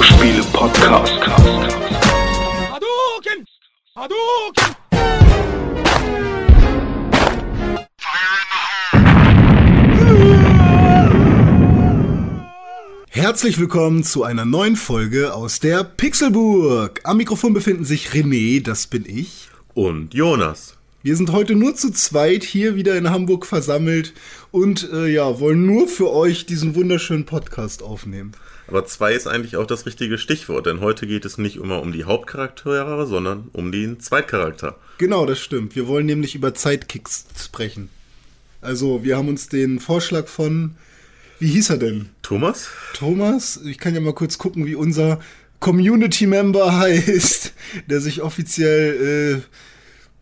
der Videospiele-Podcast. Hadouken! Hadouken! Herzlich willkommen zu einer neuen Folge aus der Pixelburg. Am Mikrofon befinden sich René, das bin ich. Und Jonas. Wir sind heute nur zu zweit hier wieder in Hamburg versammelt und äh, ja, wollen nur für euch diesen wunderschönen Podcast aufnehmen. Aber zwei ist eigentlich auch das richtige Stichwort, denn heute geht es nicht immer um die Hauptcharaktere, sondern um den Zweitcharakter. Genau, das stimmt. Wir wollen nämlich über Sidekicks sprechen. Also, wir haben uns den Vorschlag von, wie hieß er denn? Thomas? Thomas, ich kann ja mal kurz gucken, wie unser Community-Member heißt, der sich offiziell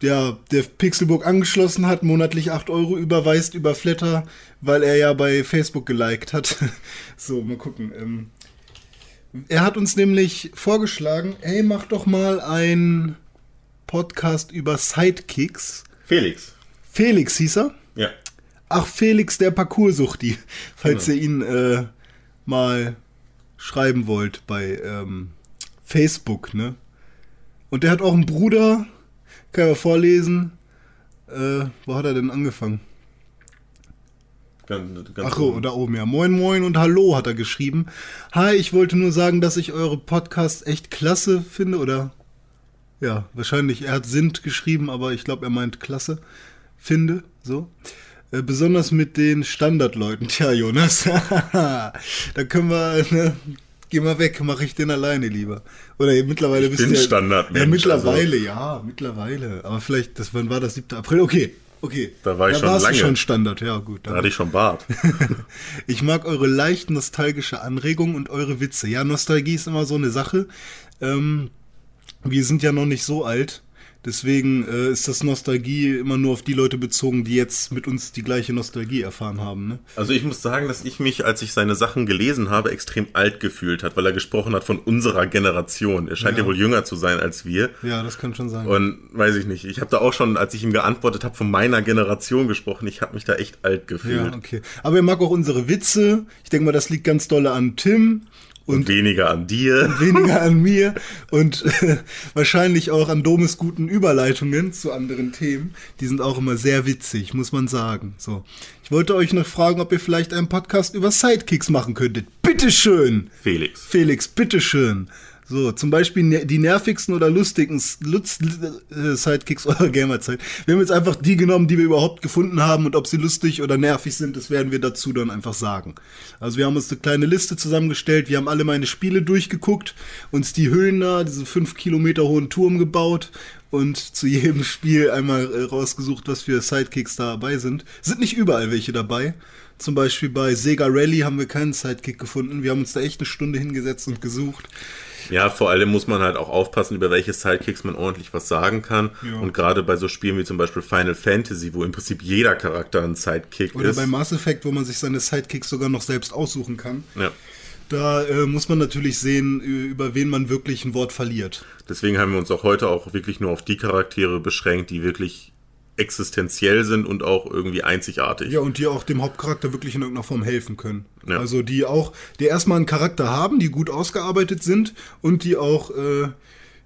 äh, ja, der Pixelburg angeschlossen hat, monatlich 8 Euro überweist über Flatter, weil er ja bei Facebook geliked hat. so, mal gucken. Ähm, er hat uns nämlich vorgeschlagen, ey, mach doch mal ein Podcast über Sidekicks. Felix. Felix hieß er. Ja. Ach, Felix der Parcoursuchti, falls ihr ihn äh, mal schreiben wollt bei ähm, Facebook, ne? Und der hat auch einen Bruder, kann ich mal vorlesen. Äh, wo hat er denn angefangen? Ganz, ganz Ach, oh, da oben, ja. Moin, moin und hallo hat er geschrieben. Hi, ich wollte nur sagen, dass ich eure Podcasts echt klasse finde, oder? Ja, wahrscheinlich, er hat sind geschrieben, aber ich glaube, er meint klasse finde, so. Äh, besonders mit den Standardleuten. Tja, Jonas, da können wir, ne, geh mal weg, mache ich den alleine lieber. Oder ihr mittlerweile Ich bist bin ihr- Standardmensch, Ja, mittlerweile, also. ja, mittlerweile. Aber vielleicht, das, wann war das? 7. April? Okay, okay. Da war ich schon warst du lange. schon Standard, ja gut. Da hatte ich schon Bart. ich mag eure leicht nostalgische Anregungen und eure Witze. Ja, Nostalgie ist immer so eine Sache. Ähm, wir sind ja noch nicht so alt. Deswegen äh, ist das Nostalgie immer nur auf die Leute bezogen, die jetzt mit uns die gleiche Nostalgie erfahren haben. Ne? Also ich muss sagen, dass ich mich, als ich seine Sachen gelesen habe, extrem alt gefühlt hat, weil er gesprochen hat von unserer Generation. Er scheint ja, Ja. wohl jünger zu sein als wir. Ja, das kann schon sein. Und weiß ich nicht, ich habe da auch schon, als ich ihm geantwortet habe, von meiner Generation gesprochen. Ich habe mich da echt alt gefühlt. ja, okay. Aber er mag auch unsere Witze. Ich denke mal, das liegt ganz dolle an Tim. Und weniger an dir. weniger an mir und äh, wahrscheinlich auch an Domes guten Überleitungen zu anderen Themen. Die sind auch immer sehr witzig, muss man sagen. So, ich wollte euch noch fragen, ob ihr vielleicht einen Podcast über Sidekicks machen könntet. Bitteschön, Felix. Felix, bitteschön. So, zum Beispiel ne- die nervigsten oder lustigsten äh, Sidekicks eurer Gamerzeit. Wir haben jetzt einfach die genommen, die wir überhaupt gefunden haben und ob sie lustig oder nervig sind, das werden wir dazu dann einfach sagen. Also wir haben uns eine kleine Liste zusammengestellt, wir haben alle meine Spiele durchgeguckt, uns die Höhen da, diesen fünf Kilometer hohen Turm gebaut und zu jedem Spiel einmal äh, rausgesucht, was für Sidekicks dabei sind. Sind nicht überall welche dabei. Zum Beispiel bei Sega Rally haben wir keinen Sidekick gefunden. Wir haben uns da echt eine Stunde hingesetzt und gesucht. Ja, vor allem muss man halt auch aufpassen, über welche Sidekicks man ordentlich was sagen kann. Ja. Und gerade bei so Spielen wie zum Beispiel Final Fantasy, wo im Prinzip jeder Charakter ein Sidekick Oder ist. bei Mass Effect, wo man sich seine Sidekicks sogar noch selbst aussuchen kann. ja. Da äh, muss man natürlich sehen, über wen man wirklich ein Wort verliert. Deswegen haben wir uns auch heute auch wirklich nur auf die Charaktere beschränkt, die wirklich existenziell sind und auch irgendwie einzigartig. Ja, und die auch dem Hauptcharakter wirklich in irgendeiner Form helfen können. Ja. Also die auch, die erstmal einen Charakter haben, die gut ausgearbeitet sind und die auch äh,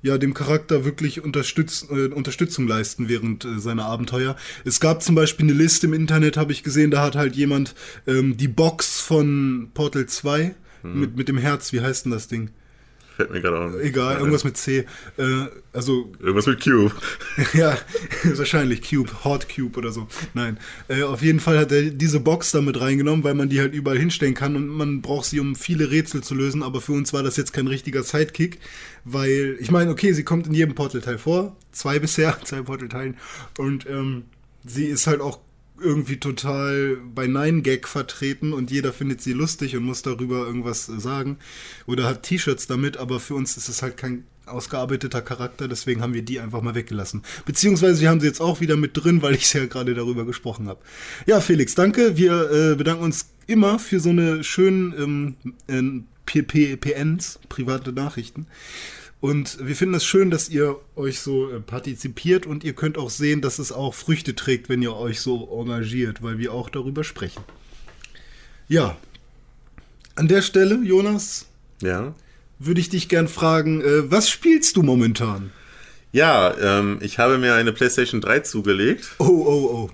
ja dem Charakter wirklich unterstütz, äh, Unterstützung leisten während äh, seiner Abenteuer. Es gab zum Beispiel eine Liste im Internet, habe ich gesehen, da hat halt jemand ähm, die Box von Portal 2 Mhm. mit, mit dem Herz, wie heißt denn das Ding? Fällt mir gerade auch Egal, irgendwas mit C. Äh, also Irgendwas mit Q. ja, wahrscheinlich Cube, Hot Cube oder so. Nein, äh, auf jeden Fall hat er diese Box da mit reingenommen, weil man die halt überall hinstellen kann und man braucht sie, um viele Rätsel zu lösen. Aber für uns war das jetzt kein richtiger Sidekick, weil ich meine, okay, sie kommt in jedem Portal-Teil vor, zwei bisher, zwei Portal-Teilen und ähm, sie ist halt auch irgendwie total bei Nine Gag vertreten und jeder findet sie lustig und muss darüber irgendwas äh, sagen oder hat T-Shirts damit, aber für uns ist es halt kein ausgearbeiteter Charakter, deswegen haben wir die einfach mal weggelassen. Beziehungsweise wir haben sie jetzt auch wieder mit drin, weil ich ja gerade darüber gesprochen habe. Ja, Felix, danke. Wir äh, bedanken uns immer für so eine schönen ähm, ähm, P- P- PNs, private Nachrichten. Und wir finden es schön, dass ihr euch so äh, partizipiert und ihr könnt auch sehen, dass es auch Früchte trägt, wenn ihr euch so engagiert, weil wir auch darüber sprechen. Ja, an der Stelle, Jonas, Ja. würde ich dich gern fragen, äh, was spielst du momentan? Ja, ähm, ich habe mir eine PlayStation 3 zugelegt, Oh, oh, oh.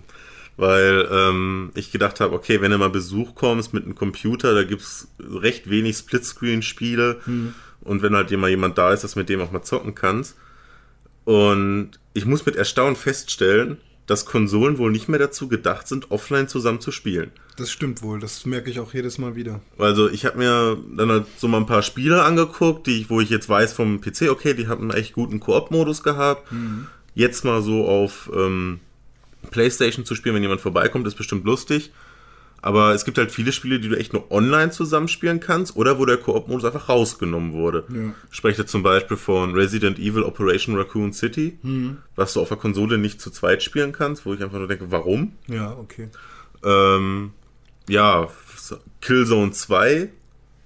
weil ähm, ich gedacht habe, okay, wenn du mal Besuch kommst mit einem Computer, da gibt's recht wenig Splitscreen-Spiele. Und wenn halt mal jemand da ist, dass mit dem auch mal zocken kannst. Und ich muss mit Erstaunen feststellen, dass Konsolen wohl nicht mehr dazu gedacht sind, offline zusammen zu spielen. Das stimmt wohl, das merke ich auch jedes Mal wieder. Also ich habe mir dann halt so mal ein paar Spiele angeguckt, die ich, wo ich jetzt weiß vom PC, okay, die haben einen echt guten Koop-Modus gehabt. Jetzt mal so auf ähm, Playstation zu spielen, wenn jemand vorbeikommt, ist bestimmt lustig. Aber es gibt halt viele Spiele, die du echt nur online zusammenspielen kannst oder wo der Koop-Modus einfach rausgenommen wurde. Ja. Ich spreche zum Beispiel von Resident Evil Operation Raccoon City, was du auf der Konsole nicht zu zweit spielen kannst, wo ich einfach nur denke, warum? Ja, okay. Ähm, ja, Killzone 2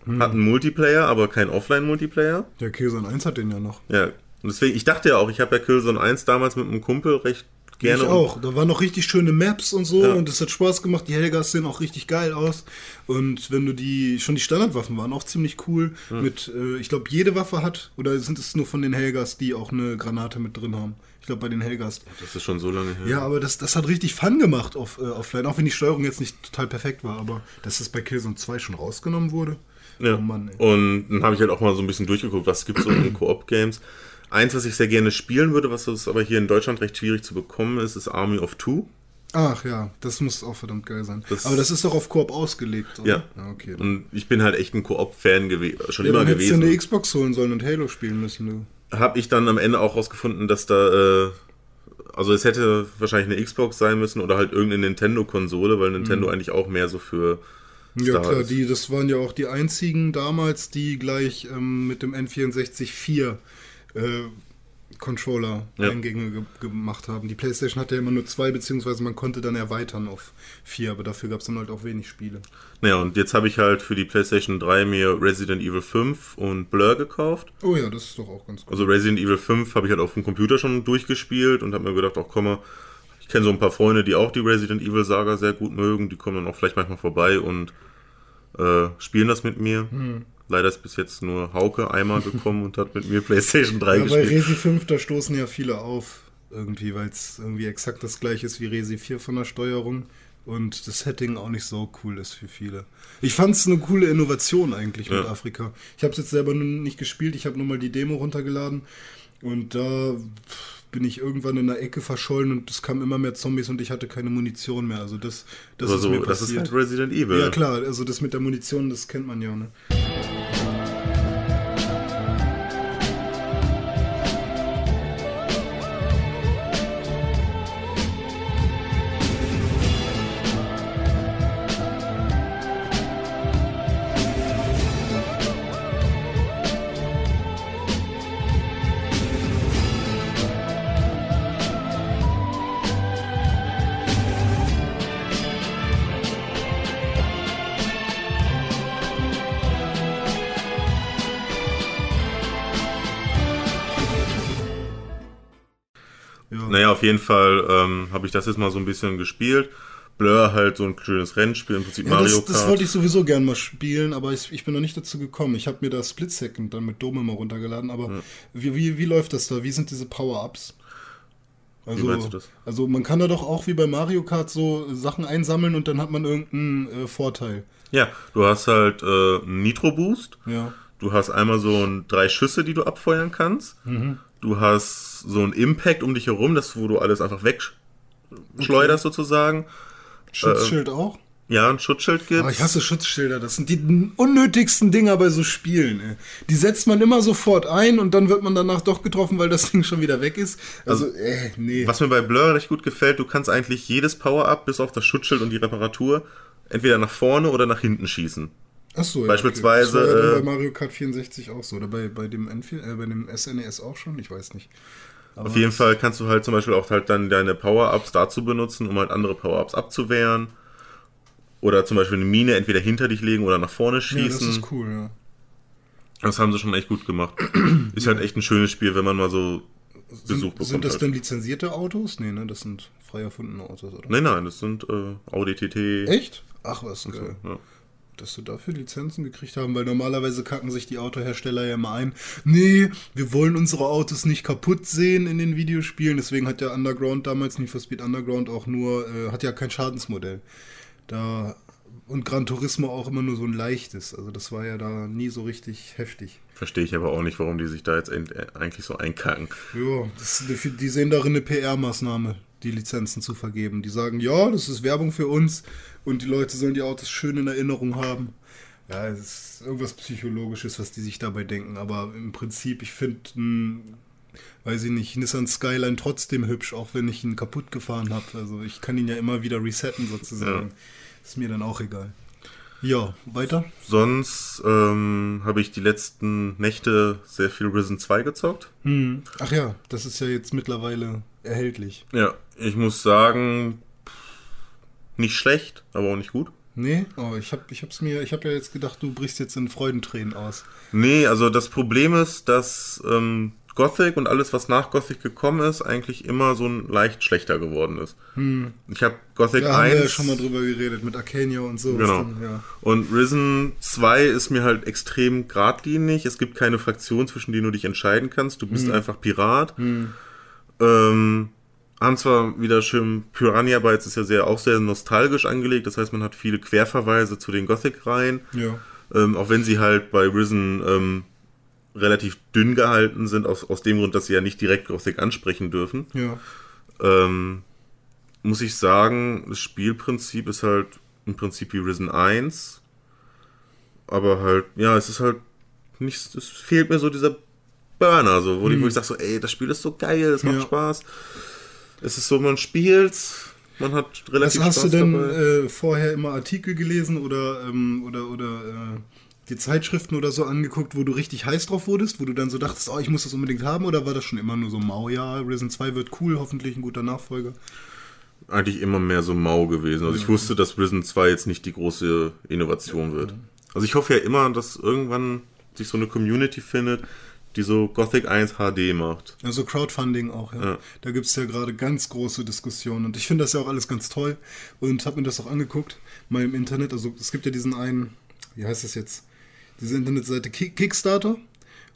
Hm. hat einen Multiplayer, aber keinen Offline-Multiplayer. Der Killzone 1 hat den ja noch. Ja, und deswegen, ich dachte ja auch, ich habe ja Killzone 1 damals mit einem Kumpel recht gerne. Ich auch. Da waren noch richtig schöne Maps und so Ja. und es hat Spaß gemacht. Die Helgas sehen auch richtig geil aus. Und wenn du die, schon die Standardwaffen waren auch ziemlich cool. Mit, äh, ich glaube, jede Waffe hat, oder sind es nur von den Helgas, die auch eine Granate mit drin haben? Ich glaube, bei den Helgas. Das ist schon so lange her. Ja, aber das, das hat richtig Fun gemacht auf, äh, offline, auch wenn die Steuerung jetzt nicht total perfekt war, aber dass das bei Killzone 2 schon rausgenommen wurde. Ja. Oh Mann, und dann habe ich halt auch mal so ein bisschen durchgeguckt, was gibt es so in Koop-Games. Eins, was ich sehr gerne spielen würde, was es aber hier in Deutschland recht schwierig zu bekommen ist, ist Army of Two. Ach ja, das muss auch verdammt geil sein. Das- aber das ist doch auf Koop ausgelegt, oder? Ja. okay. Und ich bin halt echt ein Koop-Fan gewesen, schon ja, immer hättest du gewesen. eine Xbox holen sollen und Halo spielen müssen, du. habe ich dann am Ende auch rausgefunden, dass da, äh, also es hätte wahrscheinlich eine Xbox sein müssen oder halt irgendeine Nintendo-Konsole, weil Nintendo eigentlich auch mehr so für Ja Star klar, die, das waren ja auch die einzigen damals, die gleich ähm, mit dem N64 4 äh, Controller Ja. Eingänge ge gemacht haben. Die PlayStation hatte ja immer nur zwei, beziehungsweise man konnte dann erweitern auf vier, aber dafür gab es dann halt auch wenig Spiele. Naja, und jetzt habe ich halt für die PlayStation 3 mir Resident Evil 5 und Blur gekauft. Oh ja, das ist doch auch ganz gut. Also Resident Evil 5 habe ich halt auf dem Computer schon durchgespielt und habe mir gedacht, ach komm mal, ich kenne so ein paar Freunde, die auch die Resident Evil Saga sehr gut mögen, die kommen dann auch vielleicht manchmal vorbei und äh, spielen das mit mir. Hm. Leider ist bis jetzt nur Hauke einmal gekommen und hat mit mir PlayStation 3 Ja, bei gespielt. Resi 5, da stoßen ja viele auf, irgendwie, weil es irgendwie exakt das gleiche ist wie Resi 4 von der Steuerung und das Setting auch nicht so cool ist für viele. Ich fand es eine coole Innovation eigentlich mit Ja. Afrika. Ich habe es jetzt selber nicht gespielt, ich habe nur mal die Demo runtergeladen und da bin ich irgendwann in der Ecke verschollen und es kamen immer mehr Zombies und ich hatte keine Munition mehr. Also das, das Aber ist so, mir das ist passiert. halt Resident Evil. ja klar, also das mit der Munition, das kennt man ja. Ne? Auf jeden Fall ähm, habe ich das jetzt mal so ein bisschen gespielt. Blur halt so ein schönes Rennspiel, im Prinzip Ja, Mario das, das Kart. wollte ich sowieso gern mal spielen, aber ich, ich bin noch nicht dazu gekommen. Ich habe mir das Split Second dann mit Dome mal runtergeladen, aber wie, wie, wie läuft das da? Wie sind diese Power-Ups? Also, meinst du das? also man kann da doch auch wie bei Mario Kart so Sachen einsammeln und dann hat man irgendeinen äh, Vorteil. ja, du hast halt äh, einen Nitro Boost. Ja. Du hast einmal so ein, drei Schüsse, die du abfeuern kannst. Mhm. Du hast so ein Impact um dich herum, das wo du alles einfach wegschleuderst sozusagen. Schutzschild auch? Ja, ein Schutzschild gibt. Aber ich hasse Schutzschilder. Das sind die unnötigsten Dinger bei so Spielen. Ey. Die setzt man immer sofort ein und dann wird man danach doch getroffen, weil das Ding schon wieder weg ist. Also, äh, nee. Was mir bei Blur recht gut gefällt, du kannst eigentlich jedes Power-Up bis auf das Schutzschild und die Reparatur entweder nach vorne oder nach hinten schießen. Achso, ja, Beispielsweise, Okay. Das war ja dann äh, bei Mario Kart 64 auch so. Oder bei, bei, dem, N4, äh, bei dem SNES auch schon? Ich weiß nicht. Aber Auf jeden Fall kannst du halt zum Beispiel auch halt dann deine Power-Ups dazu benutzen, um halt andere Power-Ups abzuwehren. Oder zum Beispiel eine Mine entweder hinter dich legen oder nach vorne Ja, das schießen. ist cool, ja. Das haben sie schon echt gut gemacht. Ist halt echt ein schönes Spiel, wenn man mal so Besuch bekommt. Sind das halt. denn lizenzierte Autos? Nee, ne, das sind frei erfundene Autos, oder? Nein, nein, das sind äh, Audi TT. Echt? Ach, was geil. Ja. Dass du dafür Lizenzen gekriegt haben, weil normalerweise kacken sich die Autohersteller ja immer ein. Nee, wir wollen unsere Autos nicht kaputt sehen in den Videospielen. Deswegen hat der Underground damals, Need for Speed Underground, auch nur, äh, hat ja kein Schadensmodell. Da und Gran Turismo auch immer nur so ein leichtes. Also das war ja da nie so richtig heftig. Verstehe ich aber auch nicht, warum die sich da jetzt äh, eigentlich so einkacken. Ja, das, die sehen darin eine PR-Maßnahme, die Lizenzen zu vergeben. Die sagen, ja, das ist Werbung für uns und die Leute sollen die Autos schön in Erinnerung haben. Ja, es ist irgendwas Psychologisches, was die sich dabei denken. Aber im Prinzip, ich finde, weiß ich nicht, Nissan Skyline trotzdem hübsch, auch wenn ich ihn kaputt gefahren habe. Also ich kann ihn ja immer wieder resetten sozusagen. Ist mir dann auch egal. Ja, weiter? Sonst ähm, habe ich die letzten Nächte sehr viel Risen 2 gezockt. Hm. Ach ja, das ist ja jetzt mittlerweile erhältlich. Ja, ich muss sagen, nicht schlecht, aber auch nicht gut. Nee, oh, ich hab, ich hab's mir, ich hab ja jetzt gedacht, du brichst jetzt in Freudentränen aus. Nee, also das Problem ist, dass ähm, Gothic und alles, was nach Gothic gekommen ist, eigentlich immer so ein leicht schlechter geworden ist. Ich habe Gothic Da haben 1. wir ja schon mal drüber geredet, mit Arcania und so. Genau. Dann, ja. Und Risen 2 ist mir halt extrem geradlinig. Es gibt keine Fraktion, zwischen denen du dich entscheiden kannst. Du bist einfach Pirat. Ähm, haben zwar wieder schön Piranha Bytes ist ja sehr auch sehr nostalgisch angelegt. Das heißt, man hat viele Querverweise zu den Gothic-Reihen. ja. Ähm, auch wenn sie halt bei Risen ähm, relativ dünn gehalten sind, aus, aus dem Grund, dass sie ja nicht direkt Gothic ansprechen dürfen. Ja. Ähm, muss ich sagen, das Spielprinzip ist halt im Prinzip wie Risen 1. Aber halt, ja, es ist halt nicht, es fehlt mir so dieser Burner, so, wo, ich, wo ich sage so, ey, das Spiel ist so geil, es macht Ja. Spaß. Es ist so, man spielt's, man hat Was relativ hast Spaß du denn äh, vorher immer Artikel gelesen oder, ähm, oder, oder äh, die Zeitschriften oder so angeguckt, wo du richtig heiß drauf wurdest, wo du dann so dachtest, oh, ich muss das unbedingt haben, oder war das schon immer nur so mau, ja, Risen 2 wird cool, hoffentlich ein guter Nachfolger? eigentlich immer mehr so mau gewesen. Also ich wusste, dass Risen 2 jetzt nicht die große Innovation wird. Also ich hoffe ja immer, dass irgendwann sich so eine Community findet, die so Gothic 1 HD macht. Also Crowdfunding auch, ja. Ja. Da gibt es ja gerade ganz große Diskussionen und ich finde das ja auch alles ganz toll und habe mir das auch angeguckt, mal im Internet. Also es gibt ja diesen einen, wie heißt das jetzt, diese Internetseite Kick Kickstarter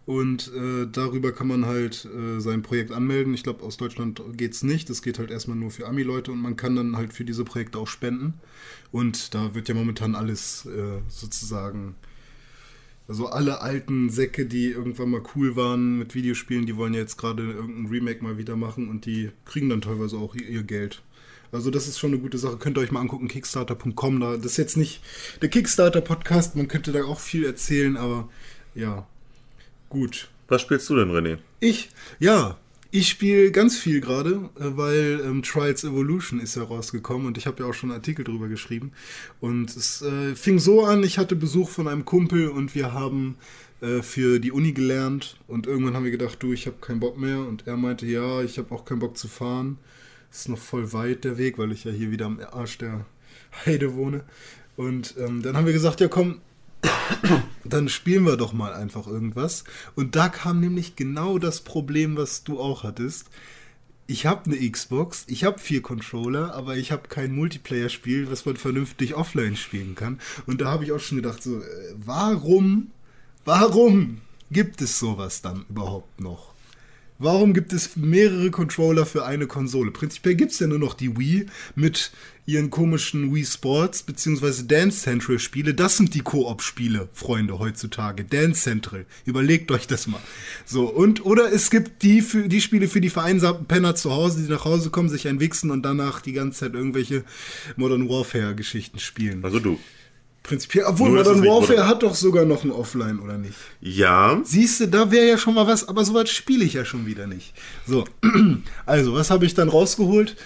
und äh, darüber kann man halt äh, sein Projekt anmelden. Ich glaube, aus Deutschland geht's nicht. Das geht halt erstmal nur für Ami-Leute und man kann dann halt für diese Projekte auch spenden. Und da wird ja momentan alles äh, sozusagen also alle alten Säcke, die irgendwann mal cool waren mit Videospielen, die wollen ja jetzt gerade irgendein Remake mal wieder machen und die kriegen dann teilweise auch ihr, Geld. Also das ist schon eine gute Sache. Könnt ihr euch mal angucken, kickstarter.com. Da, das ist jetzt nicht der Kickstarter-Podcast, man könnte da auch viel erzählen, aber ja, gut. Was spielst du denn, René? Ich, ja, ich spiele ganz viel gerade, äh, weil ähm, Trials Evolution ist ja rausgekommen und ich habe ja auch schon einen Artikel drüber geschrieben. Und es äh, fing so an, ich hatte Besuch von einem Kumpel und wir haben äh, für die Uni gelernt und irgendwann haben wir gedacht, du, ich habe keinen Bock mehr und er meinte, ja, ich habe auch keinen Bock zu fahren. Ist noch voll weit der Weg, weil ich ja hier wieder am Arsch der Heide wohne. Und ähm, dann haben wir gesagt, ja komm, dann spielen wir doch mal einfach irgendwas. Und da kam nämlich genau das Problem, was du auch hattest. Ich habe eine Xbox, ich habe vier Controller, aber ich habe kein Multiplayer-Spiel, was man vernünftig offline spielen kann. Und da habe ich auch schon gedacht, so, äh, warum, warum gibt es sowas dann überhaupt noch? Warum gibt es mehrere Controller für eine Konsole? Prinzipiell gibt es ja nur noch die Wii mit ihren komischen Wii Sports bzw. Dance Central Spiele. Das sind die Koop-Spiele, Freunde, heutzutage. Dance Central. Überlegt euch das mal. So, und, oder es gibt die, für, die Spiele für die vereinsamten Penner zu Hause, die nach Hause kommen, sich einwichsen und danach die ganze Zeit irgendwelche Modern Warfare-Geschichten spielen. Also du. Prinzipiell, obwohl Nur Modern Warfare Modern- hat doch sogar noch ein Offline, oder nicht? Ja, Siehst du, da wäre ja schon mal was, aber sowas spiele ich ja schon wieder nicht. So, also, was habe ich dann rausgeholt?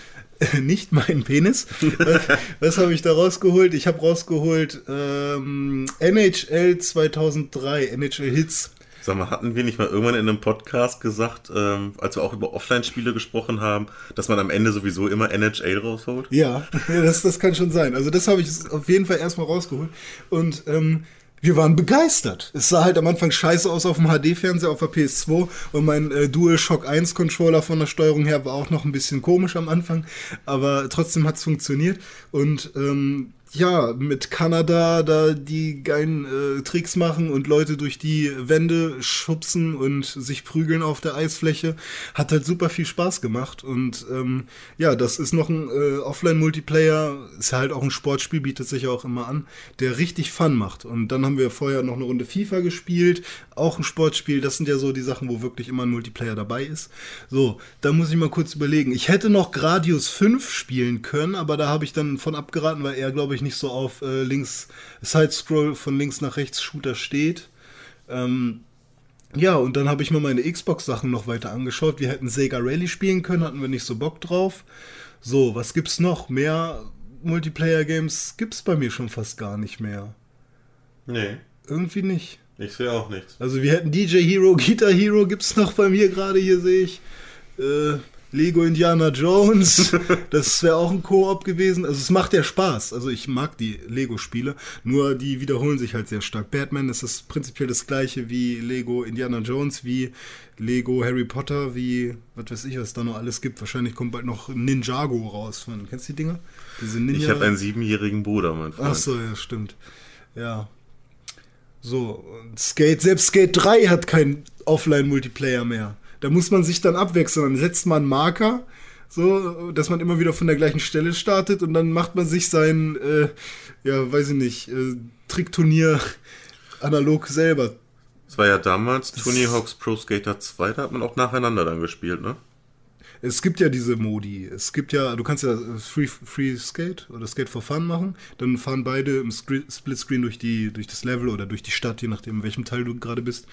nicht meinen Penis. was was habe ich da rausgeholt? Ich habe rausgeholt ähm, NHL 2003, NHL Hits. Sag mal, hatten wir nicht mal irgendwann in einem Podcast gesagt, ähm, als wir auch über Offline-Spiele gesprochen haben, dass man am Ende sowieso immer NHL rausholt? Ja, das, das kann schon sein. Also das habe ich auf jeden Fall erstmal rausgeholt. Und ähm, wir waren begeistert. Es sah halt am Anfang scheiße aus auf dem HD-Fernseher auf der PS2 und mein äh, DualShock 1 Controller von der Steuerung her war auch noch ein bisschen komisch am Anfang, aber trotzdem hat's funktioniert und ähm, ja, mit Kanada da die geilen äh, Tricks machen und Leute durch die Wände schubsen und sich prügeln auf der Eisfläche. Hat halt super viel Spaß gemacht. Und ähm, ja, das ist noch ein äh, Offline-Multiplayer, ist halt auch ein Sportspiel, bietet sich ja auch immer an, der richtig Fun macht. Und dann haben wir vorher noch eine Runde FIFA gespielt, auch ein Sportspiel. Das sind ja so die Sachen, wo wirklich immer ein Multiplayer dabei ist. So, da muss ich mal kurz überlegen. Ich hätte noch Gradius 5 spielen können, aber da habe ich dann von abgeraten, weil er, glaube ich, nicht so auf äh, links, Side-Scroll von links nach rechts Shooter steht. Ähm, ja, und dann habe ich mir meine Xbox-Sachen noch weiter angeschaut. Wir hätten Sega Rally spielen können, hatten wir nicht so Bock drauf. So, was gibt's noch? Mehr Multiplayer-Games gibt's bei mir schon fast gar nicht mehr. Nee, Irgendwie nicht. ich sehe auch nichts. Also wir hätten DJ Hero, Guitar Hero gibt's noch bei mir gerade, hier sehe ich. Äh, Lego Indiana Jones, das wäre auch ein Koop gewesen. Also es macht ja Spaß. Also ich mag die Lego-Spiele, nur die wiederholen sich halt sehr stark. Batman ist das prinzipiell das gleiche wie Lego Indiana Jones, wie Lego Harry Potter, wie was weiß ich, was da noch alles gibt. Wahrscheinlich kommt bald noch Ninjago raus von. Kennst du die Dinger? Diese Ninja. Ich habe einen siebenjährigen Bruder, mein Freund. Ach so, ja, stimmt. Ja. So, und Skate, selbst Skate 3 hat keinen Offline-Multiplayer mehr. Da muss man sich dann abwechseln. Dann setzt man einen Marker, so, dass man immer wieder von der gleichen Stelle startet und dann macht man sich sein, äh, ja, weiß ich nicht, äh, Trickturnier analog selber. Das war ja damals Tony Hawk's Pro Skater 2, da hat man auch nacheinander dann gespielt, ne? Es gibt ja diese Modi. Es gibt ja, du kannst ja Free, Free Skate oder Skate for Fun machen. Dann fahren beide im Screen- Splitscreen durch, die, durch das Level oder durch die Stadt, je nachdem, in welchem Teil du gerade bist.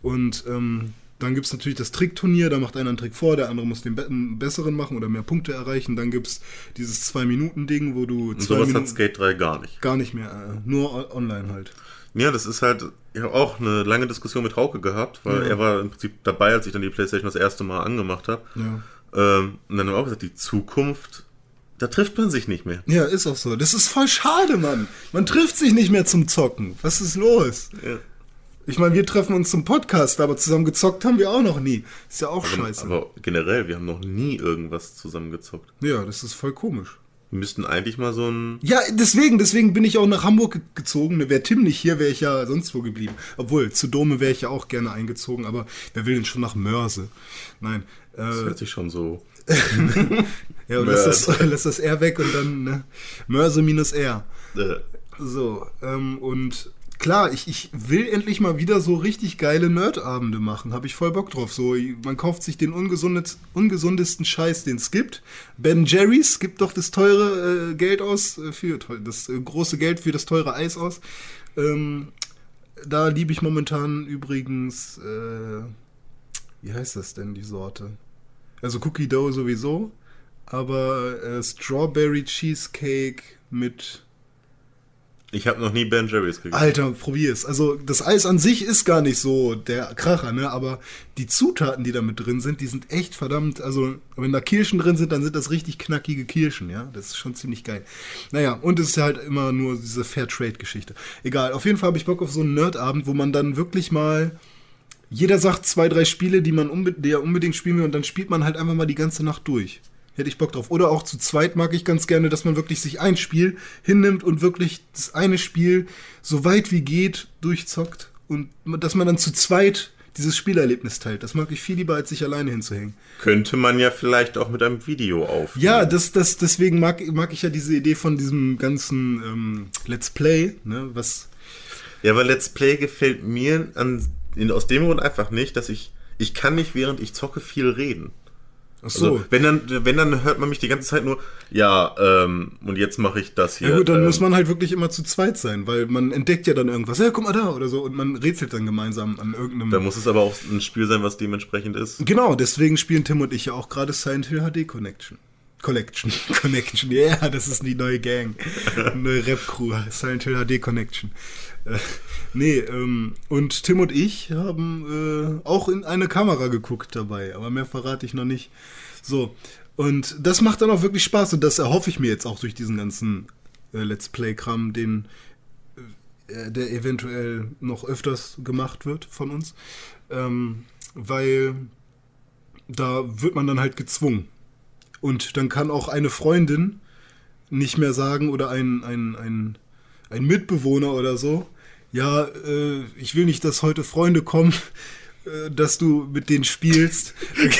Und ähm, dann gibt es natürlich das Trickturnier, da macht einer einen Trick vor, der andere muss den besseren machen oder mehr Punkte erreichen. Dann gibt es dieses Zwei-Minuten-Ding, wo du Und zwei sowas Minuten hat Skate 3 gar nicht. gar nicht mehr, äh, nur online halt. Ja, das ist halt, ich habe auch eine lange Diskussion mit Hauke gehabt, weil Ja. er war im Prinzip dabei, als ich dann die Playstation das erste Mal angemacht habe. Ja. Ähm, und dann haben wir auch gesagt, die Zukunft, da trifft man sich nicht mehr. ja, ist auch so. Das ist voll schade, Mann. Man trifft sich nicht mehr zum Zocken. Was ist los? Ja. Ich meine, wir treffen uns zum Podcast, aber zusammen gezockt haben wir auch noch nie. Ist ja auch scheiße. Aber generell, wir haben noch nie irgendwas zusammen gezockt. ja, das ist voll komisch. Wir müssten eigentlich mal so ein. Ja, deswegen, deswegen bin ich auch nach Hamburg ge- gezogen. Wäre Tim nicht hier, wäre ich ja sonst wo geblieben. Obwohl, zu Dome wäre ich ja auch gerne eingezogen, aber wer will denn schon nach Mörse? Nein. Das Äh, hört sich schon so. ja, lass das, lass das R weg und dann ne? Mörse minus R. Äh, So, ähm, und klar, ich, ich will endlich mal wieder so richtig geile Nerdabende machen. Habe ich voll Bock drauf. So, man kauft sich den ungesundesten Scheiß, den es gibt. Ben Jerry's gibt doch das teure äh, Geld aus, äh, für das äh, große Geld für das teure Eis aus. Ähm, da liebe ich momentan übrigens, äh, wie heißt das denn, die Sorte? Also Cookie Dough sowieso, aber äh, Strawberry Cheesecake mit ich habe noch nie Ben Jerry's gegessen. Alter, probier's. Also das Eis an sich ist gar nicht so der Kracher, ne? Aber die Zutaten, die da mit drin sind, die sind echt verdammt. Also wenn da Kirschen drin sind, dann sind das richtig knackige Kirschen, ja? Das ist schon ziemlich geil. Naja, und es ist halt immer nur diese Fairtrade-Geschichte. Egal. Auf jeden Fall habe ich Bock auf so einen Nerdabend, wo man dann wirklich mal jeder sagt zwei, drei Spiele, die man unbe die er unbedingt spielen will, und dann spielt man halt einfach mal die ganze Nacht durch. Hätte ich Bock drauf. Oder auch zu zweit mag ich ganz gerne, dass man wirklich sich ein Spiel hinnimmt und wirklich das eine Spiel so weit wie geht durchzockt und dass man dann zu zweit dieses Spielerlebnis teilt. Das mag ich viel lieber, als sich alleine hinzuhängen. Könnte man ja vielleicht auch mit einem Video aufnehmen. Ja, das, das, deswegen mag, mag ich ja diese Idee von diesem ganzen ähm, Let's Play, ne, was Ja, aber Let's Play gefällt mir an, in, aus dem Grund einfach nicht, dass ich, ich kann nicht während ich zocke viel reden. Ach so. Also, wenn dann, wenn dann hört man mich die ganze Zeit nur, ja, ähm, und jetzt mache ich das hier. Ja gut, dann ähm, muss man halt wirklich immer zu zweit sein, weil man entdeckt ja dann irgendwas. Ja, guck mal da oder so und man rätselt dann gemeinsam an irgendeinem. Da muss es aber auch ein Spiel sein, was dementsprechend ist. Genau, deswegen spielen Tim und ich ja auch gerade Silent Hill HD Connection. Collection. Connection, ja, yeah, das ist die neue Gang. Eine Rap-Crew. Silent Hill HD Connection. Äh, nee, ähm, und Tim und ich haben äh, auch in eine Kamera geguckt dabei, aber mehr verrate ich noch nicht. So, und das macht dann auch wirklich Spaß und das erhoffe ich mir jetzt auch durch diesen ganzen äh, Let's Play-Kram, den äh, der eventuell noch öfters gemacht wird von uns, ähm, weil da wird man dann halt gezwungen. Und dann kann auch eine Freundin nicht mehr sagen oder ein, ein, ein, ein Mitbewohner oder so, ja, äh, ich will nicht, dass heute Freunde kommen, äh, dass du mit denen spielst.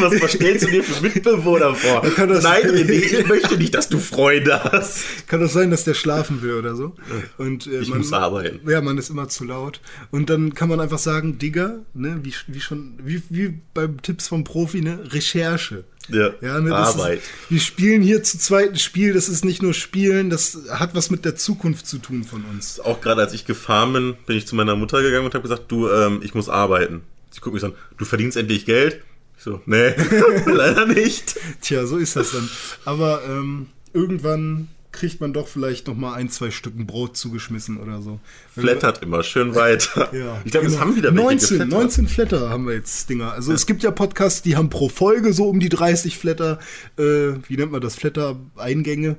Was, was stellst du dir für Mitbewohner vor? kann das- Nein, René, ich möchte nicht, dass du Freunde hast. Kann das sein, dass der schlafen will oder so? Und, äh, Ich muss arbeiten. Ja, man ist immer zu laut. Und dann kann man einfach sagen, Digga, ne, wie, wie schon, wie, wie beim Tipps vom Profi, ne, Recherche. Ja, Ja, ne, Arbeit. Ist, wir spielen hier zu zweiten Spiel, das ist nicht nur Spielen, das hat was mit der Zukunft zu tun von uns. Auch gerade als ich gefahren bin, bin ich zu meiner Mutter gegangen und habe gesagt, du, ähm, ich muss arbeiten. Sie guckt mich so an, du verdienst endlich Geld? Ich so, nee, leider nicht. Tja, so ist das dann. Aber ähm, irgendwann kriegt man doch vielleicht noch mal ein, zwei Stücken Brot zugeschmissen oder so. Flattert immer schön weiter. Ja, ich glaube, es genau. haben wieder welche 19, geflattert. 19 Flatter haben wir jetzt, Dinger. Also es gibt ja Podcasts, die haben pro Folge so um die 30 Flatter, äh, wie nennt man das, Flatter-Eingänge.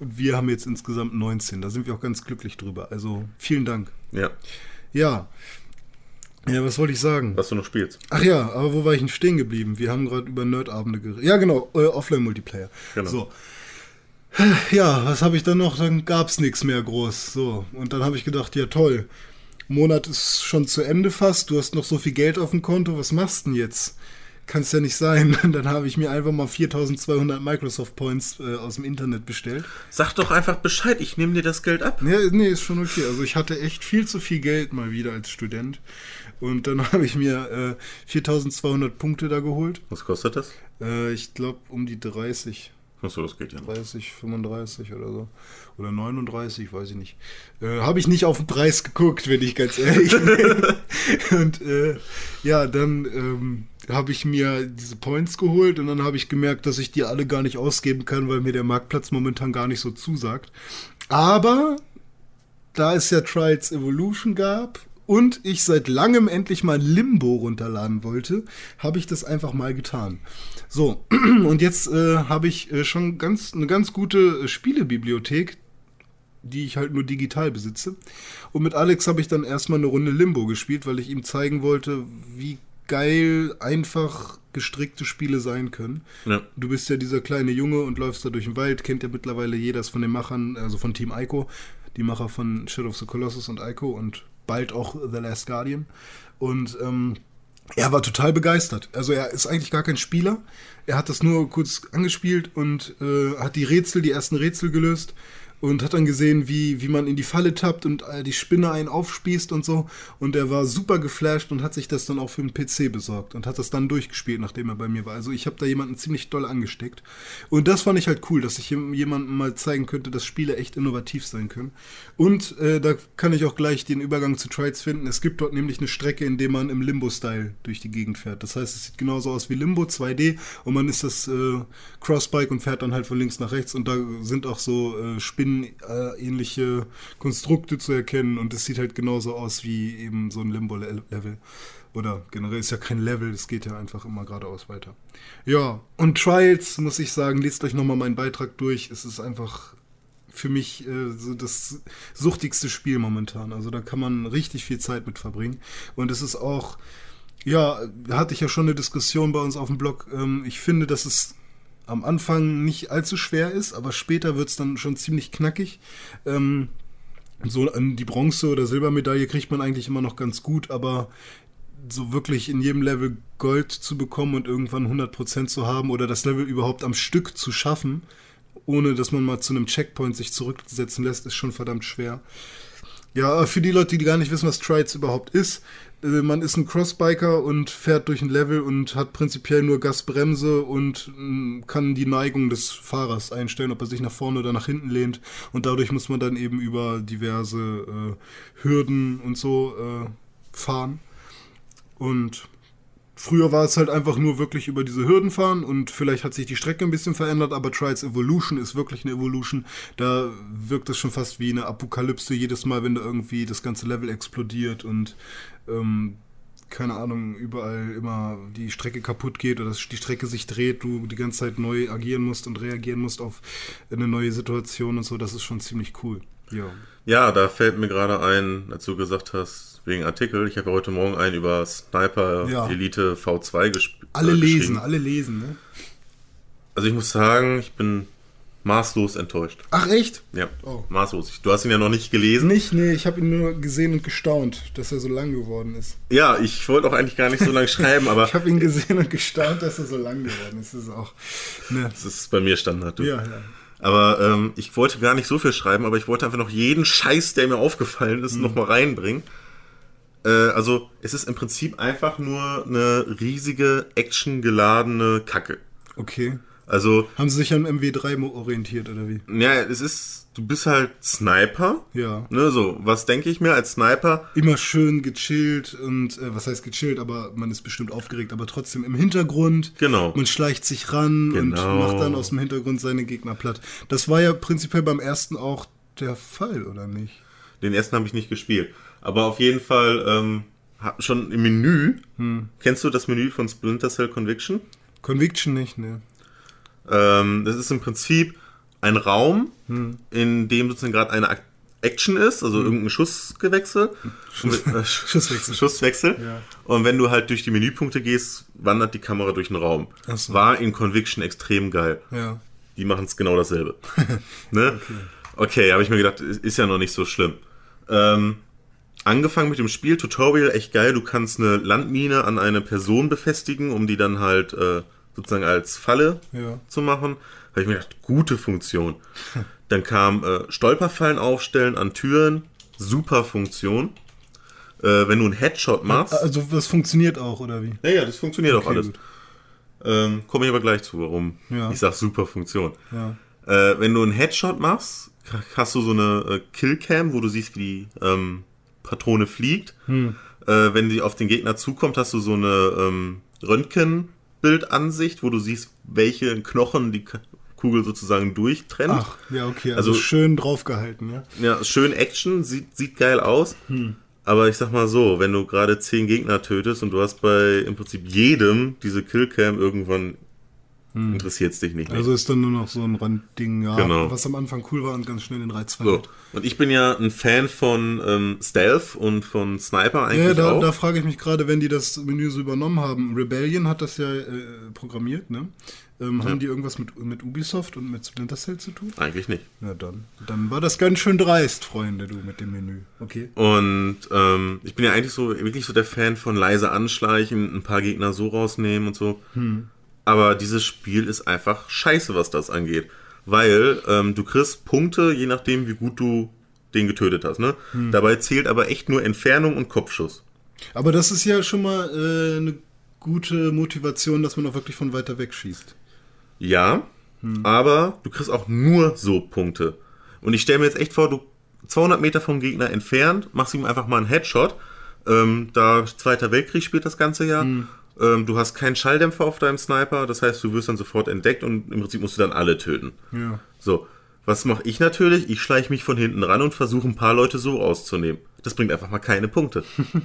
Und wir haben jetzt insgesamt 19. Da sind wir auch ganz glücklich drüber. Also vielen Dank. Ja, Ja. Ja, was wollte ich sagen? was du noch spielst. Ach ja, aber wo war ich denn stehen geblieben? Wir haben gerade über Nerdabende geredet. Ja, genau, äh, Offline-Multiplayer. Genau. So. Ja, was habe ich dann noch? Dann gab's nichts mehr groß. So. Und dann habe ich gedacht, ja toll. Monat ist schon zu Ende fast. Du hast noch so viel Geld auf dem Konto. Was machst du denn jetzt? Kann's ja nicht sein. Dann habe ich mir einfach mal 4200 Microsoft Points äh, aus dem Internet bestellt. Sag doch einfach Bescheid, ich nehme dir das Geld ab. Ja, nee, ist schon okay. Also ich hatte echt viel zu viel Geld mal wieder als Student. Und dann habe ich mir äh, 4200 Punkte da geholt. Was kostet das? Äh, ich glaube um die 30. Achso, das geht ja noch. 30, 35 oder so. Oder 39, weiß ich nicht. Äh, Habe ich nicht auf den Preis geguckt, wenn ich ganz ehrlich bin. Und äh, ja, dann ähm, habe ich mir diese Points geholt und dann habe ich gemerkt, dass ich die alle gar nicht ausgeben kann, weil mir der Marktplatz momentan gar nicht so zusagt. Aber da es ja Trials Evolution gab und ich seit langem endlich mal Limbo runterladen wollte, habe ich das einfach mal getan. So, und jetzt äh, habe ich äh, schon ganz, eine ganz gute äh, Spielebibliothek, die ich halt nur digital besitze. Und mit Alex habe ich dann erstmal eine Runde Limbo gespielt, weil ich ihm zeigen wollte, wie geil einfach gestrickte Spiele sein können. Ja. Du bist ja dieser kleine Junge und läufst da durch den Wald, kennt ja mittlerweile jeder von den Machern, also von Team Ico, die Macher von Shadow of the Colossus und Ico und bald auch The Last Guardian. Und ähm, er war total begeistert. Also er ist eigentlich gar kein Spieler. Er hat das nur kurz angespielt und äh, hat die Rätsel, die ersten Rätsel gelöst und hat dann gesehen, wie, wie man in die Falle tappt und äh, die Spinne einen aufspießt und so. Und er war super geflasht und hat sich das dann auch für den PC besorgt und hat das dann durchgespielt, nachdem er bei mir war. Also ich habe da jemanden ziemlich doll angesteckt. Und das fand ich halt cool, dass ich jem- jemandem mal zeigen könnte, dass Spiele echt innovativ sein können. Und äh, da kann ich auch gleich den Übergang zu Trials finden. Es gibt dort nämlich eine Strecke, in der man im Limbo-Style durch die Gegend fährt. Das heißt, es sieht genauso aus wie Limbo 2D und man ist das äh, Crossbike und fährt dann halt von links nach rechts und da sind auch so äh, spinnenähnliche Konstrukte zu erkennen und es sieht halt genauso aus wie eben so ein Limbo-Level. Oder generell ist ja kein Level, es geht ja einfach immer geradeaus weiter. Ja, und Trials, muss ich sagen, lest euch nochmal meinen Beitrag durch. Es ist einfach für mich äh, so das suchtigste Spiel momentan. Also da kann man richtig viel Zeit mit verbringen. Und es ist auch, ja, hatte ich ja schon eine Diskussion bei uns auf dem Blog. Ähm, ich finde, dass es am Anfang nicht allzu schwer ist, aber später wird es dann schon ziemlich knackig. Ähm, so die Bronze- oder Silbermedaille kriegt man eigentlich immer noch ganz gut, aber so wirklich in jedem Level Gold zu bekommen und irgendwann 100% zu haben oder das Level überhaupt am Stück zu schaffen, ohne dass man mal zu einem Checkpoint sich zurücksetzen lässt, ist schon verdammt schwer. Ja, für die Leute, die gar nicht wissen, was Trials überhaupt ist, man ist ein Crossbiker und fährt durch ein Level und hat prinzipiell nur Gasbremse und mh, kann die Neigung des Fahrers einstellen, ob er sich nach vorne oder nach hinten lehnt. Und dadurch muss man dann eben über diverse äh, Hürden und so äh, fahren. Und früher war es halt einfach nur wirklich über diese Hürden fahren und vielleicht hat sich die Strecke ein bisschen verändert, aber Trials Evolution ist wirklich eine Evolution. Da wirkt es schon fast wie eine Apokalypse jedes Mal, wenn da irgendwie das ganze Level explodiert und ähm, keine Ahnung, überall immer die Strecke kaputt geht oder die Strecke sich dreht, du die ganze Zeit neu agieren musst und reagieren musst auf eine neue Situation und so, das ist schon ziemlich cool. Jo. Ja, da fällt mir gerade ein, als du gesagt hast, wegen Artikel, ich habe ja heute Morgen einen über Sniper Ja. Elite V2 gesp Alle äh, lesen, alle lesen, ne? Also ich muss sagen, ich bin maßlos enttäuscht. Ach, echt? Ja, Oh. maßlos. Du hast ihn ja noch nicht gelesen. Nicht, nee, ich habe ihn nur gesehen und gestaunt, dass er so lang geworden ist. Ja, ich wollte auch eigentlich gar nicht so lange schreiben, aber Ich habe ihn gesehen und gestaunt, dass er so lang geworden ist. Das ist auch. Ne. das ist bei mir Standard. Du. Ja, ja. Aber ähm, ich wollte gar nicht so viel schreiben, aber ich wollte einfach noch jeden Scheiß, der mir aufgefallen ist, noch mal reinbringen. Äh, also es ist im Prinzip einfach nur eine riesige, actiongeladene Kacke. Okay. Also, Haben sie sich an MW3 mo- orientiert, oder wie? ja, es ist, du bist halt Sniper. Ja. Ne, so, was denke ich mir als Sniper? Immer schön gechillt und, äh, was heißt gechillt, aber man ist bestimmt aufgeregt, aber trotzdem im Hintergrund. Genau. Man schleicht sich ran und Genau. macht dann aus dem Hintergrund seine Gegner platt. Das war ja prinzipiell beim ersten auch der Fall, oder nicht? Den ersten habe ich nicht gespielt. Aber auf jeden Fall ähm, schon im Menü. Kennst du das Menü von Splinter Cell Conviction? Conviction nicht, ne? Ähm, das ist im Prinzip ein Raum, in dem sozusagen gerade eine Action ist, also irgendein Schussgewechsel. Schuss, äh, Schusswechsel. Schusswechsel. Ja. Und wenn du halt durch die Menüpunkte gehst, wandert die Kamera durch den Raum. So. War in Conviction extrem geil. Ja. Die machen es genau dasselbe. ne? Okay, habe ich mir gedacht, ist ist ja noch nicht so schlimm. Ähm, angefangen mit dem Spiel, Tutorial, echt geil. Du kannst eine Landmine an eine Person befestigen, um die dann halt äh, sozusagen als Falle Ja. zu machen. Habe ich mir gedacht, gute Funktion. Dann kam äh, Stolperfallen aufstellen an Türen, super Funktion. Äh, wenn du einen Headshot machst. Also das funktioniert auch, oder wie? Ja, ja, das funktioniert auch Okay, alles. gut. Ähm, Komme ich aber gleich zu, warum. Ja. Ich sag super Funktion. Ja. Äh, wenn du einen Headshot machst, hast du so eine äh, Killcam, wo du siehst, wie die ähm, Patrone fliegt. Hm. Äh, wenn die auf den Gegner zukommt, hast du so eine ähm, Röntgenbildansicht, wo du siehst, welche Knochen die Kugel sozusagen durchtrennt. Ach, ja, okay. Also, Also- schön draufgehalten, ja. Ja, schön Action, sieht, sieht geil aus. Hm. Aber ich sag mal so, wenn du gerade zehn Gegner tötest und du hast bei im Prinzip jedem diese Killcam, irgendwann interessiert es dich nicht mehr. Hm. Also ist dann nur noch so ein Randding, ja, Genau. was am Anfang cool war und ganz schnell den Reiz so. verliert. Und ich bin ja ein Fan von ähm, Stealth und von Sniper eigentlich Ja, da, auch. da frage ich mich gerade, wenn die das Menü so übernommen haben. Rebellion hat das ja äh, programmiert, ne? Ähm, Haben die irgendwas mit, mit Ubisoft und mit Splinter Cell zu tun? eigentlich nicht. Na dann. Dann war das ganz schön dreist, Freunde, du, mit dem Menü. Okay. Und ähm, ich bin ja eigentlich so wirklich so der Fan von leise anschleichen, ein paar Gegner so rausnehmen und so. Aber dieses Spiel ist einfach scheiße, was das angeht. Weil ähm, du kriegst Punkte, je nachdem, wie gut du den getötet hast. Ne? Dabei zählt aber echt nur Entfernung und Kopfschuss. Aber das ist ja schon mal äh, eine gute Motivation, dass man auch wirklich von weiter weg schießt. Ja, aber du kriegst auch nur so Punkte. Und ich stelle mir jetzt echt vor, du 200 Meter vom Gegner entfernt, machst ihm einfach mal einen Headshot. Ähm, da Zweiter Weltkrieg spielt das ganze Jahr. Ähm, du hast keinen Schalldämpfer auf deinem Sniper, das heißt, du wirst dann sofort entdeckt und im Prinzip musst du dann alle töten. Ja. So, was mache ich natürlich? Ich schleiche mich von hinten ran und versuche ein paar Leute so rauszunehmen. Das bringt einfach mal keine Punkte.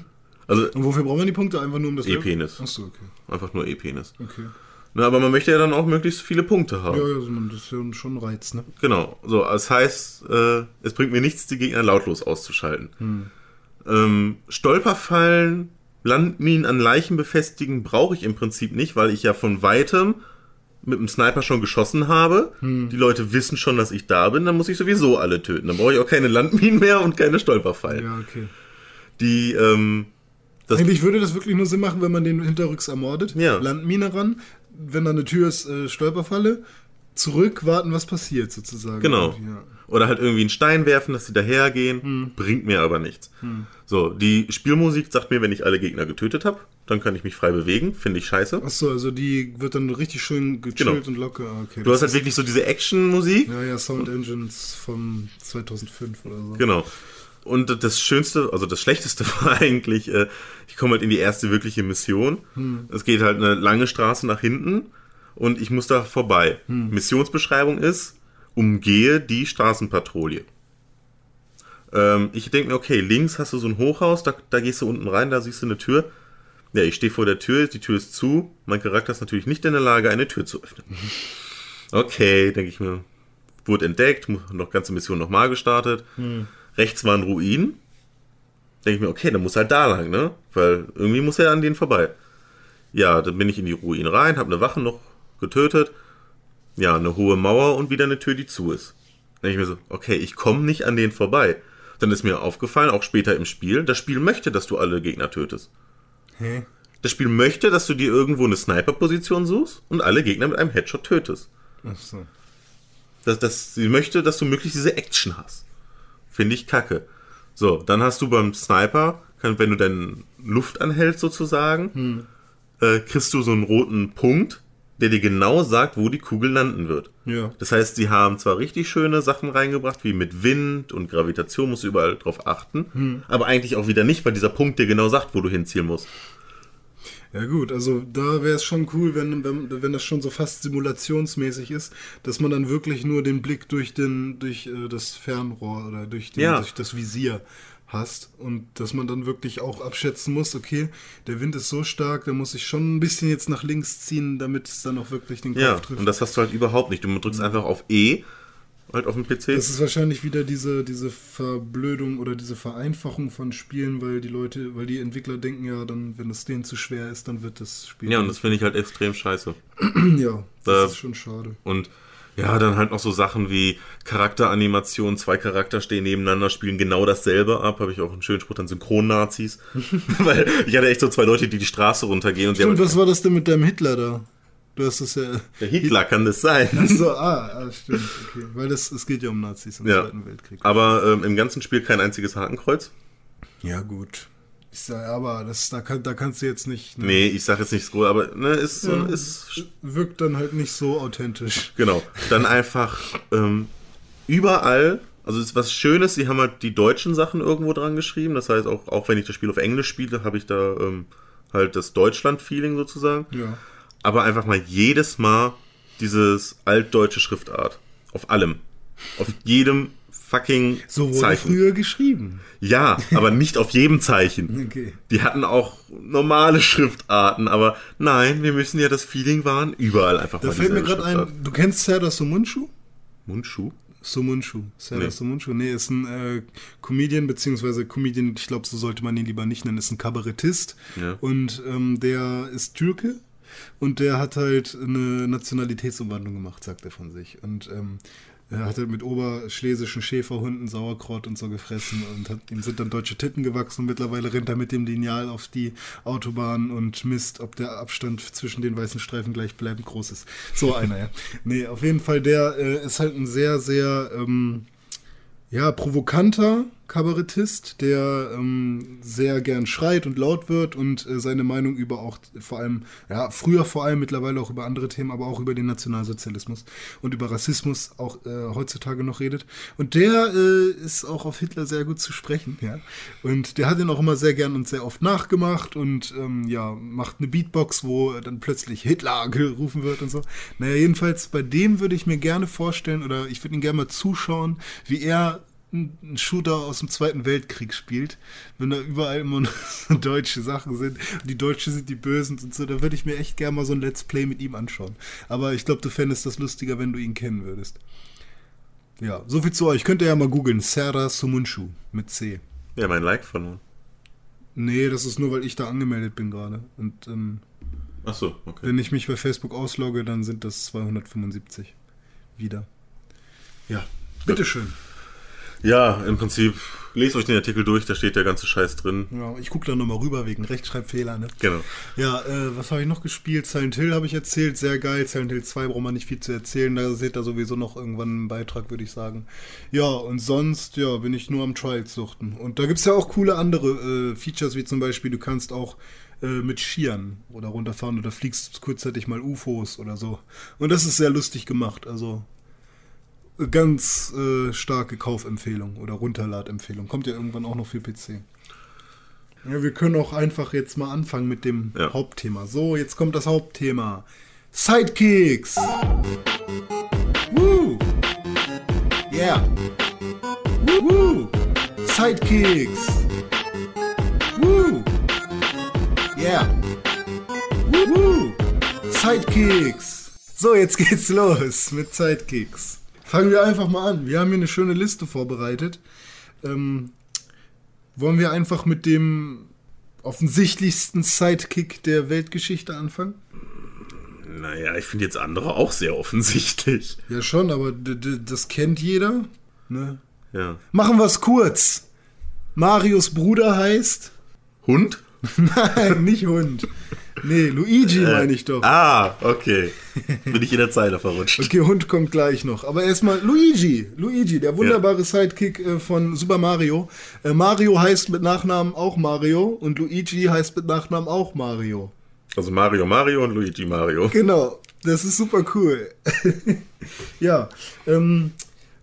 Also Und wofür braucht man die Punkte? Einfach nur um das E-Penis. Achso, okay. einfach nur E-Penis. Okay. Na, aber man möchte ja dann auch möglichst viele Punkte haben. Ja, ja, also das ist ja schon ein Reiz, ne? Genau, so, das heißt, äh, es bringt mir nichts, die Gegner lautlos auszuschalten. Ähm, Stolperfallen, Landminen an Leichen befestigen brauche ich im Prinzip nicht, weil ich ja von weitem mit dem Sniper schon geschossen habe. Die Leute wissen schon, dass ich da bin, dann muss ich sowieso alle töten. Dann brauche ich auch keine Landminen mehr und keine Stolperfallen. Ja, okay. Die, ähm, das, Eigentlich würde das wirklich nur Sinn machen, wenn man den hinterrücks ermordet. Ja. Landmine ran, wenn da eine Tür ist, äh, Stolperfalle, zurück, warten, was passiert sozusagen. Genau. Ja. Oder halt irgendwie einen Stein werfen, dass sie dahergehen. Bringt mir aber nichts. So, die Spielmusik sagt mir, wenn ich alle Gegner getötet habe, dann kann ich mich frei bewegen. Finde ich scheiße. Achso, also die wird dann richtig schön gechillt Genau. und locker. Ah, Okay. Du hast halt wirklich so diese Action-Musik. ja, ja, Sound Engines von 2005 oder so. Genau. Und das Schönste, also das Schlechteste war eigentlich, äh, ich komme halt in die erste wirkliche Mission. Es geht halt eine lange Straße nach hinten und ich muss da vorbei. Missionsbeschreibung ist, umgehe die Straßenpatrouille. Ähm, ich denke mir, okay, links hast du so ein Hochhaus, da, da gehst du unten rein, da siehst du eine Tür. Ja, ich stehe vor der Tür, die Tür ist zu. Mein Charakter ist natürlich nicht in der Lage, eine Tür zu öffnen. Okay, denke ich mir, wurde entdeckt, noch ganze Mission nochmal gestartet. Rechts war ein Ruin. Denke ich mir, okay, dann muss halt da lang, ne? Weil irgendwie muss er an denen vorbei. Ja, dann bin ich in die Ruinen rein, habe eine Wache noch getötet. Ja, eine hohe Mauer und wieder eine Tür, die zu ist. Dann denke ich mir so, okay, ich komme nicht an denen vorbei. Dann ist mir aufgefallen, auch später im Spiel, das Spiel möchte, dass du alle Gegner tötest. Hä? Das Spiel möchte, dass du dir irgendwo eine Sniper-Position suchst und alle Gegner mit einem Headshot tötest. Achso. Das, das, sie möchte, dass du möglichst diese Action hast. Finde ich kacke. So, dann hast du beim Sniper, kann, wenn du deine Luft anhältst sozusagen, äh, kriegst du so einen roten Punkt, der dir genau sagt, wo die Kugel landen wird. Ja. Das heißt, sie haben zwar richtig schöne Sachen reingebracht, wie mit Wind und Gravitation, musst du überall drauf achten, aber eigentlich auch wieder nicht, weil dieser Punkt dir genau sagt, wo du hinzielen musst. Ja gut, also da wäre es schon cool, wenn, wenn, wenn das schon so fast simulationsmäßig ist, dass man dann wirklich nur den Blick durch, den, durch äh, das Fernrohr oder durch, den, Ja. durch das Visier hast und dass man dann wirklich auch abschätzen muss, okay, der Wind ist so stark, da muss ich schon ein bisschen jetzt nach links ziehen, damit es dann auch wirklich den Kopf Ja, trifft. und das hast du halt überhaupt nicht. Du drückst einfach auf E, halt auf dem PC. Das ist wahrscheinlich wieder diese, diese Verblödung oder diese Vereinfachung von Spielen, weil die Leute, weil die Entwickler denken ja, dann, wenn es denen zu schwer ist, dann wird das Spiel. ja, und das finde ich halt extrem scheiße. ja, das Äh, ist schon schade. Und ja, dann halt noch so Sachen wie Charakteranimation, zwei Charakter stehen nebeneinander, spielen genau dasselbe ab. Habe ich auch einen schönen Spruch an Synchron-Nazis. Weil ich hatte echt so zwei Leute, die die Straße runtergehen und Stimmt, was war das denn mit deinem Hitler da? Du hast das ja. der Hitler kann das sein. So, ah, ah, stimmt, okay. Weil das, es geht ja um Nazis im Ja. Zweiten Weltkrieg. Aber ähm, im ganzen Spiel kein einziges Hakenkreuz. Ja, gut. Ist ja, aber das, da, kann, da kannst du jetzt nicht. Ne, Nee, ich sage jetzt nicht Scroll, aber ne, ist, so, Ja. ist Wirkt dann halt nicht so authentisch. Genau. Dann einfach ähm, überall, also ist was Schönes, sie haben halt die deutschen Sachen irgendwo dran geschrieben. Das heißt, auch, auch wenn ich das Spiel auf Englisch spiele, habe ich da ähm, halt das Deutschland-Feeling sozusagen. Ja. Aber einfach mal jedes Mal dieses altdeutsche Schriftart. Auf allem. Auf jedem fucking So wurde Zeichen. früher geschrieben. Ja, aber nicht auf jedem Zeichen. Okay. Die hatten auch normale Schriftarten, aber nein, wir müssen ja das Feeling wahren, überall einfach Da fällt mir gerade ein, du kennst Serdar Sumunchu? Mundschuh? Sumunchu. Serdar Nee. Sumunchu. Nee, ist ein äh, Comedian, beziehungsweise Comedian, ich glaube, so sollte man ihn lieber nicht nennen, ist ein Kabarettist. Ja. Und ähm, der ist Türke und der hat halt eine Nationalitätsumwandlung gemacht, sagt er von sich. Und ähm, er hat mit oberschlesischen Schäferhunden Sauerkraut und so gefressen und hat, ihm sind dann deutsche Titten gewachsen. Und mittlerweile rennt er mit dem Lineal auf die Autobahn und misst, ob der Abstand zwischen den weißen Streifen gleichbleibend groß ist. So einer, ja. Nee, auf jeden Fall, der äh, ist halt ein sehr, sehr ähm, ja, provokanter Kabarettist, der ähm, sehr gern schreit und laut wird und äh, seine Meinung über auch vor allem, ja, früher vor allem, mittlerweile auch über andere Themen, aber auch über den Nationalsozialismus und über Rassismus auch äh, heutzutage noch redet. Und der äh, ist auch auf Hitler sehr gut zu sprechen, ja. Und der hat ihn auch immer sehr gern und sehr oft nachgemacht und ähm, ja, macht eine Beatbox, wo dann plötzlich Hitler gerufen wird und so. Naja, jedenfalls bei dem würde ich mir gerne vorstellen oder ich würde ihn gerne mal zuschauen, wie er einen Shooter aus dem Zweiten Weltkrieg spielt, wenn da überall immer nur so deutsche Sachen sind und die Deutschen sind die Bösen und so, da würde ich mir echt gerne mal so ein Let's Play mit ihm anschauen. Aber ich glaube, du fändest das lustiger, wenn du ihn kennen würdest. Ja, so viel zu euch. Könnt ihr ja mal googeln. Serdar Sumunchu mit C. Ja, mein Like verloren. Nee, das ist nur, weil ich da angemeldet bin gerade. Und ähm, Ach so, okay. wenn ich mich bei Facebook auslogge, dann sind das 275 wieder. Ja, bitteschön. Ja, im Prinzip, lest euch den Artikel durch, da steht der ganze Scheiß drin. Ja, ich gucke da nochmal rüber wegen Rechtschreibfehler, ne? Genau. Ja, äh, was habe ich noch gespielt? Silent Hill habe ich erzählt, sehr geil. Silent Hill 2 braucht man nicht viel zu erzählen, da seht ihr sowieso noch irgendwann einen Beitrag, würde ich sagen. Ja, und sonst, ja, bin ich nur am Trials suchten. Und da gibt es ja auch coole andere äh, Features, wie zum Beispiel, du kannst auch äh, mit Skiern oder runterfahren oder fliegst kurzzeitig mal UFOs oder so. Und das ist sehr lustig gemacht, also ganz äh, starke Kaufempfehlung oder Runterladempfehlung. Kommt ja irgendwann auch noch für PC. Ja, wir können auch einfach jetzt mal anfangen mit dem Ja. Hauptthema. So, jetzt kommt das Hauptthema. Sidekicks! Woo! Yeah! Woo! Sidekicks! Woo! Yeah! Woo! Sidekicks! So, jetzt geht's los mit Sidekicks. Fangen wir einfach mal an. Wir haben hier eine schöne Liste vorbereitet. Ähm, wollen wir einfach mit dem offensichtlichsten Sidekick der Weltgeschichte anfangen? Naja, ich finde jetzt andere auch sehr offensichtlich. Ja, schon, aber das kennt jeder. Ne? Ja. Machen wir es kurz. Marios Bruder heißt. Hund? Nein, nicht Hund. Nee, Luigi meine ich doch. Ah, okay. Bin ich in der Zeile verrutscht. Okay, Hund kommt gleich noch. Aber erstmal Luigi. Luigi, der wunderbare Sidekick äh, von Super Mario. Äh, Mario heißt mit Nachnamen auch Mario und Luigi heißt mit Nachnamen auch Mario. Also Mario Mario und Luigi Mario. Genau, das ist super cool. ja, ähm,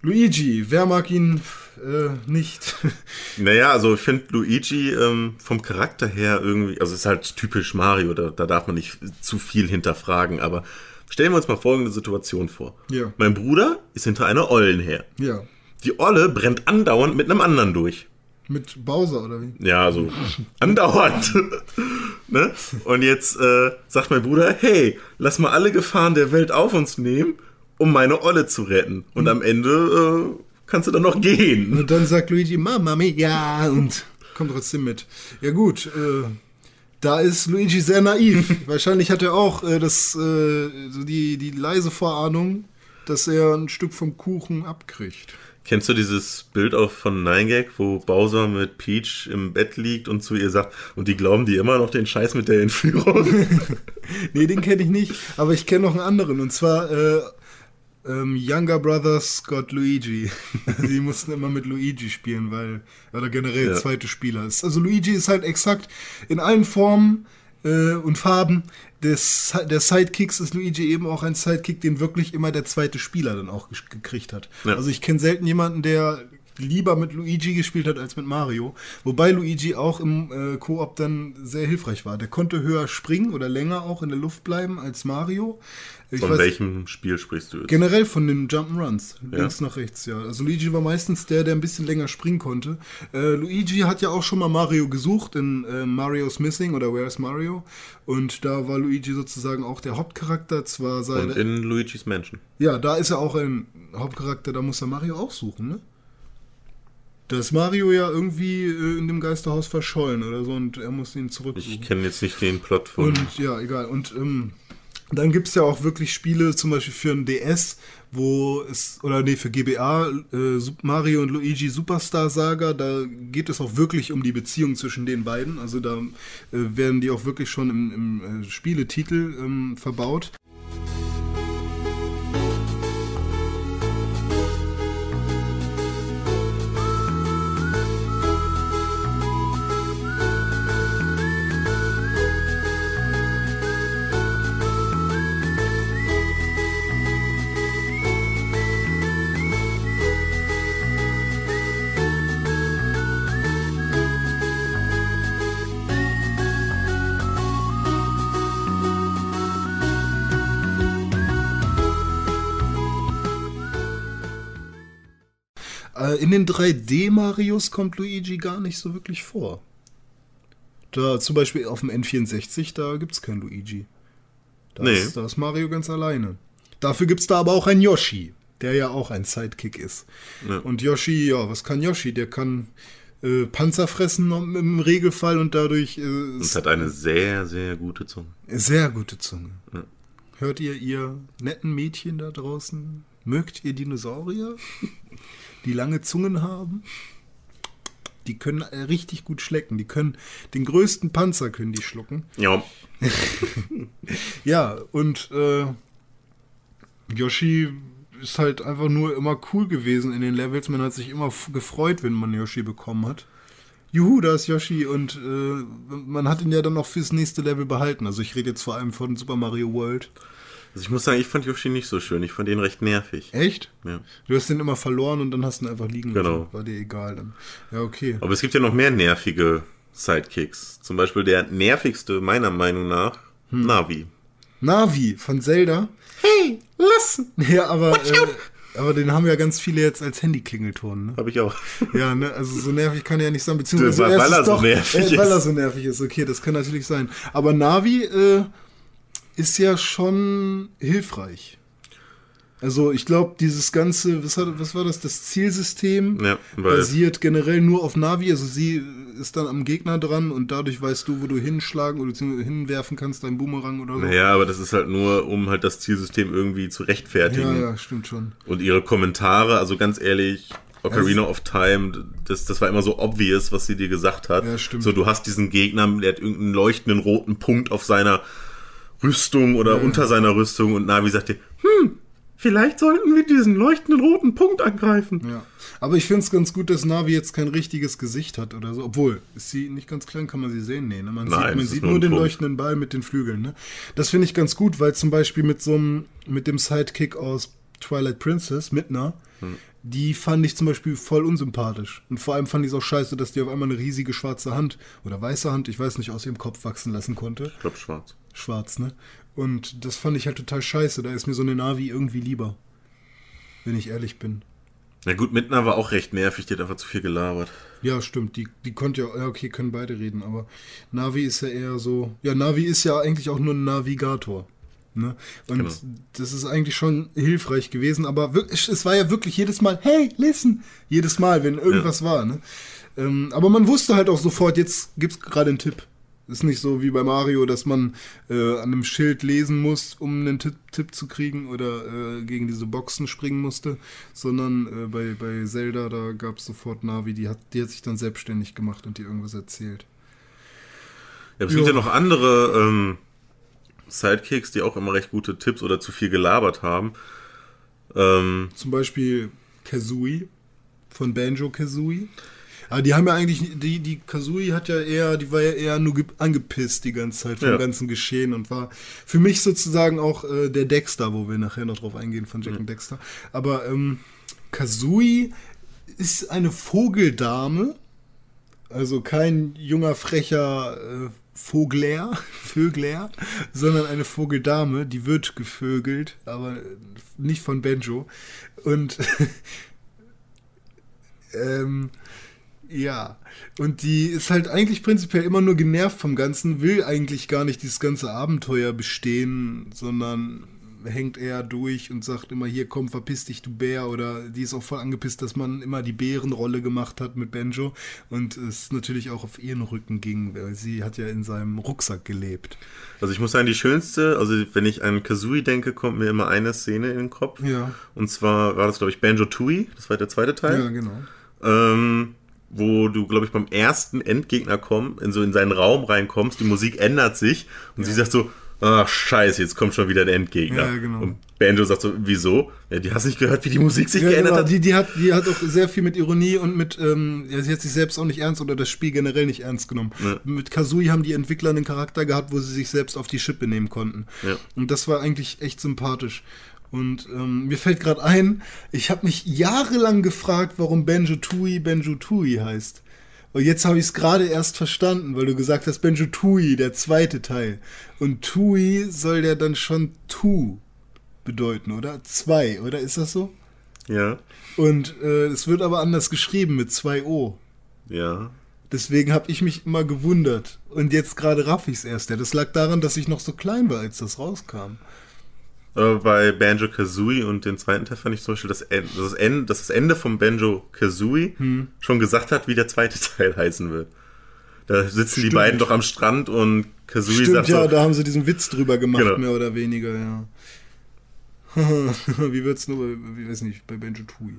Luigi, wer mag ihn äh, nicht? Naja, also ich finde Luigi ähm, vom Charakter her irgendwie, also es ist halt typisch Mario, da, da darf man nicht zu viel hinterfragen, aber stellen wir uns mal folgende Situation vor. Ja. Mein Bruder ist hinter einer Ollen her. ja, Die Olle brennt andauernd mit einem anderen durch. mit Bowser oder wie? Ja, so andauernd. ne? Und jetzt äh, sagt mein Bruder, hey, lass mal alle Gefahren der Welt auf uns nehmen, um meine Olle zu retten. Und am Ende äh, kannst du dann noch gehen. Und dann sagt Luigi, Mama mia, und kommt trotzdem mit. Ja gut, äh, da ist Luigi sehr naiv. Wahrscheinlich hat er auch äh, das, äh, so die, die leise Vorahnung, dass er ein Stück vom Kuchen abkriegt. Kennst du dieses Bild auch von Nine Gag, wo Bowser mit Peach im Bett liegt und zu ihr sagt, und die glauben die immer noch den Scheiß mit der Entführung? Nee, den kenne ich nicht, aber ich kenne noch einen anderen, und zwar äh, ähm, Younger Brothers Got Luigi. Die mussten immer mit Luigi spielen, weil, weil er generell Ja. zweite Spieler ist. Also Luigi ist halt exakt in allen Formen äh, und Farben des, der Sidekicks ist Luigi eben auch ein Sidekick, den wirklich immer der zweite Spieler dann auch gekriegt hat. Ja. Also ich kenne selten jemanden, der lieber mit Luigi gespielt hat als mit Mario. Wobei Luigi auch im äh, Koop dann sehr hilfreich war. Der konnte höher springen oder länger auch in der Luft bleiben als Mario. Ich Von weiß- welchem Spiel sprichst du jetzt? Generell von den Jump'n'Runs, Ja. links nach rechts, ja. Also Luigi war meistens der, der ein bisschen länger springen konnte. Äh, Luigi hat ja auch schon mal Mario gesucht in äh, Mario's Missing oder Where's Mario. Und da war Luigi sozusagen auch der Hauptcharakter. Zwar sei Und in Luigi's Mansion. ja, da ist er auch ein Hauptcharakter, da muss er Mario auch suchen, ne? Da ist Mario ja irgendwie äh, in dem Geisterhaus verschollen oder so und er muss ihn Ich zurücksuchen. kenne jetzt nicht den Plot von. Und ja, egal. Und ähm, dann gibt es ja auch wirklich Spiele, zum Beispiel für ein DS, wo es, oder nee, für GBA, äh, Mario und Luigi Superstar Saga, da geht es auch wirklich um die Beziehung zwischen den beiden. Also da äh, werden die auch wirklich schon im, im äh, Spieletitel ähm, verbaut. In den 3D-Marios kommt Luigi gar nicht so wirklich vor. Da zum Beispiel auf dem N64, da gibt es keinen Luigi. Da, Nee. ist, da ist Mario ganz alleine. Dafür gibt es da aber auch einen Yoshi, der ja auch ein Sidekick ist. Ja. Und Yoshi, ja, was kann Yoshi? Der kann äh, Panzer fressen im Regelfall und dadurch äh, Und hat eine sehr, sehr gute Zunge. sehr gute Zunge. Ja. Hört ihr, ihr netten Mädchen da draußen? Mögt ihr Dinosaurier, die lange Zungen haben? Die können äh, richtig gut schlecken. Die können den größten Panzer können die schlucken. Ja. Ja, und äh, Yoshi ist halt einfach nur immer cool gewesen in den Levels. Man hat sich immer gefreut, wenn man Yoshi bekommen hat. Juhu, da ist Yoshi und äh, man hat ihn ja dann auch fürs nächste Level behalten. Also ich rede jetzt vor allem von Super Mario World. Also ich muss sagen, ich fand Yoshi nicht so schön. Ich fand ihn recht nervig. Echt? Ja. Du hast den immer verloren und dann hast du ihn einfach liegen lassen. Genau. War dir egal dann. Ja, okay. Aber es gibt ja noch mehr nervige Sidekicks. Zum Beispiel der nervigste, meiner Meinung nach, Hm. Navi. Navi von Zelda. Hey, lass! Ja, aber, äh, aber den haben ja ganz viele jetzt als Handyklingelton, ne? Habe ich auch. Ja, ne, also so nervig kann er nicht sein, beziehungsweise Weil- er weil er so doch, nervig äh, Weil ist. er so nervig ist, okay, das kann natürlich sein. Aber Navi äh, ist ja schon hilfreich. Also ich glaube, dieses ganze, was, hat, was war das, das Zielsystem Ja, basiert generell nur auf Navi. Also sie ist dann am Gegner dran und dadurch weißt du, wo du hinschlagen oder hinwerfen kannst, dein Boomerang oder so. Naja, aber das ist halt nur, um halt das Zielsystem irgendwie zu rechtfertigen. ja, ja, stimmt schon. Und ihre Kommentare, also ganz ehrlich, Ocarina Ja, of Time, das, das war immer so obvious, was sie dir gesagt hat. Ja, stimmt. So, du hast diesen Gegner, der hat irgendeinen leuchtenden roten Punkt auf seiner Rüstung oder unter seiner Rüstung und Navi sagt dir, hm, vielleicht sollten wir diesen leuchtenden roten Punkt angreifen. Ja. Aber ich finde es ganz gut, dass Navi jetzt kein richtiges Gesicht hat oder so. Obwohl, ist sie nicht ganz klein, kann man sie sehen? Nee, ne? Man Nein, sieht, man sieht nur nur den Punkt. leuchtenden Ball mit den Flügeln, ne? Das finde ich ganz gut, weil zum Beispiel mit so einem, mit dem Sidekick aus Twilight Princess, Midna, Hm. Die fand ich zum Beispiel voll unsympathisch. Und vor allem fand ich es auch scheiße, dass die auf einmal eine riesige schwarze Hand oder weiße Hand, ich weiß nicht, aus ihrem Kopf wachsen lassen konnte. Ich glaube schwarz. Schwarz, ne? Und das fand ich halt total scheiße. Da ist mir so eine Navi irgendwie lieber. Wenn ich ehrlich bin. Na gut, Midna war auch recht nervig, die hat einfach zu viel gelabert. Ja, stimmt. Die, die konnte ja, ja, okay, können beide reden, aber Navi ist ja eher so. Ja, Navi ist ja eigentlich auch nur ein Navigator. Ne? Und Genau. das ist eigentlich schon hilfreich gewesen, aber wirklich, es war ja wirklich jedes Mal, hey, listen! Jedes Mal, wenn irgendwas war. Ne? Ähm, aber man wusste halt auch sofort, jetzt gibt's gerade einen Tipp. Ist nicht so wie bei Mario, dass man äh, an einem Schild lesen muss, um einen Tipp, Tipp zu kriegen oder äh, gegen diese Boxen springen musste, sondern äh, bei, bei Zelda, da gab es sofort Navi, die hat, die hat sich dann selbstständig gemacht und dir irgendwas erzählt. Ja, es gibt Ja. ja noch andere ähm, Sidekicks, die auch immer recht gute Tipps oder zu viel gelabert haben. Ähm, Zum Beispiel Kazooie von Banjo Kazooie. Aber die haben ja eigentlich, die, die Kazooie hat ja eher, die war ja eher nur ge- angepisst die ganze Zeit vom Ja. ganzen Geschehen und war für mich sozusagen auch äh, der Dexter, wo wir nachher noch drauf eingehen von Jack und Dexter. Aber ähm, Kazooie ist eine Vogeldame, also kein junger, frecher äh, Vogler, Vögler, sondern eine Vogeldame, die wird gevögelt, aber nicht von Benjo. Und ähm, ja, und die ist halt eigentlich prinzipiell immer nur genervt vom Ganzen, will eigentlich gar nicht dieses ganze Abenteuer bestehen, sondern hängt eher durch und sagt immer, hier komm, verpiss dich, du Bär. Oder die ist auch voll angepisst, dass man immer die Bärenrolle gemacht hat mit Benjo und es natürlich auch auf ihren Rücken ging, weil sie hat ja in seinem Rucksack gelebt. also ich muss sagen, die schönste, also wenn ich an Kazooie denke, kommt mir immer eine Szene in den Kopf. Ja. Und zwar war das, glaube ich, Banjo Tooie, das war der zweite Teil. Ja, genau. ähm, wo du, glaube ich, beim ersten Endgegner komm, in so in seinen Raum reinkommst, die Musik ändert sich und sie sagt so, ach scheiße, jetzt kommt schon wieder der Endgegner. Ja, genau. Und Banjo sagt so, wieso? Ja, die hast nicht gehört, wie die Musik sich Ja, geändert genau. hat. Die, die, hat, die hat auch sehr viel mit Ironie und mit, ähm, ja, sie hat sich selbst auch nicht ernst oder das Spiel generell nicht ernst genommen. Ja. Mit Kazooie haben die Entwickler einen Charakter gehabt, wo sie sich selbst auf die Schippe nehmen konnten. Und das war eigentlich echt sympathisch. Und ähm, mir fällt gerade ein, ich habe mich jahrelang gefragt, warum Benjo Tui Benjo Tui heißt. Und jetzt habe ich es gerade erst verstanden, weil du gesagt hast, Benjo Tui, der zweite Teil. Und Tui soll ja dann schon Tu bedeuten, oder? Zwei, oder ist das so? Ja, Und äh, es wird aber anders geschrieben mit zwei O. ja. Deswegen habe ich mich immer gewundert. Und jetzt gerade raff ich es erst. Ja, das lag daran, dass ich noch so klein war, als das rauskam. Aber bei Banjo Kazooie und den zweiten Teil fand ich zum Beispiel, dass, das, Ende, dass das Ende von Banjo Kazooie Hm. schon gesagt hat, wie der zweite Teil heißen wird. Da sitzen die Stimmt. beiden doch am Strand und Kazooie Stimmt, sagt ja, so, da haben sie diesen Witz drüber gemacht, Genau. mehr oder weniger, ja. wie wird's nur bei, wie weiß nicht, bei Benjo Tui.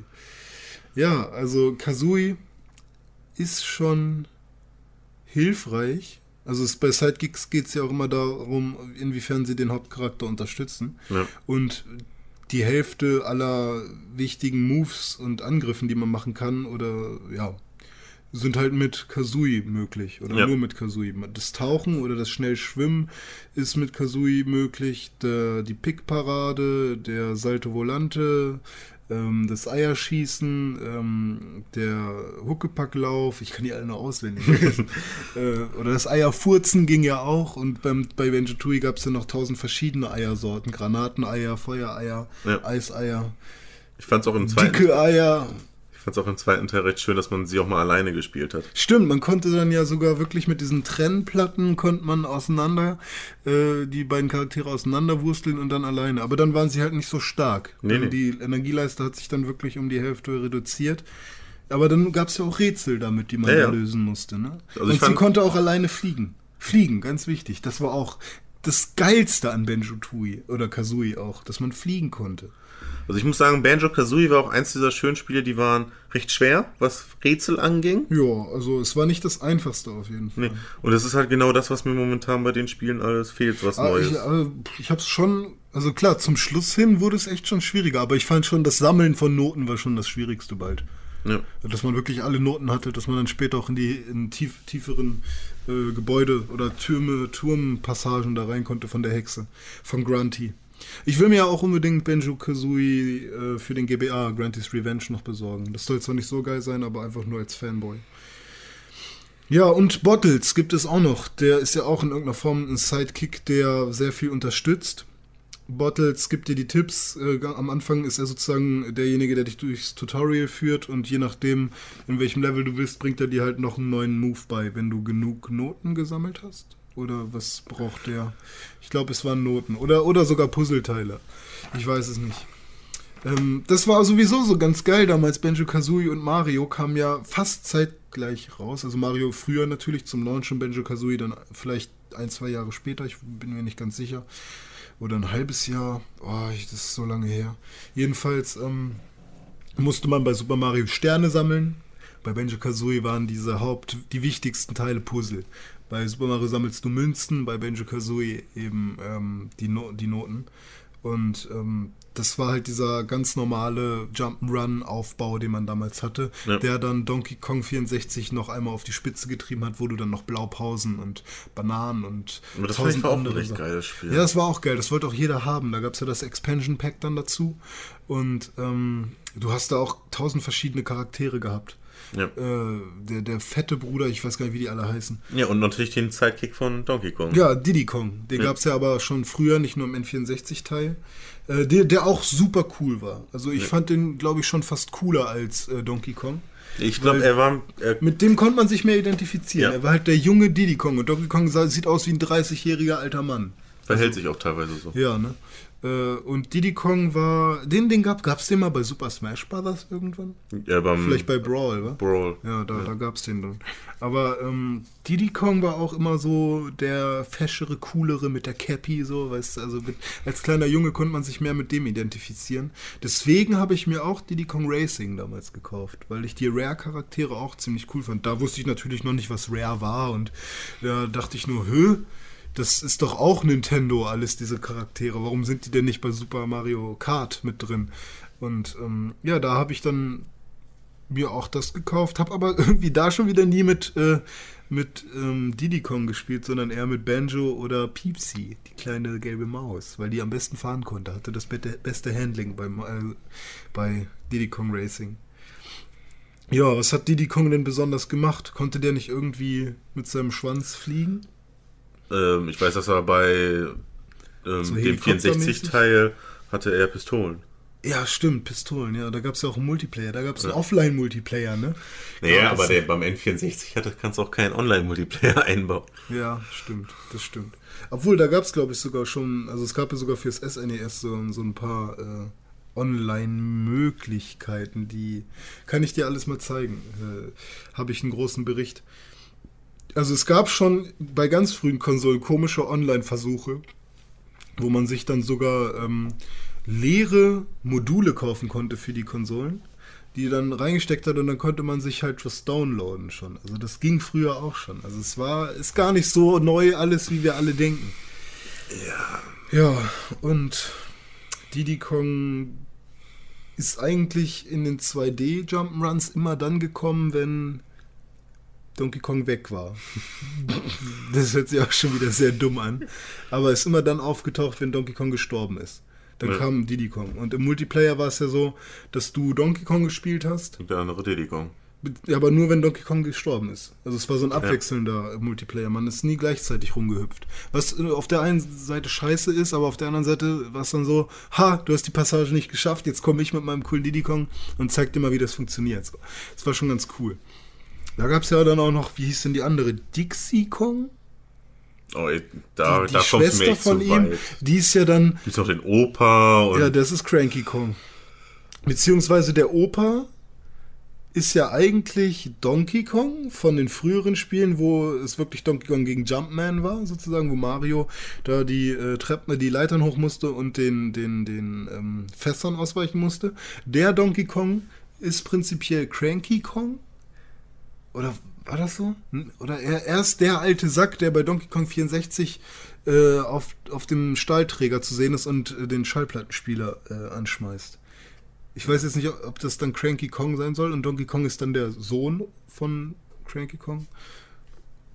Ja, also Kazooie ist schon hilfreich. Also es, bei Sidekicks geht es ja auch immer darum, inwiefern sie den Hauptcharakter unterstützen. Ja. Und die Hälfte aller wichtigen Moves und Angriffen, die man machen kann, oder ja, sind halt mit Kazooie möglich. Oder Ja. nur mit Kazooie. Das Tauchen oder das Schnellschwimmen ist mit Kazooie möglich. Der, die Pickparade, der Salto Volante, ähm, das Eierschießen, ähm, der Huckepacklauf, ich kann die alle noch auswendig lesen. äh, oder das Eierfurzen ging ja auch. Und beim, bei Benjo Tui gab es ja noch tausend verschiedene Eiersorten. Granateneier, Feuereier, Ja. Eiseier, ich fand es auch im zweiten dicke Eier. Ich fand es auch im zweiten Teil recht schön, dass man sie auch mal alleine gespielt hat. Stimmt, man konnte dann ja sogar wirklich mit diesen Trennplatten konnte man auseinander, äh, die beiden Charaktere auseinanderwursteln und dann alleine. Aber dann waren sie halt nicht so stark. Nee, nee. Die Energieleiste hat sich dann wirklich um die Hälfte reduziert. Aber dann gab es ja auch Rätsel damit, die man Ja, ja. lösen musste. Ne? Also und sie konnte auch alleine fliegen. Fliegen, ganz wichtig. Das war auch das Geilste an Benjo-Tooie oder Kazooie auch, dass man fliegen konnte. Also ich muss sagen, Banjo Kazooie war auch eins dieser schönen Spiele, die waren recht schwer, was Rätsel anging. Ja, also es war nicht das Einfachste auf jeden Fall. Nee. Und das ist halt genau das, was mir momentan bei den Spielen alles fehlt, was Ah, Neues. ich, äh, ich hab's schon, also klar, zum Schluss hin wurde es echt schon schwieriger, aber ich fand schon, das Sammeln von Noten war schon das Schwierigste bald. Ja. Dass man wirklich alle Noten hatte, dass man dann später auch in die in tief, tieferen äh, Gebäude oder Türme, Turmpassagen da rein konnte von der Hexe, von Grunty. Ich will mir ja auch unbedingt Benjo Kazooie äh, für den GBA, Granty's Revenge, noch besorgen. Das soll zwar nicht so geil sein, aber einfach nur als Fanboy. Ja, und Bottles gibt es auch noch. Der ist ja auch in irgendeiner Form ein Sidekick, der sehr viel unterstützt. Bottles gibt dir die Tipps. Äh, am Anfang ist er sozusagen derjenige, der dich durchs Tutorial führt und je nachdem, in welchem Level du bist, bringt er dir halt noch einen neuen Move bei, wenn du genug Noten gesammelt hast. Oder was braucht der? Ich glaube, es waren Noten. Oder, oder sogar Puzzleteile. Ich weiß es nicht. Ähm, das war sowieso so ganz geil damals. Benjo Kazooie und Mario kamen ja fast zeitgleich raus. Also Mario früher natürlich zum Launch und Benjo Kazooie dann vielleicht ein, zwei Jahre später. Ich bin mir nicht ganz sicher. Oder ein halbes Jahr. Oh, ich, das ist so lange her. Jedenfalls ähm, musste man bei Super Mario Sterne sammeln. Bei Benjo Kazooie waren diese Haupt, die wichtigsten Teile Puzzle. Bei Super Mario sammelst du Münzen, bei Benjo Kazooie eben ähm, die, no die Noten. Und ähm, das war halt dieser ganz normale Jump'n'Run-Aufbau, den man damals hatte, Ja. der dann Donkey Kong 64 noch einmal auf die Spitze getrieben hat, wo du dann noch Blaupausen und Bananen und Aber das ich war auch ein andere recht Sachen- geiles Spiel. ja, das war auch geil. Das wollte auch jeder haben. Da gab es ja das Expansion Pack dann dazu. Und ähm, du hast da auch tausend verschiedene Charaktere gehabt. Ja. Äh, der, der fette Bruder, ich weiß gar nicht, wie die alle heißen. ja, und natürlich den Sidekick von Donkey Kong. Ja, Diddy Kong. Den Ja. gab es ja aber schon früher, nicht nur im N64-Teil. Äh, der, der auch super cool war. Also ich fand den, glaube ich, schon fast cooler als äh, Donkey Kong. Ich glaube, er war. Er, Mit dem konnte man sich mehr identifizieren. Ja. Er war halt der junge Diddy Kong. Und Donkey Kong sah, sieht aus wie ein 30-jähriger alter Mann. verhält sich auch teilweise so. Ja, ne? Äh, und Diddy Kong war. Den, den gab es den mal bei Super Smash Brothers irgendwann? Ja, beim Vielleicht bei Brawl, wa? Brawl. Ja, da, da gab es den dann. Aber ähm, Diddy Kong war auch immer so der feschere, coolere mit der Cappy, so, weißt du, also mit, als kleiner Junge konnte man sich mehr mit dem identifizieren. Deswegen habe ich mir auch Diddy Kong Racing damals gekauft, weil ich die Rare-Charaktere auch ziemlich cool fand. Da wusste ich natürlich noch nicht, was Rare war und da dachte ich nur, hö, das ist doch auch Nintendo, alles diese Charaktere. Warum sind die denn nicht bei Super Mario Kart mit drin? Und ähm, ja, da habe ich dann mir auch das gekauft, habe aber irgendwie da schon wieder nie mit, äh, mit ähm, Diddy Kong gespielt, sondern eher mit Banjo oder Peepsy, die kleine gelbe Maus, weil die am besten fahren konnte, hatte das beste, Handling beim, äh, bei Diddy Kong Racing. Ja, was hat Diddy Kong denn besonders gemacht? Konnte der nicht irgendwie mit seinem Schwanz fliegen? Ähm, ich weiß, dass er bei ähm, dem helikoptermäßig? 64-Teil hatte er Pistolen. Ja, stimmt, Pistolen, ja. Da gab es ja auch einen Multiplayer. Da gab es einen Offline-Multiplayer, ne? Naja, Ja, aber der, beim N64 hatte, kannst du auch keinen Online-Multiplayer einbauen. Ja, stimmt, das stimmt. Obwohl, da gab es, glaube ich, sogar schon, also es gab ja sogar fürs SNES so, so ein paar äh, Online-Möglichkeiten, die kann ich dir alles mal zeigen. Äh, Habe ich einen großen Bericht. Also es gab schon bei ganz frühen Konsolen komische Online-Versuche, wo man sich dann sogar ähm, leere Module kaufen konnte für die Konsolen, die dann reingesteckt hat und dann konnte man sich halt was downloaden schon. Also das ging früher auch schon. Also es war, ist gar nicht so neu alles, wie wir alle denken. Ja. Ja, und Diddy Kong ist eigentlich in den 2D Jump'n'Runs immer dann gekommen, wenn Donkey Kong weg war. Das hört sich auch schon wieder sehr dumm an. Aber ist immer dann aufgetaucht, wenn Donkey Kong gestorben ist. Dann Ja. kam Diddy Kong. Und im Multiplayer war es ja so, dass du Donkey Kong gespielt hast. Und der andere Diddy Kong. Ja, aber nur wenn Donkey Kong gestorben ist. Also es war so ein abwechselnder Multiplayer. Man ist nie gleichzeitig rumgehüpft. Was äh, auf der einen Seite scheiße ist, aber auf der anderen Seite war es dann so, ha, du hast die Passage nicht geschafft, jetzt komme ich mit meinem coolen Diddy Kong und zeig dir mal, wie das funktioniert. Das war schon ganz cool. Da gab es ja dann auch noch, wie hieß denn die andere? Dixie Kong? Oh, da, die da du mir Schwester von ihm, weit. die ist ja dann Gibt's noch den Opa und Ja, das ist Cranky Kong. Beziehungsweise der Opa ist ja eigentlich Donkey Kong von den früheren Spielen, wo es wirklich Donkey Kong gegen Jumpman war, sozusagen, wo Mario da die äh, Treppen, die Leitern hoch musste und den, den, den ähm, Fässern ausweichen musste. Der Donkey Kong ist prinzipiell Cranky Kong. Oder war das so? Hm? Oder er, er ist der alte Sack, der bei Donkey Kong 64 äh, auf, auf dem Stahlträger zu sehen ist und äh, den Schallplattenspieler äh, anschmeißt. Ich weiß jetzt nicht, ob das dann Cranky Kong sein soll und Donkey Kong ist dann der Sohn von Cranky Kong,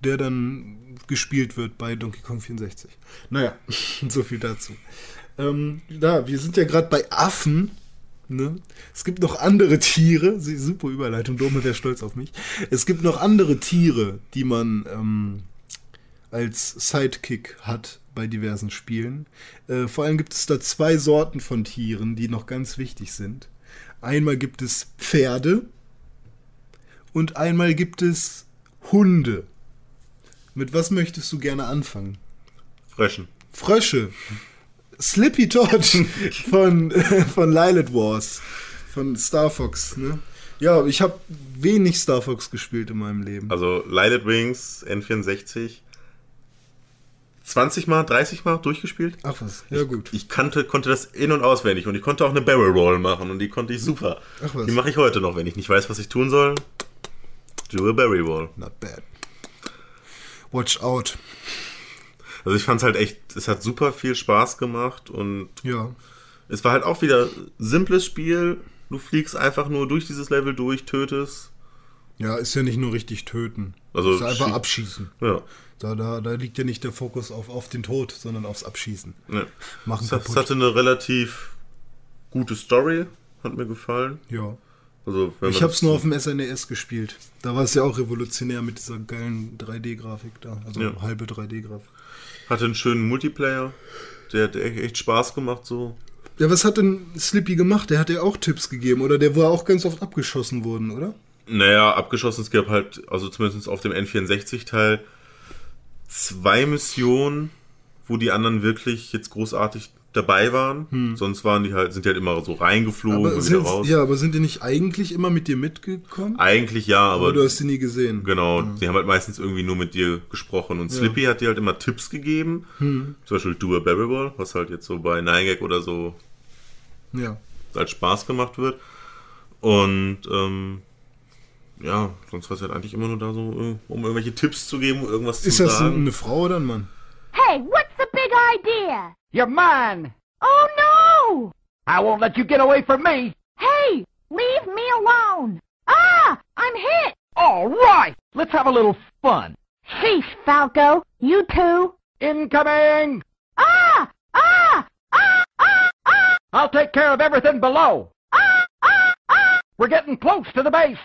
der dann gespielt wird bei Donkey Kong 64. Naja, so viel dazu. Ähm, da, wir sind ja gerade bei Affen. Ne? Es gibt noch andere Tiere, super Überleitung, Dome wäre stolz auf mich. Es gibt noch andere Tiere, die man ähm, als Sidekick hat bei diversen Spielen. Äh, vor allem gibt es da zwei Sorten von Tieren, die noch ganz wichtig sind. Einmal gibt es Pferde und einmal gibt es Hunde. Mit was möchtest du gerne anfangen? Fröschen. Frösche. Slippy Todd von, von Lilith Wars. Von Star Fox, ne? Ja, ich habe wenig Star Fox gespielt in meinem Leben. Also Lighted Wings, N64. 20 Mal, 30 Mal durchgespielt. Ach was, ja gut. Ich kannte, konnte das in- und auswendig und ich konnte auch eine Barrel Roll machen und die konnte ich super. Ach was. Die mache ich heute noch, wenn ich nicht weiß, was ich tun soll. Do a Barrel Roll. Not bad. Watch out. Also ich fand es halt echt, es hat super viel Spaß gemacht und Ja. es war halt auch wieder simples Spiel. Du fliegst einfach nur durch dieses Level durch, tötest. Ja, ist ja nicht nur richtig töten. Also ist einfach schie- abschießen. Ja. Da, da, da liegt ja nicht der Fokus auf, auf den Tod, sondern aufs Abschießen. ja. Machen Es, es hatte eine relativ gute Story, hat mir gefallen. Ja. Also, Ich hab's das- nur auf dem SNES gespielt. Da war es ja auch revolutionär mit dieser geilen 3D-Grafik da. Also Ja. halbe 3D-Grafik. Hatte einen schönen Multiplayer. Der hat echt Spaß gemacht so. Ja, was hat denn Slippy gemacht? Der hat ja auch Tipps gegeben, oder? Der war auch ganz oft abgeschossen worden, oder? Naja, abgeschossen, es gab halt, also zumindest auf dem N64-Teil, zwei Missionen, wo die anderen wirklich jetzt großartig dabei waren. Sonst waren die halt, sind die halt immer so reingeflogen Hm. Aber und wieder sind, raus. ja, aber sind die nicht eigentlich immer mit dir mitgekommen? Eigentlich ja, aber, Aber du hast sie nie gesehen. genau, die haben halt meistens irgendwie nur mit dir gesprochen. Und Slippy hat dir halt immer Tipps gegeben. Hm. Zum Beispiel Do a Barrel Roll, was halt jetzt so bei 9gag oder so Ja. als Spaß gemacht wird. Und ähm, ja, sonst war es halt eigentlich immer nur da so, äh, um irgendwelche Tipps zu geben, irgendwas Ist zu das sagen. eine Frau oder ein Mann? Hey, big idea? You're mine. Oh no! I won't let you get away from me. Hey, leave me alone! Ah, I'm hit! All right. Let's have a little fun. Sheesh, Falco, you too. Incoming. Ah, ah, ah, ah, ah, I'll take care of everything below. ah, ah, ah! We're getting close to the base.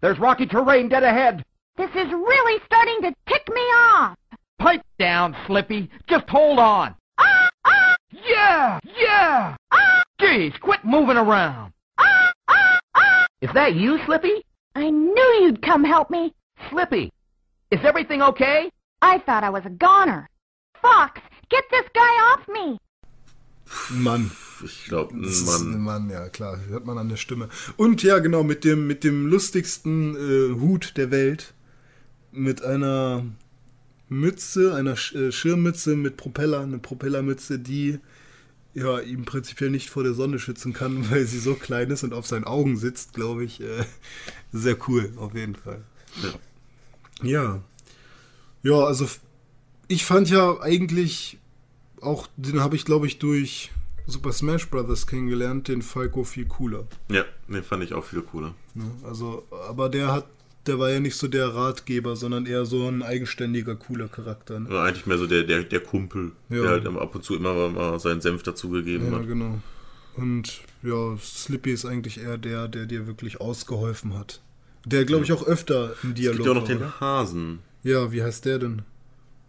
There's rocky terrain dead ahead. This is really starting to tick me off. Pipe down, Slippy. Just hold on. Ah, ah, Yeah, yeah. ah, Geez, quit moving around. ah, ah, ah! Is that you, Slippy? I knew you'd come help me. Slippy, is everything okay? I thought I was a goner. Fox, get this guy off me. Ein Mann. Ich glaube, Das ist ein Mann. Mann, ja klar, hört man an der Stimme. Und ja, genau, mit dem, mit dem lustigsten äh, Hut der Welt. Mit einer Mütze, einer äh, Schirmmütze mit Propeller, eine Propellermütze, die ja ihm prinzipiell nicht vor der Sonne schützen kann, weil sie so klein ist und auf seinen Augen sitzt, glaube ich. Äh, sehr cool, auf jeden Fall. Ja. Ja, also ich fand ja eigentlich auch, den habe ich glaube ich durch Super Smash Bros. kennengelernt, den Falco viel cooler. Ja, den fand ich auch viel cooler. Ne? Also, aber der hat, der war ja nicht so der Ratgeber, sondern eher so ein eigenständiger, cooler Charakter. Ne? Oder eigentlich mehr so der, der, der Kumpel, Ja. der halt ab und zu immer mal seinen Senf dazugegeben Ja, hat. genau. Und ja, Slippy ist eigentlich eher der, der dir wirklich ausgeholfen hat. Der, glaube ich, auch öfter im Es Dialog gibt ja auch noch den oder? Hasen. Ja, wie heißt der denn?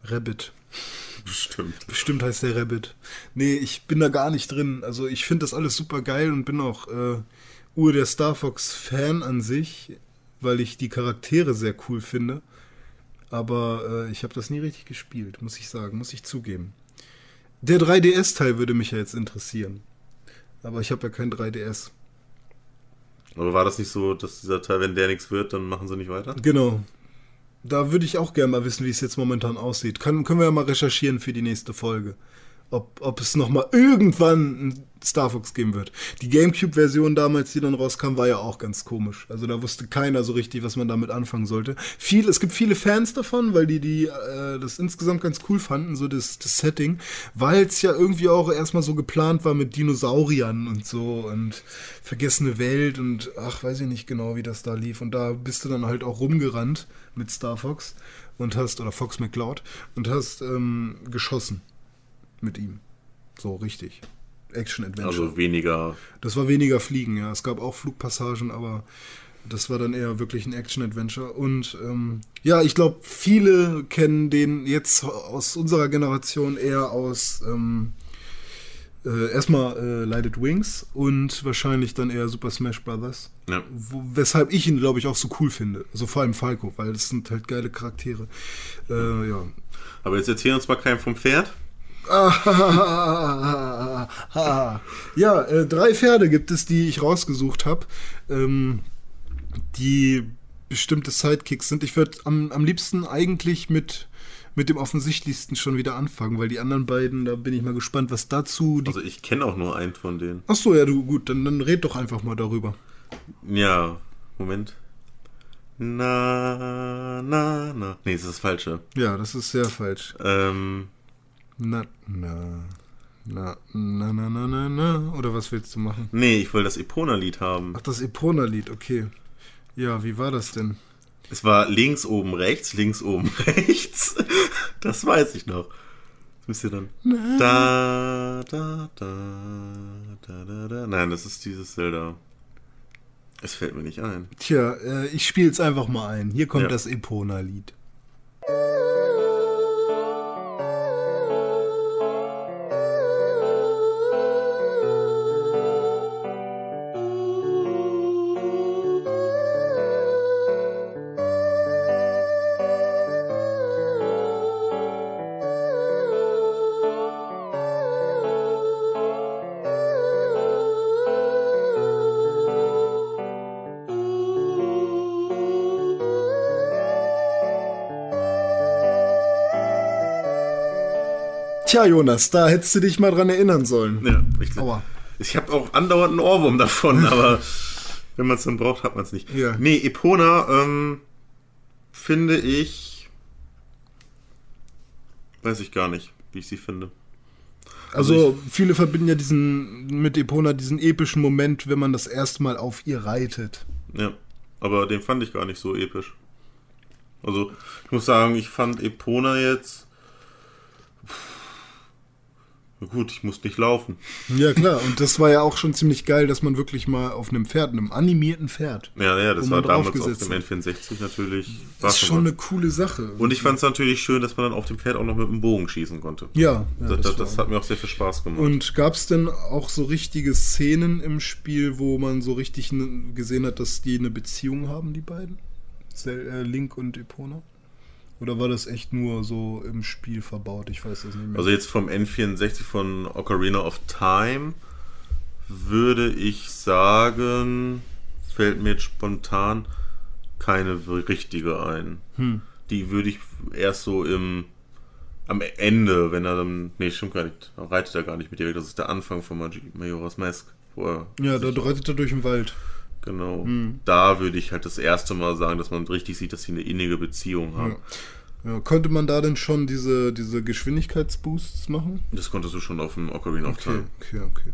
Rabbit. Bestimmt. Bestimmt heißt der Rabbit. Nee, ich bin da gar nicht drin. Also ich finde das alles super geil und bin auch äh, Ur der Star Fox Fan an sich, weil ich die Charaktere sehr cool finde. Aber äh, ich habe das nie richtig gespielt, muss ich sagen, muss ich zugeben. Der 3DS-Teil würde mich ja jetzt interessieren. Aber ich habe ja kein 3DS. Aber war das nicht so, dass dieser Teil, wenn der nichts wird, dann machen sie nicht weiter? Genau. Da würde ich auch gerne mal wissen, wie es jetzt momentan aussieht. Kann, können wir ja mal recherchieren für die nächste Folge. Ob, ob es nochmal irgendwann ein Star Fox geben wird. Die Gamecube-Version damals, die dann rauskam, war ja auch ganz komisch. Also da wusste keiner so richtig, was man damit anfangen sollte. Viel, es gibt viele Fans davon, weil die, die äh, das insgesamt ganz cool fanden, so das, das Setting, weil es ja irgendwie auch erstmal so geplant war mit Dinosauriern und so und vergessene Welt und ach, weiß ich nicht genau, wie das da lief. Und da bist du dann halt auch rumgerannt mit Star Fox und hast, oder Fox McCloud, und hast ähm, geschossen mit ihm. So richtig. Action-Adventure. Also weniger. Das war weniger Fliegen, ja. Es gab auch Flugpassagen, aber das war dann eher wirklich ein Action-Adventure. Und ähm, ja, ich glaube, viele kennen den jetzt aus unserer Generation eher aus ähm, äh, erstmal äh, Lighted Wings und wahrscheinlich dann eher Super Smash Brothers. Ja. Wo, weshalb ich ihn, glaube ich, auch so cool finde. Also vor allem Falco, weil das sind halt geile Charaktere. Äh, ja. Aber jetzt erzählen uns mal keinem vom Pferd. ja, äh, drei Pferde gibt es, die ich rausgesucht habe, ähm, die bestimmte Sidekicks sind. Ich würde am, am liebsten eigentlich mit, mit dem offensichtlichsten schon wieder anfangen, weil die anderen beiden, da bin ich mal gespannt, was dazu. Also ich kenne auch nur einen von denen. Ach so, ja, du, gut, dann, dann red doch einfach mal darüber. Ja, Moment. Na, na, na. Nee, das ist das Falsche. Ja, das ist sehr falsch. Ähm, Na, na, na, na, na, na, na, na. Oder was willst du machen? nee, ich will das Epona-Lied haben. Ach, das Epona-Lied, okay. Ja, wie war das denn? Es war links oben rechts, links oben rechts. Das weiß ich noch. Das müsst ihr dann. Da, da, da, da, da, da. Nein, das ist dieses Zelda. Es fällt mir nicht ein. Tja, äh, ich spiel's einfach mal ein. Hier kommt Ja. das Epona-Lied. Tja, Jonas, da hättest du dich mal dran erinnern sollen. Ja, ich, Aua. ich habe auch andauernd einen Ohrwurm davon, aber wenn man es dann braucht, hat man es nicht. Ja. Nee, Epona, ähm, finde ich. Weiß ich gar nicht, wie ich sie finde. Also, viele verbinden ja diesen mit Epona diesen epischen Moment, wenn man das erste Mal auf ihr reitet. Ja, aber den fand ich gar nicht so episch. Also, ich muss sagen, ich fand Epona jetzt. Na gut, ich musste nicht laufen. Ja, klar. Und das war ja auch schon ziemlich geil, dass man wirklich mal auf einem Pferd, einem animierten Pferd. Ja, ja, das war damals auf dem N64 natürlich. Das ist schon eine coole Sache. Und ich fand es natürlich schön, dass man dann auf dem Pferd auch noch mit dem Bogen schießen konnte. ja, ja das, das, das hat mir auch sehr viel Spaß gemacht. Und gab es denn auch so richtige Szenen im Spiel, wo man so richtig gesehen hat, dass die eine Beziehung haben, die beiden? Äh, Link und Epona? Oder war das echt nur so im Spiel verbaut? Ich weiß das nicht mehr. Also jetzt vom N64 von Ocarina of Time würde ich sagen, fällt mir jetzt spontan keine richtige ein. Hm. Die würde ich erst so im am Ende, wenn er dann. Nee, stimmt gar nicht. Da reitet er gar nicht mit dir weg. Das ist der Anfang von Maj Majora's Mask. Wo er ja, da reitet er durch den Wald. Genau. Hm. Da würde ich halt das erste Mal sagen, dass man richtig sieht, dass sie eine innige Beziehung haben. Ja, konnte man da denn schon diese, diese Geschwindigkeitsboosts machen? Das konntest du schon auf dem Ocarina of Okay, Time. okay, okay.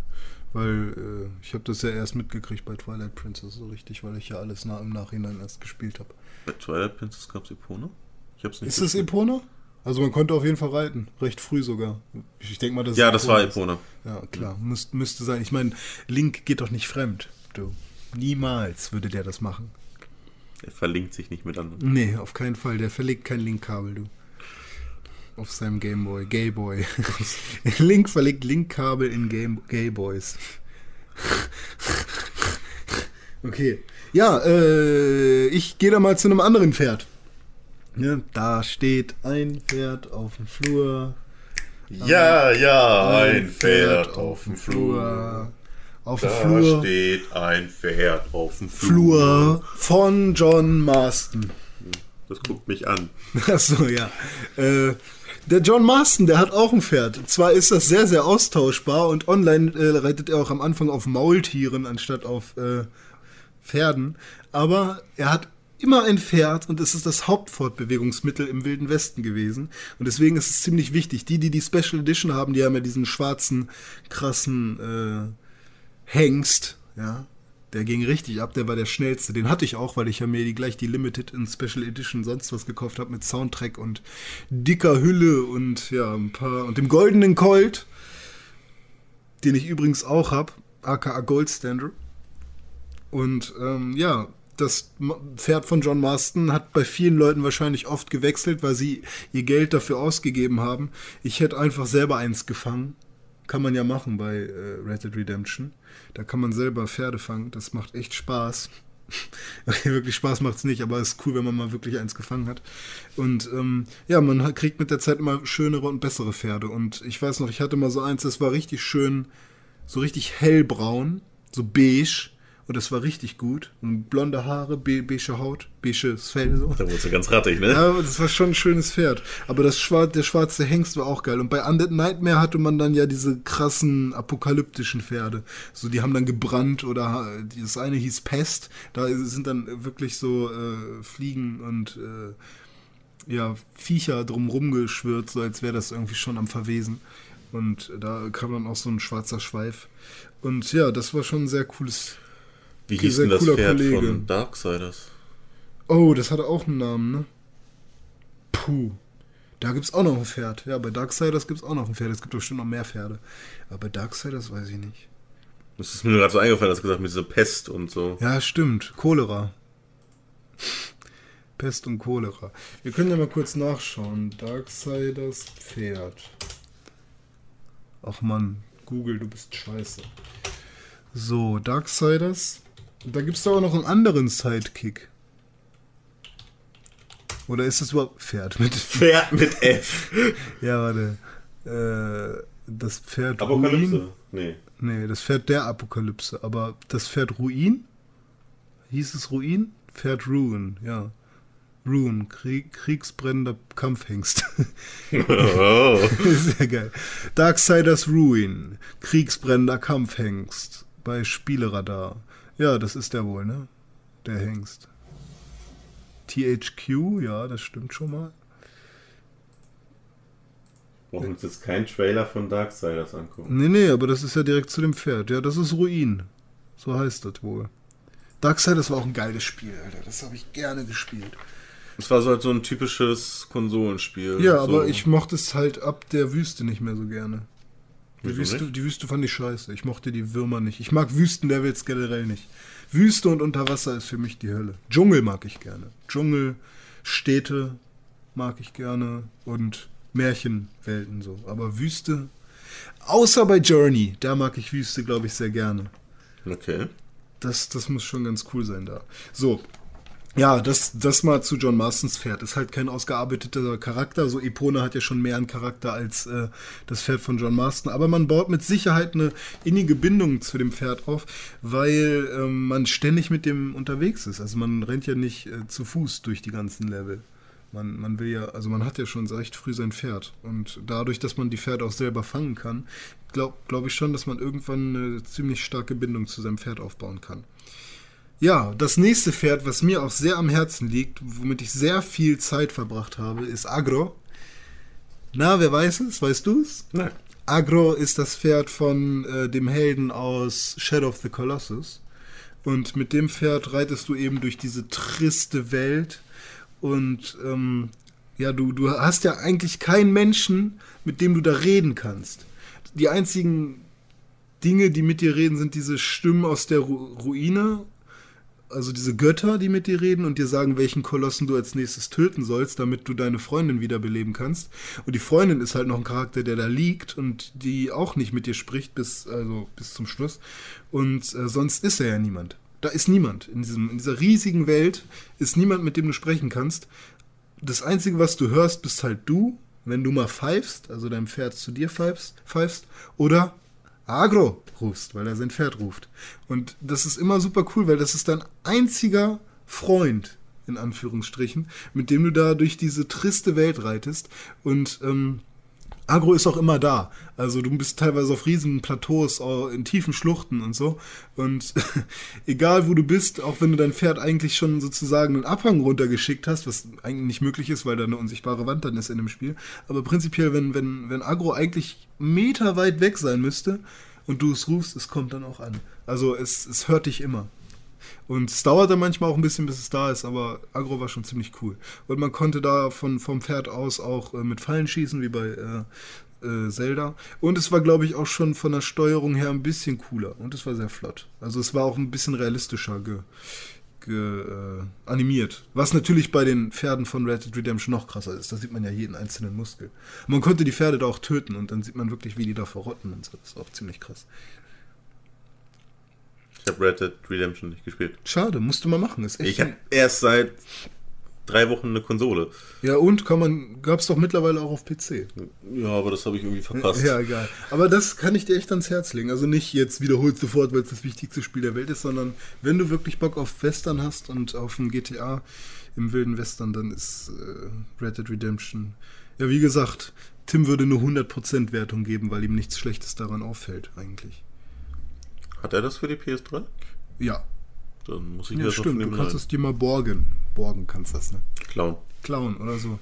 Weil äh, ich habe das ja erst mitgekriegt bei Twilight Princess so richtig, weil ich ja alles nah im Nachhinein erst gespielt habe. Bei Twilight Princess gab es Epona? Ich hab's nicht Ist das gespielt. Epona? Also man konnte auf jeden Fall reiten, recht früh sogar. Ich denke mal, das Ja, ist das war ist. Epona. Ja, klar, müsst, müsste sein. Ich meine, Link geht doch nicht fremd. Du. Niemals würde der das machen. Er verlinkt sich nicht mit anderen. Nee, auf keinen Fall. Der verlegt kein Linkkabel, du. Auf seinem Gameboy. Gayboy. Link verlegt Linkkabel in Game Gayboys. okay. Ja, äh, ich gehe da mal zu einem anderen Pferd. Ja, da steht ein Pferd auf dem Flur. Ja, ja, ein Pferd auf dem Flur. Flur. Auf dem Da Flur. steht ein Pferd auf dem Flur. Flur von John Marston. Das guckt mich an. Achso, ja. Äh, der John Marston, der hat auch ein Pferd. Zwar ist das sehr, sehr austauschbar und online äh, reitet er auch am Anfang auf Maultieren anstatt auf äh, Pferden, aber er hat immer ein Pferd und es ist das Hauptfortbewegungsmittel im Wilden Westen gewesen. Und deswegen ist es ziemlich wichtig. Die, die die Special Edition haben, die haben ja diesen schwarzen, krassen äh, Hengst, ja. Der ging richtig ab, der war der schnellste. Den hatte ich auch, weil ich ja mir die, gleich die Limited in Special Edition sonst was gekauft habe mit Soundtrack und dicker Hülle und ja, ein paar. Und dem goldenen Colt, den ich übrigens auch habe, aka Goldstander. Und ähm, ja, das Pferd von John Marston hat bei vielen Leuten wahrscheinlich oft gewechselt, weil sie ihr Geld dafür ausgegeben haben. Ich hätte einfach selber eins gefangen. Kann man ja machen bei äh, Red Dead Redemption. Da kann man selber Pferde fangen. Das macht echt Spaß. Okay, wirklich Spaß macht's nicht, aber es ist cool, wenn man mal wirklich eins gefangen hat. Und ähm, ja, man kriegt mit der Zeit immer schönere und bessere Pferde. Und ich weiß noch, ich hatte mal so eins, das war richtig schön, so richtig hellbraun, so beige. Und das war richtig gut. Und blonde Haare, be beige Haut, beiges Fell so. Da wurdest du ganz rattig, ne? Ja, das war schon ein schönes Pferd. Aber das Schwar der schwarze Hengst war auch geil. Und bei Undead Nightmare hatte man dann ja diese krassen apokalyptischen Pferde. So, die haben dann gebrannt oder äh, das eine hieß Pest. Da sind dann wirklich so äh, Fliegen und äh, ja, Viecher drumrum geschwirrt, so als wäre das irgendwie schon am Verwesen. Und da kam dann auch so ein schwarzer Schweif. Und ja, das war schon ein sehr cooles. Wie hieß denn das Pferd Kollege. von Darksiders? Oh, das hatte auch einen Namen, ne? Puh. Da gibt's auch noch ein Pferd. Ja, bei Darksiders gibt's auch noch ein Pferd. Es gibt doch bestimmt noch mehr Pferde. Aber bei Darksiders weiß ich nicht. Das ist mir nur gerade so eingefallen, dass du gesagt mit dieser Pest und so. Ja, stimmt. Cholera. Pest und Cholera. Wir können ja mal kurz nachschauen. Darksiders Pferd. Ach Mann, Google, du bist scheiße. So, Darksiders. Da gibt's doch auch noch einen anderen Sidekick. Oder ist das überhaupt Pferd mit Pferd mit F. Ja, warte. Äh, das Pferd Apokalypse. Ruin? Nee. Nee, das Pferd der Apokalypse. Aber das Pferd Ruin? Hieß es Ruin? Pferd Ruin, ja. Ruin, Krieg, kriegsbrennender Kampfhengst. Oh. Sehr geil. Darksiders Ruin, kriegsbrennender Kampfhengst bei Spieleradar. Ja, das ist der wohl, ne? Der Hengst. THQ, ja, das stimmt schon mal. Brauchen uns jetzt keinen Trailer von Darksiders angucken. Nee, nee, aber das ist ja direkt zu dem Pferd. Ja, das ist Ruin. So heißt das wohl. Darksiders war auch ein geiles Spiel, Alter. Das habe ich gerne gespielt. Es war so halt so ein typisches Konsolenspiel. Ja, so. aber ich mochte es halt ab der Wüste nicht mehr so gerne. Die Wüste, die Wüste fand ich scheiße. Ich mochte die Würmer nicht. Ich mag Wüstenlevels generell nicht. Wüste und Unterwasser ist für mich die Hölle. Dschungel mag ich gerne. Dschungel, Städte mag ich gerne und Märchenwelten so. Aber Wüste, außer bei Journey, da mag ich Wüste, glaube ich, sehr gerne. Okay. Das, das muss schon ganz cool sein da. So. Ja, das, das mal zu John Marstons Pferd. Ist halt kein ausgearbeiteter Charakter. So Epona hat ja schon mehr einen Charakter als äh, das Pferd von John Marston. Aber man baut mit Sicherheit eine innige Bindung zu dem Pferd auf, weil ähm, man ständig mit dem unterwegs ist. Also man rennt ja nicht äh, zu Fuß durch die ganzen Level. Man, man will ja, also man hat ja schon recht früh sein Pferd. Und dadurch, dass man die Pferde auch selber fangen kann, glaube glaub ich schon, dass man irgendwann eine ziemlich starke Bindung zu seinem Pferd aufbauen kann. Ja, das nächste Pferd, was mir auch sehr am Herzen liegt, womit ich sehr viel Zeit verbracht habe, ist Agro. Na, wer weiß es? Weißt du es? Nein. Agro ist das Pferd von äh, dem Helden aus Shadow of the Colossus. Und mit dem Pferd reitest du eben durch diese triste Welt. Und ähm, ja, du, du hast ja eigentlich keinen Menschen, mit dem du da reden kannst. Die einzigen Dinge, die mit dir reden, sind diese Stimmen aus der Ru Ruine also diese Götter, die mit dir reden und dir sagen, welchen Kolossen du als nächstes töten sollst, damit du deine Freundin wiederbeleben kannst. Und die Freundin ist halt noch ein Charakter, der da liegt und die auch nicht mit dir spricht bis, also bis zum Schluss. Und äh, sonst ist er ja niemand. Da ist niemand. In, diesem, in dieser riesigen Welt ist niemand, mit dem du sprechen kannst. Das Einzige, was du hörst, bist halt du, wenn du mal pfeifst, also dein Pferd zu dir pfeifst, pfeifst oder Agro rufst, weil er sein Pferd ruft. Und das ist immer super cool, weil das ist dein einziger Freund, in Anführungsstrichen, mit dem du da durch diese triste Welt reitest. Und ähm, Agro ist auch immer da. Also du bist teilweise auf riesigen Plateaus, in tiefen Schluchten und so. Und egal wo du bist, auch wenn du dein Pferd eigentlich schon sozusagen einen Abhang runtergeschickt hast, was eigentlich nicht möglich ist, weil da eine unsichtbare Wand dann ist in dem Spiel. Aber prinzipiell, wenn, wenn, wenn Agro eigentlich Meter weit weg sein müsste und du es rufst, es kommt dann auch an. Also es, es hört dich immer. Und es dauert dann manchmal auch ein bisschen, bis es da ist, aber Agro war schon ziemlich cool. Und man konnte da von, vom Pferd aus auch äh, mit Fallen schießen, wie bei äh, äh, Zelda. Und es war, glaube ich, auch schon von der Steuerung her ein bisschen cooler. Und es war sehr flott. Also es war auch ein bisschen realistischer ge, ge, äh, animiert. Was natürlich bei den Pferden von Red Dead Redemption noch krasser ist. Da sieht man ja jeden einzelnen Muskel. Man konnte die Pferde da auch töten und dann sieht man wirklich, wie die da verrotten und so. Das ist auch ziemlich krass. Ich habe Red Dead Redemption nicht gespielt. Schade, musst du mal machen. Ist echt Ich habe erst seit drei Wochen eine Konsole. Ja, und kann man, gab's doch mittlerweile auch auf PC. Ja, aber das habe ich irgendwie verpasst. Ja, egal. Aber das kann ich dir echt ans Herz legen. Also nicht jetzt wiederholt sofort, weil es das wichtigste Spiel der Welt ist, sondern wenn du wirklich Bock auf Western hast und auf ein GTA im wilden Western, dann ist äh, Red Dead Redemption. Ja, wie gesagt, Tim würde eine 100% Wertung geben, weil ihm nichts Schlechtes daran auffällt, eigentlich. Hat er das für die PS3? Ja, Dann muss ich ja das stimmt. Du kannst leihen. es dir mal borgen. Borgen kannst das, ne? klauen. klauen oder so.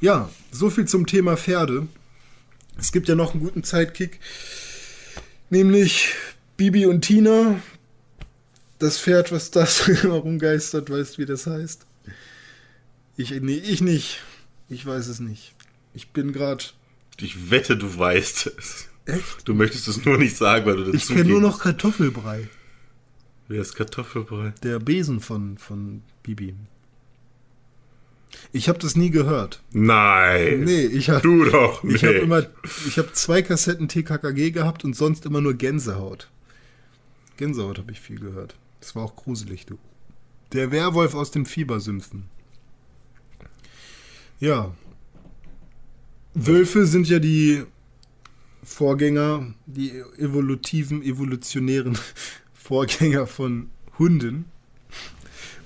Ja, so viel zum Thema Pferde. Es gibt ja noch einen guten Zeitkick, nämlich Bibi und Tina. Das Pferd, was das rumgeistert, weißt wie das heißt? Ich, nee, ich nicht. Ich weiß es nicht. Ich bin gerade. Ich wette, du weißt es. Echt? Du möchtest es nur nicht sagen, weil du dazu Ich kenne nur noch Kartoffelbrei. Wer ist Kartoffelbrei? Der Besen von, von Bibi. Ich habe das nie gehört. Nein. Nee, ich habe Du doch nicht. Ich habe immer, ich habe zwei Kassetten TKKG gehabt und sonst immer nur Gänsehaut. Gänsehaut habe ich viel gehört. Das war auch gruselig, du. Der Werwolf aus den Fiebersümpfen. Ja. Wölfe sind ja die Vorgänger, die evolutiven, evolutionären Vorgänger von Hunden.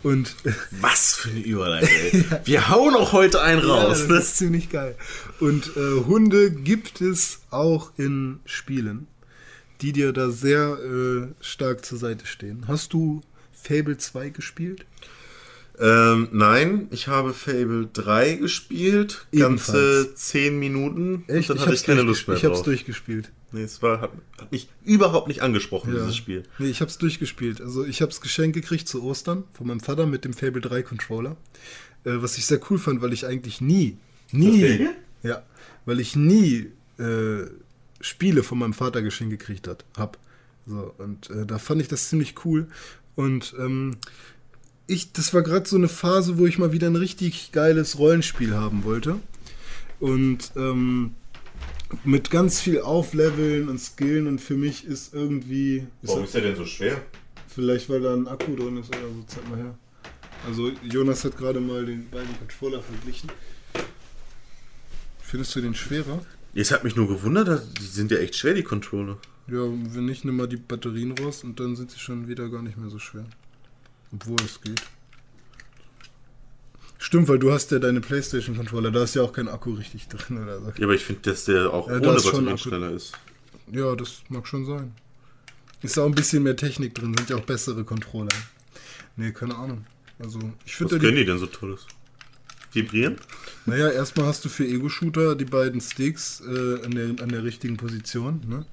Und Was für eine Überleitung, ey. Wir hauen auch heute einen Ja, raus, das ne? ist ziemlich geil. Und äh, Hunde gibt es auch in Spielen, die dir da sehr äh, stark zur Seite stehen. Hast du Fable 2 gespielt? Ähm, nein, ich habe Fable 3 gespielt. Ganze Ebenfalls. 10 Minuten. Echt? Und dann hatte ich keine Lust mehr Ich hab's drauf. durchgespielt. Nee, es war, hat, hat mich überhaupt nicht angesprochen, Ja. dieses Spiel. Nee, ich hab's durchgespielt. Also ich hab's geschenkt gekriegt zu Ostern von meinem Vater mit dem Fable 3 Controller. Äh, was ich sehr cool fand, weil ich eigentlich nie, nie, ja, weil ich nie äh, Spiele von meinem Vater geschenkt gekriegt hat, hab. So, und äh, da fand ich das ziemlich cool. Und ähm, ich, das war gerade so eine Phase, wo ich mal wieder ein richtig geiles Rollenspiel haben wollte. Und ähm, mit ganz viel Aufleveln und Skillen und für mich ist irgendwie. Ist ist der denn so schwer? Vielleicht weil da ein Akku drin ist oder so, zeig mal her. Also Jonas hat gerade mal den beiden Controller verglichen. Findest du den schwerer? Es hat mich nur gewundert, die sind ja echt schwer, die Controller. Ja, wenn nicht, nimm mal die Batterien raus und dann sind sie schon wieder gar nicht mehr so schwer. Obwohl es geht. Stimmt, weil du hast ja deine Playstation-Controller, da ist ja auch kein Akku richtig drin oder so. Ja, aber ich finde, dass der auch Ja, ohne Batterien schneller ist. Ja, das mag schon sein. Ist auch ein bisschen mehr Technik drin, sind ja auch bessere Controller. Nee, keine Ahnung. Also, ich Was finde können die denn so Tolles? Vibrieren? Naja, erstmal hast du für Ego-Shooter die beiden Sticks äh, an, der, an der richtigen Position. Ne?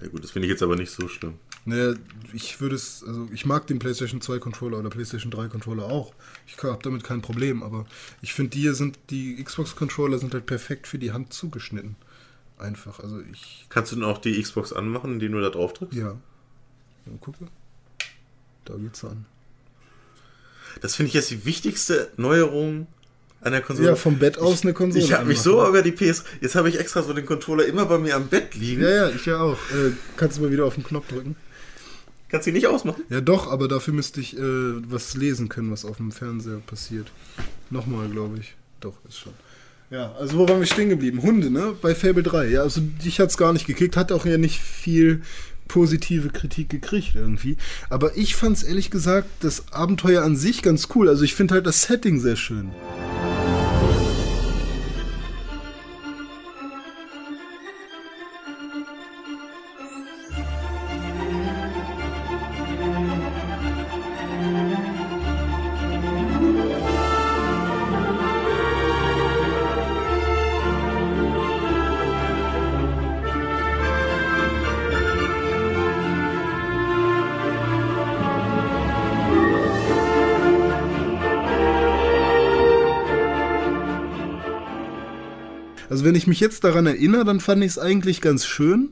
Ja gut, das finde ich jetzt aber nicht so schlimm. Naja, ich würde es, also ich mag den PlayStation 2 Controller oder PlayStation 3 Controller auch. Ich habe damit kein Problem, aber ich finde, die hier sind, die Xbox Controller sind halt perfekt für die Hand zugeschnitten. Einfach, also ich, Kannst du denn auch die Xbox anmachen, indem du da drauf drückst? ja. Mal gucke. Da geht's an. Das finde ich jetzt die wichtigste Neuerung an der Konsole. Ja, vom Bett aus eine Konsole Ich habe mich so über die PS. Jetzt habe ich extra so den Controller immer bei mir am Bett liegen. Ja, ja, ich ja auch. Äh, kannst du mal wieder auf den Knopf drücken? Kannst du nicht ausmachen? Ja, doch, aber dafür müsste ich äh, was lesen können, was auf dem Fernseher passiert. Nochmal, glaube ich. Doch, ist schon. Ja, also wo waren wir stehen geblieben? Hunde, ne? Bei Fable 3. Ja, also dich hat's gar nicht gekickt, hat auch ja nicht viel positive Kritik gekriegt irgendwie. Aber ich fand's ehrlich gesagt das Abenteuer an sich ganz cool. Also ich finde halt das Setting sehr schön. Wenn ich mich jetzt daran erinnere, dann fand ich es eigentlich ganz schön,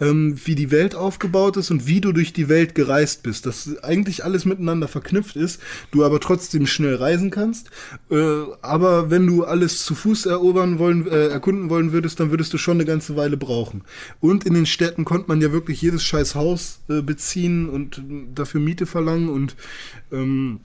ähm, wie die Welt aufgebaut ist und wie du durch die Welt gereist bist. Dass eigentlich alles miteinander verknüpft ist, du aber trotzdem schnell reisen kannst. Äh, aber wenn du alles zu Fuß erobern wollen, äh, erkunden wollen würdest, dann würdest du schon eine ganze Weile brauchen. Und in den Städten konnte man ja wirklich jedes scheiß Haus äh, beziehen und dafür Miete verlangen und ähm,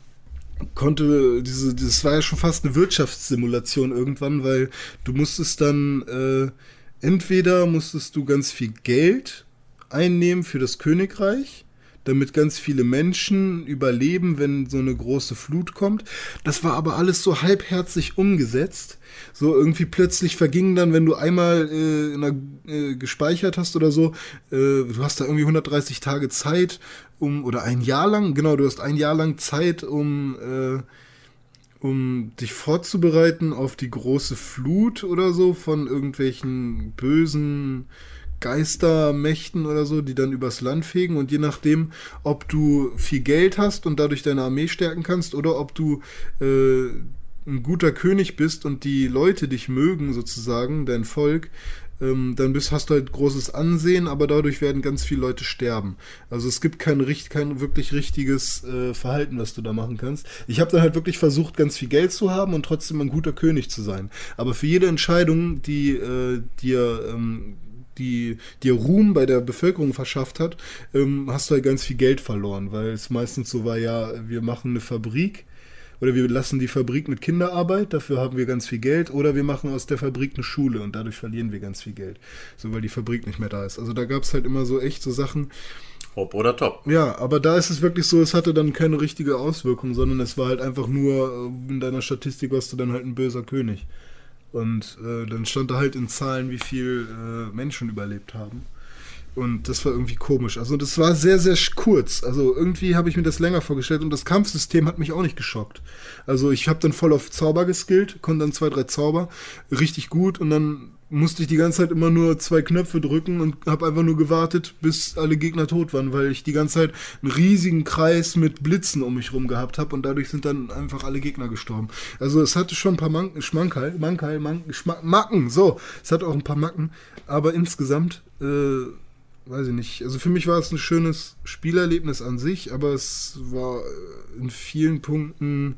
konnte diese, das war ja schon fast eine Wirtschaftssimulation irgendwann, weil du musstest dann äh, entweder musstest du ganz viel Geld einnehmen für das Königreich, damit ganz viele Menschen überleben, wenn so eine große Flut kommt. Das war aber alles so halbherzig umgesetzt. So irgendwie plötzlich vergingen dann, wenn du einmal äh, einer, äh, gespeichert hast oder so, äh, du hast da irgendwie 130 Tage Zeit, um, oder ein Jahr lang, genau, du hast ein Jahr lang Zeit, um, äh, um dich vorzubereiten auf die große Flut oder so von irgendwelchen bösen Geistermächten oder so, die dann übers Land fegen. Und je nachdem, ob du viel Geld hast und dadurch deine Armee stärken kannst oder ob du äh, ein guter König bist und die Leute dich mögen sozusagen, dein Volk, ähm, dann bist, hast du halt großes Ansehen, aber dadurch werden ganz viele Leute sterben. Also es gibt kein, kein wirklich richtiges äh, Verhalten, was du da machen kannst. Ich habe dann halt wirklich versucht, ganz viel Geld zu haben und trotzdem ein guter König zu sein. Aber für jede Entscheidung, die äh, dir ähm, die dir Ruhm bei der Bevölkerung verschafft hat, ähm, hast du halt ganz viel Geld verloren, weil es meistens so war, ja, wir machen eine Fabrik oder wir lassen die Fabrik mit Kinderarbeit, dafür haben wir ganz viel Geld, oder wir machen aus der Fabrik eine Schule und dadurch verlieren wir ganz viel Geld, so weil die Fabrik nicht mehr da ist. Also da gab es halt immer so echt so Sachen, Hopp oder top. ja, aber da ist es wirklich so, es hatte dann keine richtige Auswirkung, sondern es war halt einfach nur, äh, in deiner Statistik warst du dann halt ein böser König. Und äh, dann stand da halt in Zahlen, wie viel äh, Menschen überlebt haben. Und das war irgendwie komisch. Also das war sehr, sehr kurz. Also irgendwie habe ich mir das länger vorgestellt und das Kampfsystem hat mich auch nicht geschockt. Also ich habe dann voll auf Zauber geskillt, konnte dann zwei, drei Zauber, richtig gut und dann musste ich die ganze Zeit immer nur zwei Knöpfe drücken und habe einfach nur gewartet, bis alle Gegner tot waren, weil ich die ganze Zeit einen riesigen Kreis mit Blitzen um mich rum gehabt habe und dadurch sind dann einfach alle Gegner gestorben. Also es hatte schon ein paar Manken, Schmankerl, Mankerl, Manken, Schma Macken, so, es hatte auch ein paar Macken, aber insgesamt, äh, weiß ich nicht, also für mich war es ein schönes Spielerlebnis an sich, aber es war äh, in vielen Punkten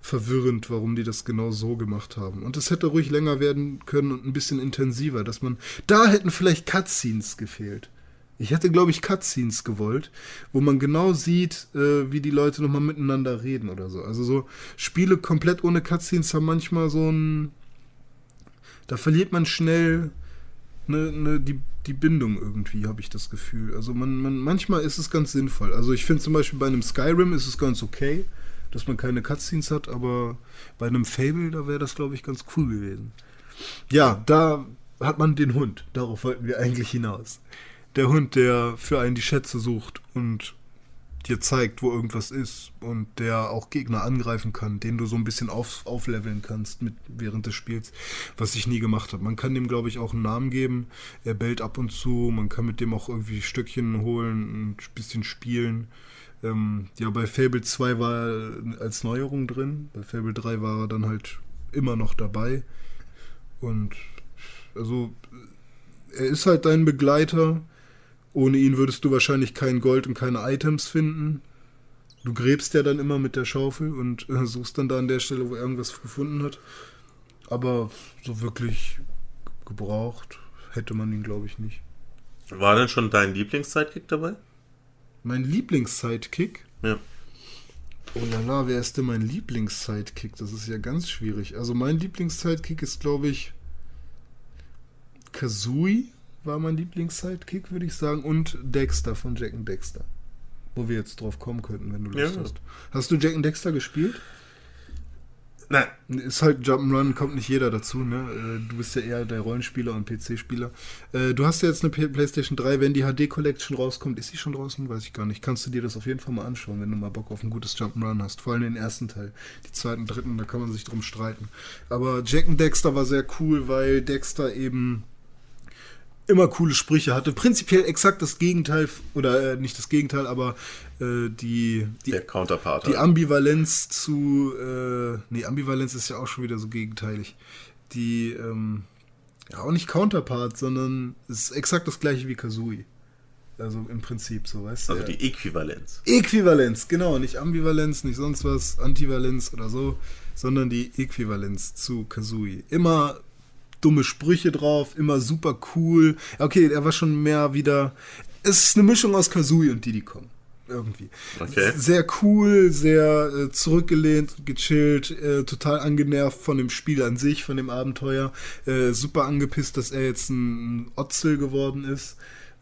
verwirrend, warum die das genau so gemacht haben. Und es hätte ruhig länger werden können und ein bisschen intensiver, dass man. Da hätten vielleicht Cutscenes gefehlt. Ich hätte, glaube ich, Cutscenes gewollt, wo man genau sieht, äh, wie die Leute nochmal miteinander reden oder so. Also so Spiele komplett ohne Cutscenes haben manchmal so ein. Da verliert man schnell ne, ne, die, die Bindung irgendwie, habe ich das Gefühl. Also man, man, manchmal ist es ganz sinnvoll. Also ich finde zum Beispiel bei einem Skyrim ist es ganz okay, dass man keine Cutscenes hat, aber bei einem Fable, da wäre das, glaube ich, ganz cool gewesen. Ja, da hat man den Hund. Darauf wollten wir eigentlich hinaus. Der Hund, der für einen die Schätze sucht und dir zeigt, wo irgendwas ist und der auch Gegner angreifen kann, den du so ein bisschen auf, aufleveln kannst mit während des Spiels, was ich nie gemacht habe. Man kann dem, glaube ich, auch einen Namen geben. Er bellt ab und zu, man kann mit dem auch irgendwie Stöckchen holen und ein bisschen spielen. Ähm, ja, bei Fable 2 war er als Neuerung drin, bei Fable 3 war er dann halt immer noch dabei. Und also er ist halt dein Begleiter. Ohne ihn würdest du wahrscheinlich kein Gold und keine Items finden. Du gräbst ja dann immer mit der Schaufel und äh, suchst dann da an der Stelle, wo er irgendwas gefunden hat. Aber so wirklich gebraucht hätte man ihn, glaube ich, nicht. War denn schon dein Lieblings-Sidekick dabei? Mein Lieblings-Sidekick? Ja. Oh la la, wer ist denn mein Lieblings-Sidekick? Das ist ja ganz schwierig. Also mein Lieblings-Sidekick ist, glaube ich, Kazooie war mein Lieblings-Sidekick, würde ich sagen. Und Dexter von Jack and Dexter. Wo wir jetzt drauf kommen könnten, wenn du Lust Ja. hast. Hast du Jack and Dexter gespielt? Nein. Ist halt Jump'n'Run, kommt nicht jeder dazu, ne? Äh, Du bist ja eher der Rollenspieler und PC-Spieler. Äh, Du hast ja jetzt eine PlayStation 3, wenn die HD Collection rauskommt, ist sie schon draußen? Weiß ich gar nicht. Kannst du dir das auf jeden Fall mal anschauen, wenn du mal Bock auf ein gutes Jump'n'Run hast. Vor allem den ersten Teil. Die zweiten, dritten, da kann man sich drum streiten. Aber Jack and Dexter war sehr cool, weil Dexter eben immer coole Sprüche hatte. Prinzipiell exakt das Gegenteil, oder äh, nicht das Gegenteil, aber äh, die, die Der Counterpart. die halt. Ambivalenz zu, äh, nee, Ambivalenz ist ja auch schon wieder so gegenteilig. Die, ähm, ja, auch nicht Counterpart, sondern es ist exakt das gleiche wie Kazooie. Also im Prinzip, so weißt du. also ja. die Äquivalenz. Äquivalenz, genau, nicht Ambivalenz, nicht sonst was, Antivalenz oder so, sondern die Äquivalenz zu Kazooie. Immer dumme Sprüche drauf, immer super cool. Okay, er war schon mehr wieder. Es ist eine Mischung aus Kazooie und Diddy Kong. Irgendwie. Okay. Sehr cool, sehr äh, zurückgelehnt, gechillt, äh, total angenervt von dem Spiel an sich, von dem Abenteuer. Äh, super angepisst, dass er jetzt ein, ein Otzel geworden ist.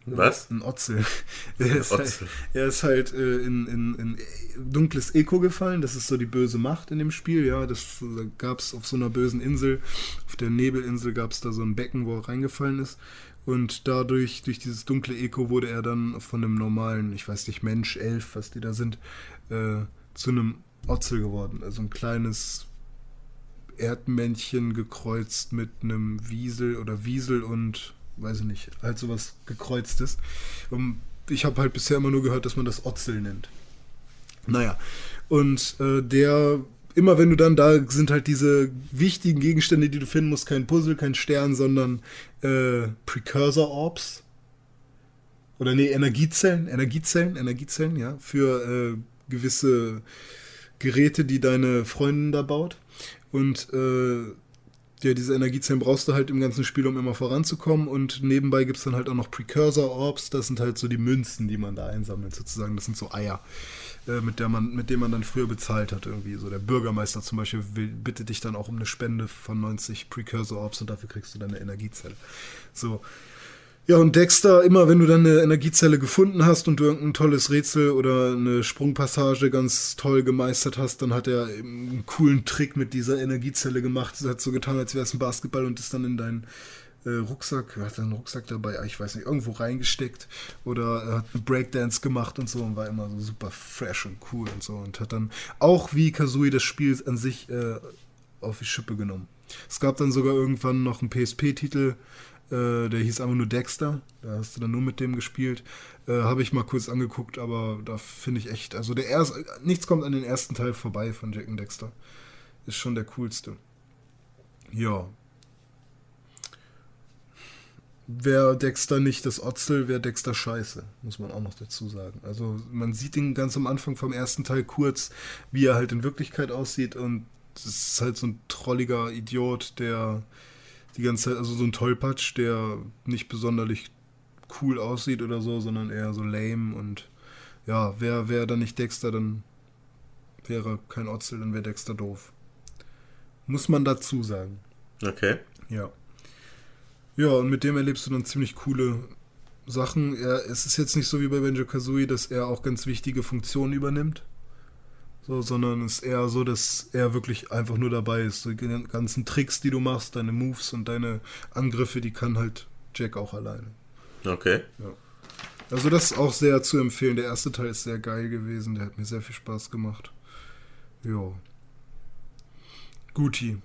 Was? Ein Otzel. Er ist, halt, Otzel. er ist halt äh, in, in, in dunkles Eco gefallen. Das ist so die böse Macht in dem Spiel. Ja, das gab es auf so einer bösen Insel. Auf der Nebelinsel gab es da so ein Becken, wo er reingefallen ist. Und dadurch, durch dieses dunkle Eco, wurde er dann von einem normalen, ich weiß nicht, Mensch, Elf, was die da sind, äh, zu einem Otzel geworden. Also ein kleines Erdmännchen gekreuzt mit einem Wiesel oder Wiesel und weiß ich nicht, halt sowas gekreuztes. Und ich habe halt bisher immer nur gehört, dass man das Otzel nennt. Naja, und äh, der, immer wenn du dann, da sind halt diese wichtigen Gegenstände, die du finden musst, kein Puzzle, kein Stern, sondern äh, Precursor Orbs. Oder nee, Energiezellen, Energiezellen, Energiezellen, ja, für äh, gewisse Geräte, die deine Freundin da baut. Und äh, ja, diese Energiezellen brauchst du halt im ganzen Spiel, um immer voranzukommen. Und nebenbei gibt es dann halt auch noch Precursor Orbs. Das sind halt so die Münzen, die man da einsammelt, sozusagen. Das sind so Eier, äh, mit, der man, mit denen man dann früher bezahlt hat. Irgendwie so der Bürgermeister zum Beispiel will, bittet dich dann auch um eine Spende von 90 Precursor Orbs und dafür kriegst du dann eine Energiezelle. So. Ja, und Dexter, immer wenn du dann eine Energiezelle gefunden hast und du irgendein tolles Rätsel oder eine Sprungpassage ganz toll gemeistert hast, dann hat er einen coolen Trick mit dieser Energiezelle gemacht. Er hat so getan, als wäre es ein Basketball und ist dann in deinen äh, Rucksack, er hat einen Rucksack dabei, ah, ich weiß nicht, irgendwo reingesteckt oder er hat einen Breakdance gemacht und so und war immer so super fresh und cool und so und hat dann auch wie Kazooie das Spiel an sich äh, auf die Schippe genommen. Es gab dann sogar irgendwann noch einen PSP-Titel, äh, der hieß einfach nur Dexter. Da hast du dann nur mit dem gespielt. Äh, Habe ich mal kurz angeguckt, aber da finde ich echt, also der erste, nichts kommt an den ersten Teil vorbei von Jack and Dexter. Ist schon der coolste. Ja. Wäre Dexter nicht das Otzel, wäre Dexter scheiße, muss man auch noch dazu sagen. Also man sieht ihn ganz am Anfang vom ersten Teil kurz, wie er halt in Wirklichkeit aussieht und es ist halt so ein trolliger Idiot, der die ganze Zeit, also so ein Tollpatsch, der nicht besonderlich cool aussieht oder so, sondern eher so lame und ja, wäre wär dann nicht Dexter, dann wäre kein Otzel, dann wäre Dexter doof. Muss man dazu sagen. Okay. Ja. Ja, und mit dem erlebst du dann ziemlich coole Sachen. Er, es ist jetzt nicht so wie bei Benjo Kazooie, dass er auch ganz wichtige Funktionen übernimmt. So, sondern es ist eher so, dass er wirklich einfach nur dabei ist. Die ganzen Tricks, die du machst, deine Moves und deine Angriffe, die kann halt Jack auch alleine. Okay. Also das ist auch sehr zu empfehlen. Der erste Teil ist sehr geil gewesen. Der hat mir sehr viel Spaß gemacht. Jo. Guti.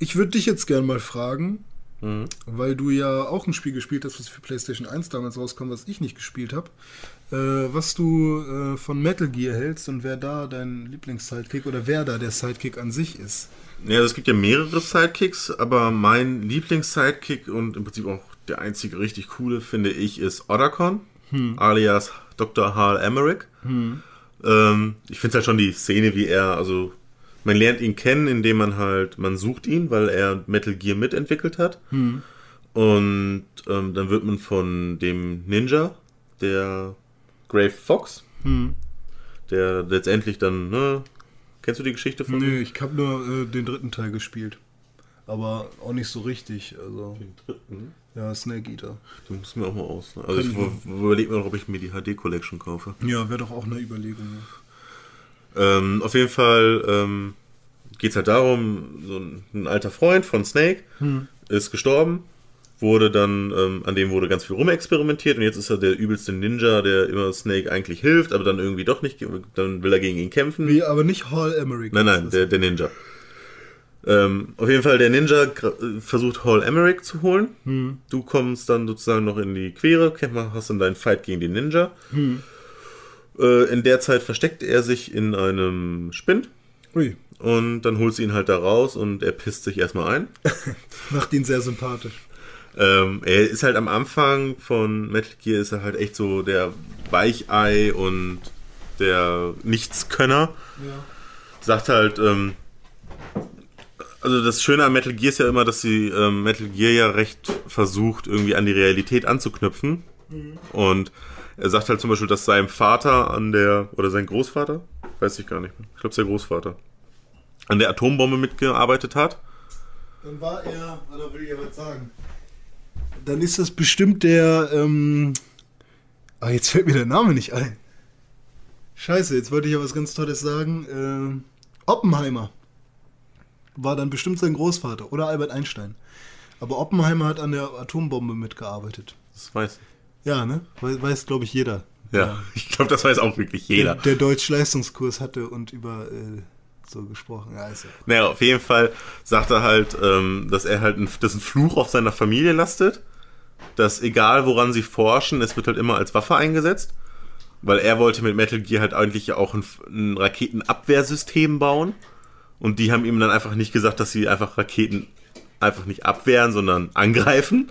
Ich würde dich jetzt gern mal fragen, Mhm. weil du ja auch ein Spiel gespielt hast, was für PlayStation 1 damals rauskam, was ich nicht gespielt habe, äh, was du äh, von Metal Gear hältst und wer da dein Lieblings-Sidekick oder wer da der Sidekick an sich ist. Ja, also es gibt ja mehrere Sidekicks, aber mein Lieblings-Sidekick und im Prinzip auch der einzige richtig coole, finde ich, ist Otacon, alias Dr. Hal Emmerich. Ähm, ich finde halt schon die Szene, wie er, also man lernt ihn kennen, indem man halt, man sucht ihn, weil er Metal Gear mitentwickelt hat. Und ähm, dann wird man von dem Ninja, der Grave Fox, der letztendlich dann, ne, kennst du die Geschichte von Nee, ich habe nur äh, den dritten Teil gespielt. Aber auch nicht so richtig. Also, dem dritten? ja, Snake Eater. Du musst mir auch mal aus. Ne? Also ich überlege mir noch, ob ich mir die HD Collection kaufe. Ja, wäre doch auch eine Überlegung. Ja. Ähm, auf jeden Fall ähm, geht es halt darum, so ein, ein alter Freund von Snake ist gestorben, wurde dann, ähm, an dem wurde ganz viel rumexperimentiert und jetzt ist er der übelste Ninja, der immer Snake eigentlich hilft, aber dann irgendwie doch nicht, dann will er gegen ihn kämpfen. Wie, aber nicht Hall Emmerich. Nein, nein, der, der Ninja. Ähm, auf jeden Fall, der Ninja versucht Hall Emmerich zu holen. Du kommst dann sozusagen noch in die Quere, hast dann deinen Fight gegen den Ninja. Äh, in der Zeit versteckt er sich in einem Spind Ui, und dann holst du ihn halt da raus und er pisst sich erstmal ein. macht ihn sehr sympathisch. Ähm, er ist halt am Anfang von Metal Gear ist er halt echt so der Weichei und der Nichtskönner. Ja. sagt halt, ähm, also das Schöne an Metal Gear ist ja immer, dass sie ähm, Metal Gear ja recht versucht, irgendwie an die Realität anzuknüpfen. Und er sagt halt zum Beispiel, dass seinem Vater an der, oder sein Großvater, weiß ich gar nicht mehr, ich glaube sein Großvater, an der Atombombe mitgearbeitet hat. Dann war er, da will ich ja was sagen. Dann ist das bestimmt der, ähm, ah, jetzt fällt mir der Name nicht ein. Scheiße, jetzt wollte ich ja was ganz Tolles sagen. Ähm, Oppenheimer war dann bestimmt sein Großvater oder Albert Einstein. Aber Oppenheimer hat an der Atombombe mitgearbeitet. Das weiß Ja, ne? Weiß, weiß glaube ich, jeder. Ja, ich glaube, das weiß auch wirklich Der, jeder. der Deutsch-Leistungskurs hatte und über äh, so gesprochen. Ja. Naja, auf jeden Fall sagt er halt, ähm, dass er halt ein, dass ein Fluch auf seiner Familie lastet. Dass egal woran sie forschen, es wird halt immer als Waffe eingesetzt. Weil er wollte mit Metal Gear halt eigentlich auch ein, ein Raketenabwehrsystem bauen. Und die haben ihm dann einfach nicht gesagt, dass sie einfach Raketen einfach nicht abwehren, sondern angreifen.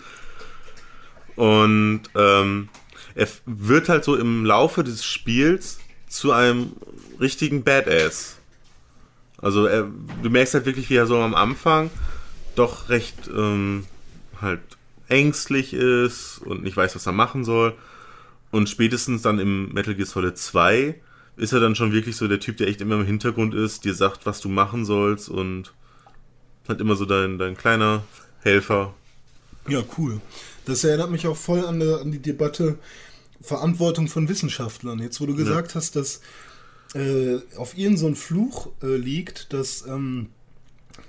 Und ähm, er wird halt so im Laufe des Spiels zu einem richtigen Badass. Also er, du merkst halt wirklich, wie er so am Anfang doch recht ähm, halt ängstlich ist und nicht weiß, was er machen soll. Und spätestens dann im Metal Gear Solid 2 ist er dann schon wirklich so der Typ, der echt immer im Hintergrund ist, dir sagt, was du machen sollst und halt immer so dein, dein kleiner Helfer. Ja, cool. Das erinnert mich auch voll an, der, an die Debatte Verantwortung von Wissenschaftlern. Jetzt, wo du gesagt hast, dass äh, auf ihnen so ein Fluch äh, liegt, dass, ähm,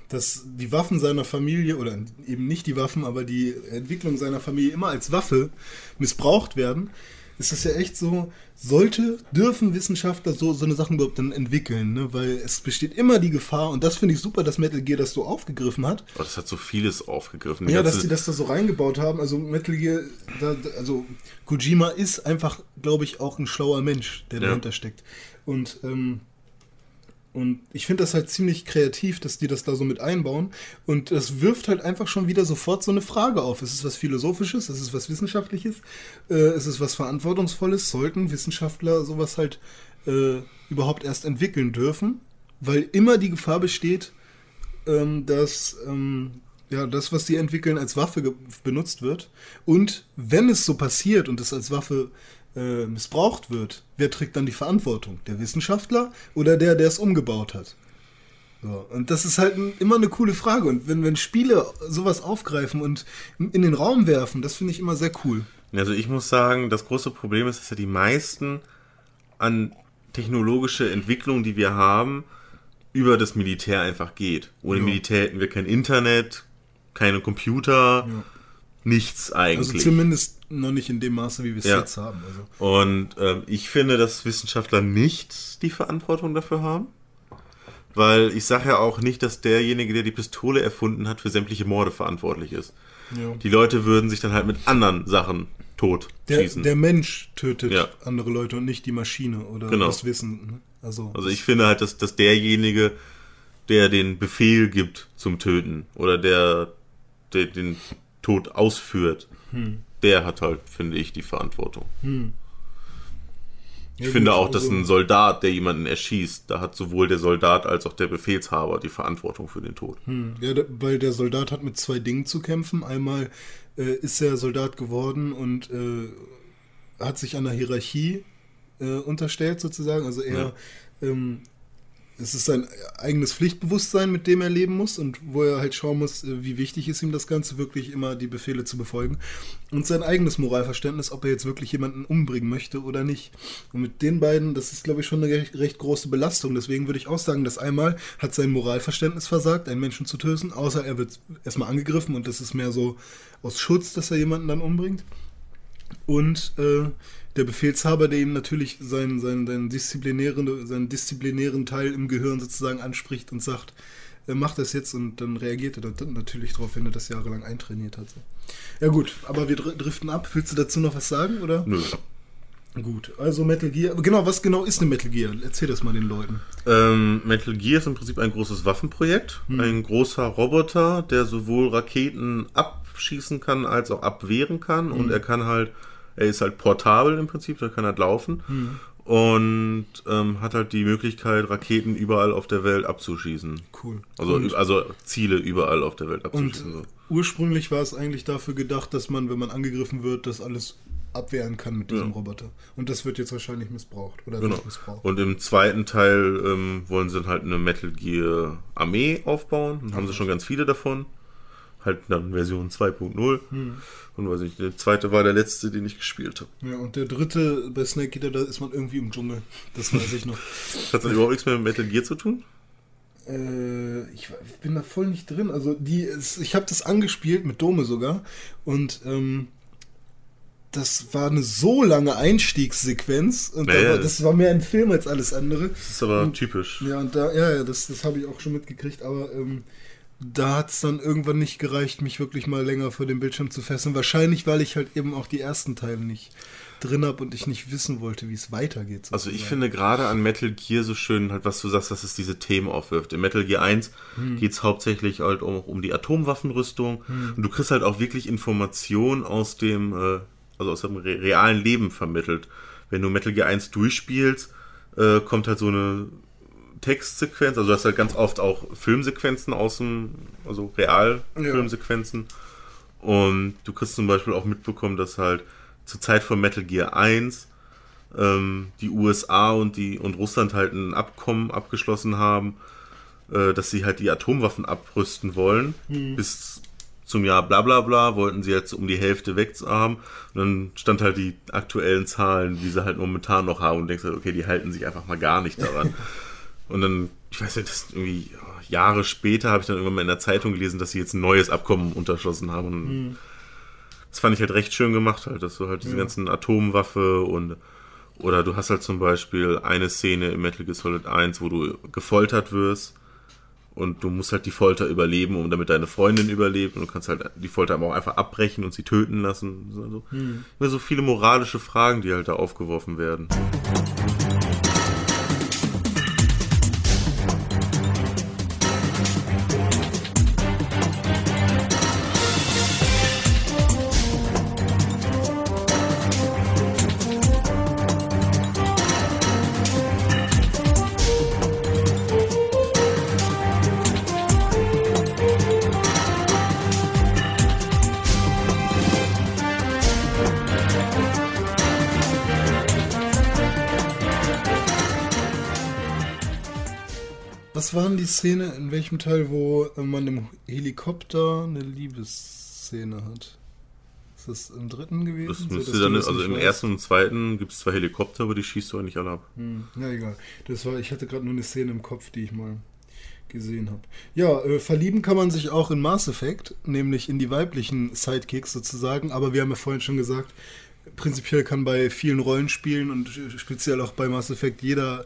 dass die Waffen seiner Familie, oder eben nicht die Waffen, aber die Entwicklung seiner Familie immer als Waffe missbraucht werden, ist das ja echt so, sollte, dürfen Wissenschaftler so, so eine Sachen überhaupt dann entwickeln, ne? weil es besteht immer die Gefahr, und das finde ich super, dass Metal Gear das so aufgegriffen hat, Oh, das hat so vieles aufgegriffen. Die ja, dass die das da so reingebaut haben. Also Metal Gear, da, da- also Kojima ist einfach, glaube ich, auch ein schlauer Mensch, der Ja. dahinter steckt. Und, ähm, und ich finde das halt ziemlich kreativ, dass die das da so mit einbauen. Und das wirft halt einfach schon wieder sofort so eine Frage auf. Ist es was Philosophisches? Ist es was Wissenschaftliches? Äh, ist es was Verantwortungsvolles? Sollten Wissenschaftler sowas halt äh, überhaupt erst entwickeln dürfen? Weil immer die Gefahr besteht, ähm, dass ähm, ja, das, was die entwickeln, als Waffe benutzt wird. Und wenn es so passiert und es als Waffe äh, missbraucht wird, wer trägt dann die Verantwortung? Der Wissenschaftler oder der, der es umgebaut hat? So, und das ist halt ein, immer eine coole Frage. Und wenn, wenn Spiele sowas aufgreifen und in den Raum werfen, das finde ich immer sehr cool. Also ich muss sagen, das große Problem ist, dass ja die meisten an technologische Entwicklungen, die wir haben, über das Militär einfach geht. Ohne Ja. Militär hätten wir kein Internet, keine Computer, nichts Also eigentlich. zumindest noch nicht in dem Maße, wie wir es Ja. jetzt haben. Also, Und ähm, ich finde, dass Wissenschaftler nicht die Verantwortung dafür haben. Weil ich sage ja auch nicht, dass derjenige, der die Pistole erfunden hat, für sämtliche Morde verantwortlich ist. ja. Die Leute würden sich dann halt mit anderen Sachen tot der, schießen. der Mensch tötet Ja. andere Leute und nicht die Maschine oder Genau. das Wissen. ne? Also, Also ich finde halt, dass, dass derjenige, der den Befehl gibt zum Töten oder der, der den Tod ausführt, der hat halt, finde ich, die Verantwortung. Ich Ja, finde auch, dass also- ein Soldat, der jemanden erschießt, da hat sowohl der Soldat als auch der Befehlshaber die Verantwortung für den Tod. Ja, da- weil der Soldat hat mit zwei Dingen zu kämpfen. Einmal äh, ist er Soldat geworden und äh, hat sich der Hierarchie äh, unterstellt sozusagen. Also er, ähm, es ist sein eigenes Pflichtbewusstsein, mit dem er leben muss und wo er halt schauen muss, äh, wie wichtig ist ihm das Ganze, wirklich immer die Befehle zu befolgen. Und sein eigenes Moralverständnis, ob er jetzt wirklich jemanden umbringen möchte oder nicht. Und mit den beiden, das ist, glaube ich, schon eine recht, recht große Belastung. Deswegen würde ich auch sagen, dass einmal hat sein Moralverständnis versagt, einen Menschen zu töten, außer er wird erstmal angegriffen und das ist mehr so aus Schutz, dass er jemanden dann umbringt. Und äh, der Befehlshaber, der ihm natürlich seinen, seinen, seinen, disziplinären, seinen disziplinären Teil im Gehirn sozusagen anspricht und sagt, er macht das jetzt und dann reagiert er dann natürlich darauf, wenn er das jahrelang eintrainiert hat. So. Ja gut, aber wir dr- driften ab. Willst du dazu noch was sagen, oder? Nö. Gut, also Metal Gear. Genau, was genau ist eine Metal Gear? Erzähl das mal den Leuten. Ähm, Metal Gear ist im Prinzip ein großes Waffenprojekt. Ein großer Roboter, der sowohl Raketen abschießen kann als auch abwehren kann. Und er kann halt, er ist halt portabel im Prinzip, der kann halt laufen. Und ähm, hat halt die Möglichkeit, Raketen überall auf der Welt abzuschießen. Cool. Also, und, also Ziele überall auf der Welt und abzuschießen. so. ursprünglich war es eigentlich dafür gedacht, dass man, wenn man angegriffen wird, das alles abwehren kann mit diesem Ja. Roboter. Und das wird jetzt wahrscheinlich missbraucht. Oder Genau. missbraucht. Und im zweiten Teil ähm, wollen sie dann halt eine Metal Gear Armee aufbauen. Dann haben sie schon ganz viele davon. Halt dann Version 2.0. Und weiß ich, der zweite war der letzte, den ich gespielt habe. Ja, und der dritte bei Snake Eater, da ist man irgendwie im Dschungel. Das weiß ich noch. Hat das überhaupt nichts mehr mit Metal Gear zu tun? Äh, ich bin da voll nicht drin. Also die, ich habe das angespielt mit Dome sogar und ähm, das war eine so lange Einstiegssequenz und Ja, da war, das war mehr ein Film als alles andere. Das ist aber typisch. Ja, und da, ja, ja, das, das habe ich auch schon mitgekriegt, aber ähm, da hat es dann irgendwann nicht gereicht, mich wirklich mal länger vor dem Bildschirm zu fesseln. Wahrscheinlich, weil ich halt eben auch die ersten Teile nicht drin habe und ich nicht wissen wollte, wie es weitergeht. Also ich sozusagen. finde gerade an Metal Gear so schön, halt, was du sagst, dass es diese Themen aufwirft. In Metal Gear 1 geht es hauptsächlich halt um, um die Atomwaffenrüstung und du kriegst halt auch wirklich Informationen aus dem, äh, also aus dem re realen Leben vermittelt. Wenn du Metal Gear 1 durchspielst, äh, kommt halt so eine Textsequenz, also du hast halt ganz oft auch Filmsequenzen aus dem, also Real-Filmsequenzen. Und du kriegst zum Beispiel auch mitbekommen, dass halt zur Zeit von Metal Gear 1 ähm, die USA und die und Russland halt ein Abkommen abgeschlossen haben, äh, dass sie halt die Atomwaffen abrüsten wollen. Bis zum Jahr bla bla bla wollten sie jetzt um die Hälfte weg haben. Und dann stand halt die aktuellen Zahlen, die sie halt momentan noch haben und denkst halt, okay, die halten sich einfach mal gar nicht daran. und dann, ich weiß nicht, das irgendwie ja, Jahre später habe ich dann irgendwann mal in der Zeitung gelesen, dass sie jetzt ein neues Abkommen unterschlossen haben. Und das fand ich halt recht schön gemacht, halt, dass du halt diese ganzen Atomwaffe und oder du hast halt zum Beispiel eine Szene im Metal Gear Solid 1, wo du gefoltert wirst und du musst halt die Folter überleben, um damit deine Freundin überlebt und du kannst halt die Folter aber auch einfach abbrechen und sie töten lassen. Also, Immer so viele moralische Fragen, die halt da aufgeworfen werden. Was Szene, in welchem Teil, wo äh, man im Helikopter eine Liebesszene hat? Ist das im dritten gewesen? Das so, müsste dass dann, das also im ersten und zweiten gibt es zwei Helikopter, aber die schießt du eigentlich alle ab. Hm, ja, egal. Das war, ich hatte gerade nur eine Szene im Kopf, die ich mal gesehen habe. Ja, äh, verlieben kann man sich auch in Mass Effect, nämlich in die weiblichen Sidekicks sozusagen, aber wir haben ja vorhin schon gesagt, prinzipiell kann bei vielen Rollenspielen und speziell auch bei Mass Effect jeder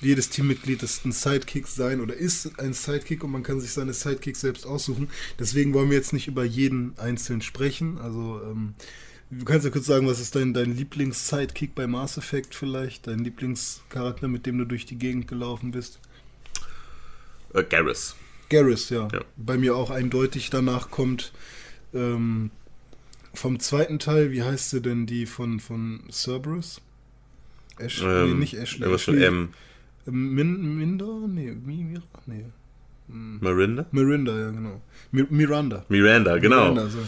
jedes Teammitglied ist ein Sidekick sein oder ist ein Sidekick und man kann sich seine Sidekicks selbst aussuchen. Deswegen wollen wir jetzt nicht über jeden einzeln sprechen. Also ähm, du kannst ja kurz sagen, was ist dein, dein Lieblings-Sidekick bei Mass Effect vielleicht? Dein Lieblingscharakter, mit dem du durch die Gegend gelaufen bist? Äh, Garrus. Garrus, ja. Ja. Bei mir auch eindeutig. Danach kommt ähm, vom zweiten Teil, wie heißt sie denn die von, von Cerberus? Ash, Ähm, nee, nicht Ashley. Ashley- M. Min, Minder? Nee, Mi, Mira? Nee. Mirinda? Mirinda, ja, genau. Mi Miranda. Miranda, genau. Miranda, so.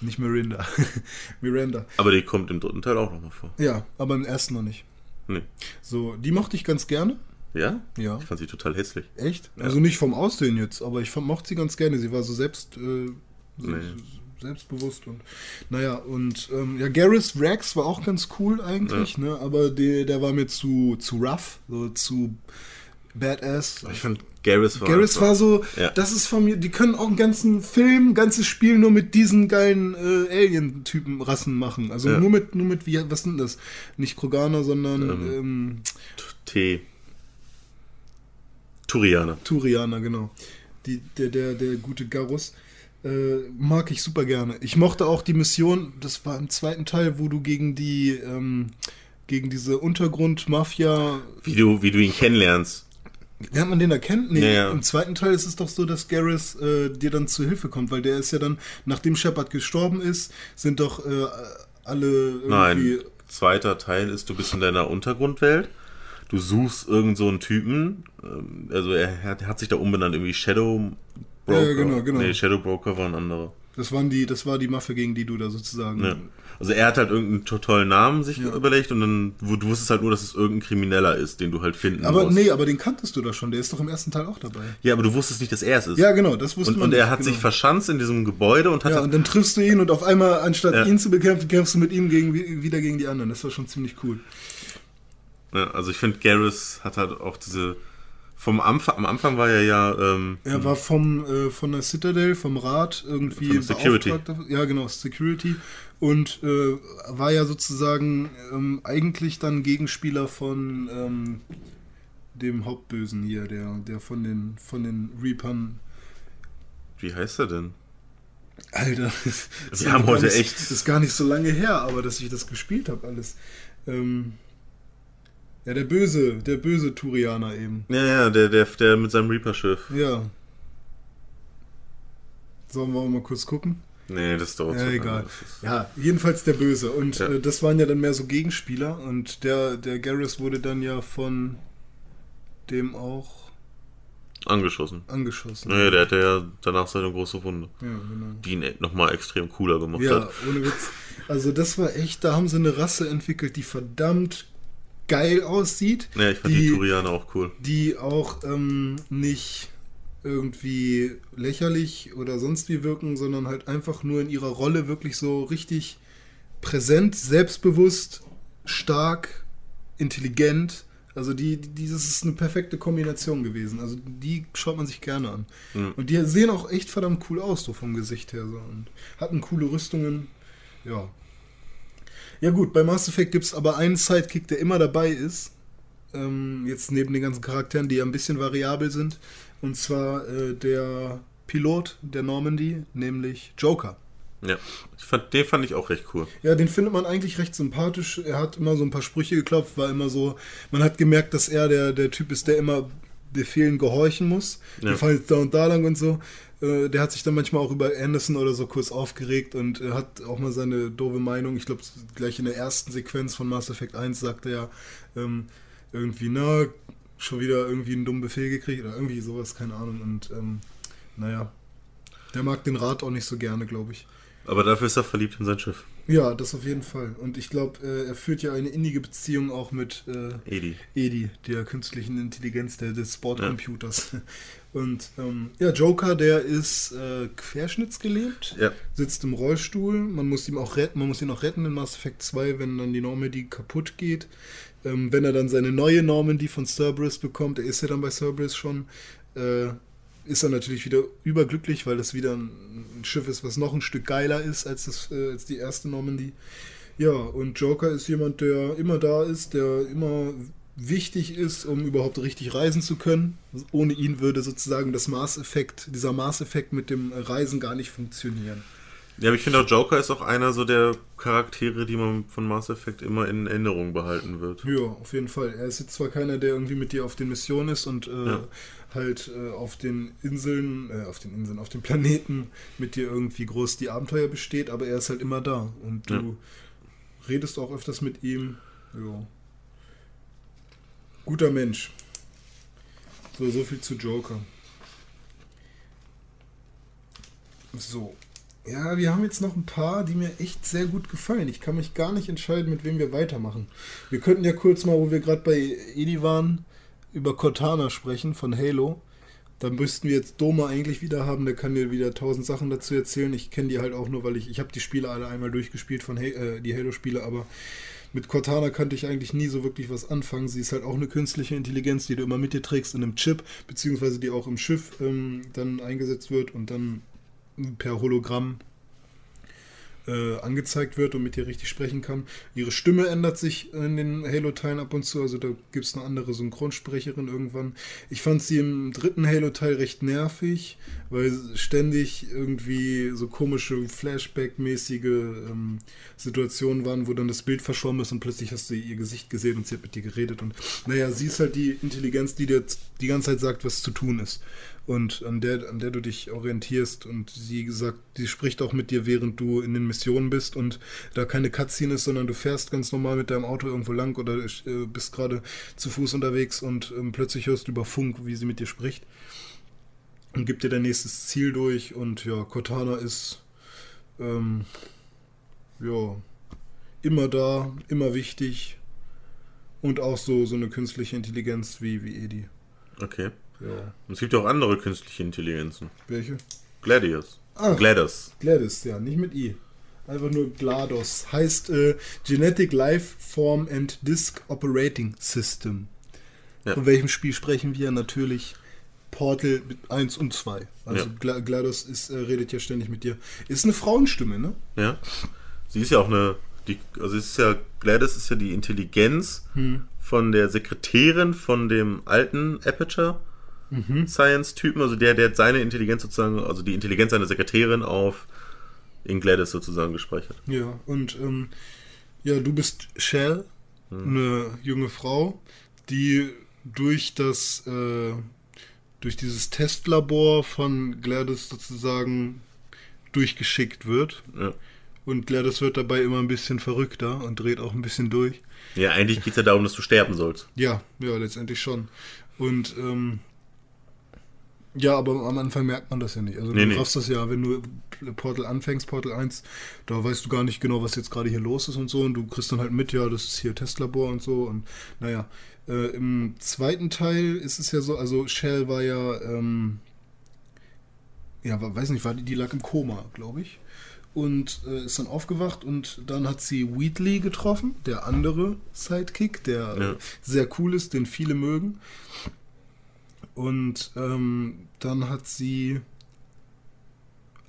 Nicht Mirinda. Miranda. Aber die kommt im dritten Teil auch nochmal vor. Ja, aber im ersten noch nicht. Nee. So, die mochte ich ganz gerne. Ja? Ja. Ich fand sie total hässlich. Echt? Also nicht vom Aussehen jetzt, aber ich mochte sie ganz gerne. Sie war so selbst, äh, so- Nee. Selbstbewusst und naja, und ähm, ja, Garrus Rex war auch ganz cool eigentlich, ne? Aber der, der war mir zu, zu rough, so zu badass. Ich fand Garrus war. Garrus war so, Ja. das ist von mir, die können auch einen ganzen Film, ganzes Spiel nur mit diesen geilen äh, Alien-Typen Rassen machen. Also Ja. nur mit, nur mit, wie, was sind das? Nicht Kroganer, sondern ähm, T. Turianer. Turianer, genau. Die, der, der, der gute Garus. Äh, mag ich super gerne. Ich mochte auch die Mission, das war im zweiten Teil, wo du gegen die, ähm, gegen diese Untergrund-Mafia. Wie du, wie du ihn kennenlernst. Lernt man den erkennen? Nee, Ja, ja. im zweiten Teil ist es doch so, dass Garrus äh, dir dann zu Hilfe kommt, weil der ist ja dann, nachdem Shepard gestorben ist, sind doch äh, alle irgendwie. Nein. Zweiter Teil ist, du bist in deiner Untergrundwelt. Du suchst irgend so einen Typen. ähm, Also er hat, er hat sich da umbenannt, irgendwie Shadow Broker. Ja, genau, genau. Nee, Shadow Broker war ein anderer. Das waren die, das war die Mafia, gegen die du da sozusagen. Ja. Also er hat halt irgendeinen to- tollen Namen sich überlegt und dann du wusstest halt nur, dass es irgendein Krimineller ist, den du halt finden Aber musst. nee, aber den kanntest du doch schon, der ist doch im ersten Teil auch dabei. Ja, aber du wusstest nicht, dass er es ist. Ja, genau, das wusste und, man und er nicht, hat genau. sich verschanzt in diesem Gebäude und hat Ja, und dann triffst du ihn und auf einmal, anstatt Ja. ihn zu bekämpfen, kämpfst du mit ihm gegen, wieder gegen die anderen. Das war schon ziemlich cool. Ja, also ich finde, Garrus hat halt auch diese. Vom Anfang, am Anfang war er ja. Ähm, Er war vom, äh, von der Citadel, vom Rat irgendwie Security. Ja, genau, Security. Und äh, war ja sozusagen ähm, eigentlich dann Gegenspieler von ähm, dem Hauptbösen hier, der, der von den, von den Reapern. wie heißt er denn? Alter, das Wir haben heute nicht, echt- Das ist gar nicht so lange her, aber dass ich das gespielt habe, alles. Ähm, ja, der böse, der böse Turianer eben. Ja, ja, der, der, der mit seinem Reaper-Schiff. Ja. Sollen wir mal kurz gucken? Nee, das dauert Ja, so lange. egal. Ja, jedenfalls der Böse. Und Ja. äh, das waren ja dann mehr so Gegenspieler. Und der, der Garrus wurde dann ja von dem auch Angeschossen. angeschossen. Naja, der hatte ja danach seine große Wunde. Ja, genau. Die ihn nochmal extrem cooler gemacht Ja, hat. ohne Witz. Also das war echt, da haben sie eine Rasse entwickelt, die verdammt geil aussieht. Ja, ich fand die, Turianer auch cool. die auch ähm, nicht irgendwie lächerlich oder sonst wie wirken, sondern halt einfach nur in ihrer Rolle wirklich so richtig präsent, selbstbewusst, stark, intelligent. Also die, die- dieses ist eine perfekte Kombination gewesen. Also die schaut man sich gerne an. Mhm. Und die sehen auch echt verdammt cool aus, so vom Gesicht her. So. Und hatten coole Rüstungen. Ja. Ja gut, bei Mass Effect gibt es aber einen Sidekick, der immer dabei ist. Ähm, jetzt neben den ganzen Charakteren, die ja ein bisschen variabel sind. Und zwar äh, der Pilot der Normandy, nämlich Joker. Ja, fand, den fand ich auch recht cool. Ja, den findet man eigentlich recht sympathisch. Er hat immer so ein paar Sprüche geklopft, war immer so. Man hat gemerkt, dass er der, der Typ ist, der immer Befehlen gehorchen muss. Ja. Fahren jetzt da und da lang und so. Äh, Der hat sich dann manchmal auch über Anderson oder so kurz aufgeregt und äh, hat auch mal seine doofe Meinung. Ich glaube, gleich in der ersten Sequenz von Mass Effect 1 sagte er ähm, irgendwie, na, schon wieder irgendwie einen dummen Befehl gekriegt oder irgendwie sowas, keine Ahnung. Und ähm, naja, der mag den Rat auch nicht so gerne, glaube ich. Aber dafür ist er verliebt in sein Schiff. Ja, das auf jeden Fall. Und ich glaube, äh, er führt ja eine innige Beziehung auch mit äh, Edi. Edi, der künstlichen Intelligenz der, des Bordcomputers. Und ähm, ja, Joker, der ist äh, querschnittsgelähmt, Ja. sitzt im Rollstuhl. Man muss ihm auch retten, man muss ihn auch retten in Mass Effect 2, wenn dann die Normandy kaputt geht. Ähm, wenn er dann seine neue Normandy von Cerberus bekommt, er ist ja dann bei Cerberus schon, äh, ist er natürlich wieder überglücklich, weil das wieder ein, ein Schiff ist, was noch ein Stück geiler ist als, das, äh, als die erste Normandy. Ja, und Joker ist jemand, der immer da ist, der immer wichtig ist, um überhaupt richtig reisen zu können. Ohne ihn würde sozusagen das Maßeffekt, dieser Maßeffekt mit dem Reisen gar nicht funktionieren. Ja, aber ich finde auch Joker ist auch einer so der Charaktere, die man von Mass Effect immer in Erinnerung behalten wird. Ja, auf jeden Fall. Er ist jetzt zwar keiner, der irgendwie mit dir auf den Missionen ist und äh, Ja. halt äh, auf den Inseln, äh, auf den Inseln, auf den Planeten mit dir irgendwie groß die Abenteuer besteht, aber er ist halt immer da und du Ja. redest auch öfters mit ihm. Ja. Guter Mensch. So, so viel zu Joker. So. Ja, wir haben jetzt noch ein paar, die mir echt sehr gut gefallen. Ich kann mich gar nicht entscheiden, mit wem wir weitermachen. Wir könnten ja kurz mal, wo wir gerade bei Edi waren, über Cortana sprechen von Halo. Da müssten wir jetzt Doma eigentlich wieder haben, der kann dir wieder tausend Sachen dazu erzählen. Ich kenne die halt auch nur, weil ich, ich habe die Spiele alle einmal durchgespielt von ha äh, die Halo-Spiele, aber mit Cortana kannte ich eigentlich nie so wirklich was anfangen. Sie ist halt auch eine künstliche Intelligenz, die du immer mit dir trägst in einem Chip, beziehungsweise die auch im Schiff ähm, dann eingesetzt wird und dann per Hologramm äh, angezeigt wird und mit dir richtig sprechen kann. Ihre Stimme ändert sich in den Halo-Teilen ab und zu, also da gibt es eine andere Synchronsprecherin irgendwann. Ich fand sie im dritten Halo-Teil recht nervig, weil ständig irgendwie so komische Flashback-mäßige ähm, Situationen waren, wo dann das Bild verschwommen ist und plötzlich hast du ihr Gesicht gesehen und sie hat mit dir geredet und naja, sie ist halt die Intelligenz, die dir die ganze Zeit sagt, was zu tun ist und an der, an der du dich orientierst. Und sie sagt, sie spricht auch mit dir, während du in den Missionen bist und da keine Cutscene ist, sondern du fährst ganz normal mit deinem Auto irgendwo lang oder äh, bist gerade zu Fuß unterwegs und ähm, plötzlich hörst du über Funk, wie sie mit dir spricht und gibt dir dein nächstes Ziel durch. Und ja, Cortana ist ähm, ja immer da, immer wichtig und auch so, so eine künstliche Intelligenz wie, wie Edi. Okay. Ja. Und es gibt ja auch andere künstliche Intelligenzen. Welche? Gladius. Ah. GLaDOS. GLaDOS, ja, nicht mit I. Einfach nur GLaDOS. Heißt äh, Genetic Life Form and Disk Operating System. Ja. Von welchem Spiel sprechen wir? Natürlich Portal 1 und 2. Also Ja. Gla GLaDOS ist, äh, redet ja ständig mit dir. Ist eine Frauenstimme, ne? Ja. Sie ist ja auch eine. Die, also ist ja, GLaDOS ist ja die Intelligenz Hm. von der Sekretärin von dem alten Aperture Mhm. Science-Typen, also der, der seine Intelligenz sozusagen, also die Intelligenz seiner Sekretärin auf in GLaDOS sozusagen gespeichert. Ja, und ähm, ja, du bist Shell, eine junge Frau, die durch das, äh, durch dieses Testlabor von GLaDOS sozusagen durchgeschickt wird. Ja. Und GLaDOS wird dabei immer ein bisschen verrückter und dreht auch ein bisschen durch. Ja, eigentlich geht es ja darum, dass du sterben sollst. Ja, ja, letztendlich schon. Und ähm, ja, aber am Anfang merkt man das ja nicht. Also Nee, du nee. raffst das ja, wenn du Portal anfängst, Portal 1, da weißt du gar nicht genau, was jetzt gerade hier los ist und so. Und du kriegst dann halt mit, ja, das ist hier Testlabor und so. Und naja, äh, im zweiten Teil ist es ja so, also Shell war ja, ähm, ja, weiß nicht, war die, die lag im Koma, glaube ich. Und äh, ist dann aufgewacht und dann hat sie Wheatley getroffen, der andere Sidekick, der Ja. sehr cool ist, den viele mögen. Und ähm, dann hat sie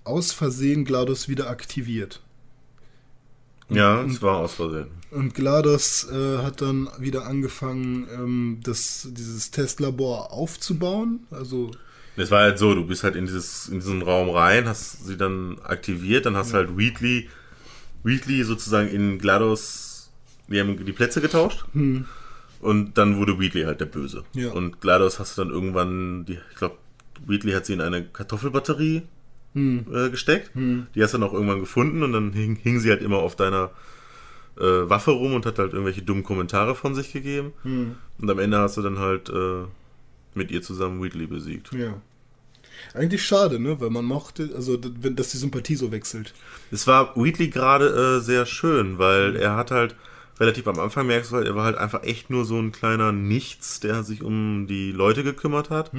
aus Versehen GLaDOS wieder aktiviert. Ja, und- es war aus Versehen. Und GLaDOS äh, hat dann wieder angefangen, ähm, das, dieses Testlabor aufzubauen. Also, Es war halt so, du bist halt in, dieses, in diesen Raum rein, hast sie dann aktiviert, dann hast du halt Wheatley, Wheatley sozusagen in GLaDOS, die haben die Plätze getauscht und dann wurde Wheatley halt der Böse. Ja. Und GLaDOS hast du dann irgendwann, die, ich glaube, Wheatley hat sie in eine Kartoffelbatterie äh, gesteckt, die hast du dann auch irgendwann gefunden und dann hing, hing sie halt immer auf deiner äh, Waffe rum und hat halt irgendwelche dummen Kommentare von sich gegeben. Und am Ende hast du dann halt äh, mit ihr zusammen Wheatley besiegt. ja. Eigentlich schade, ne? Weil man mochte, also, dass die Sympathie so wechselt. Es war Wheatley gerade äh, sehr schön, weil er hat halt relativ am Anfang merkst du halt, er war halt einfach echt nur so ein kleiner Nichts, der sich um die Leute gekümmert hat.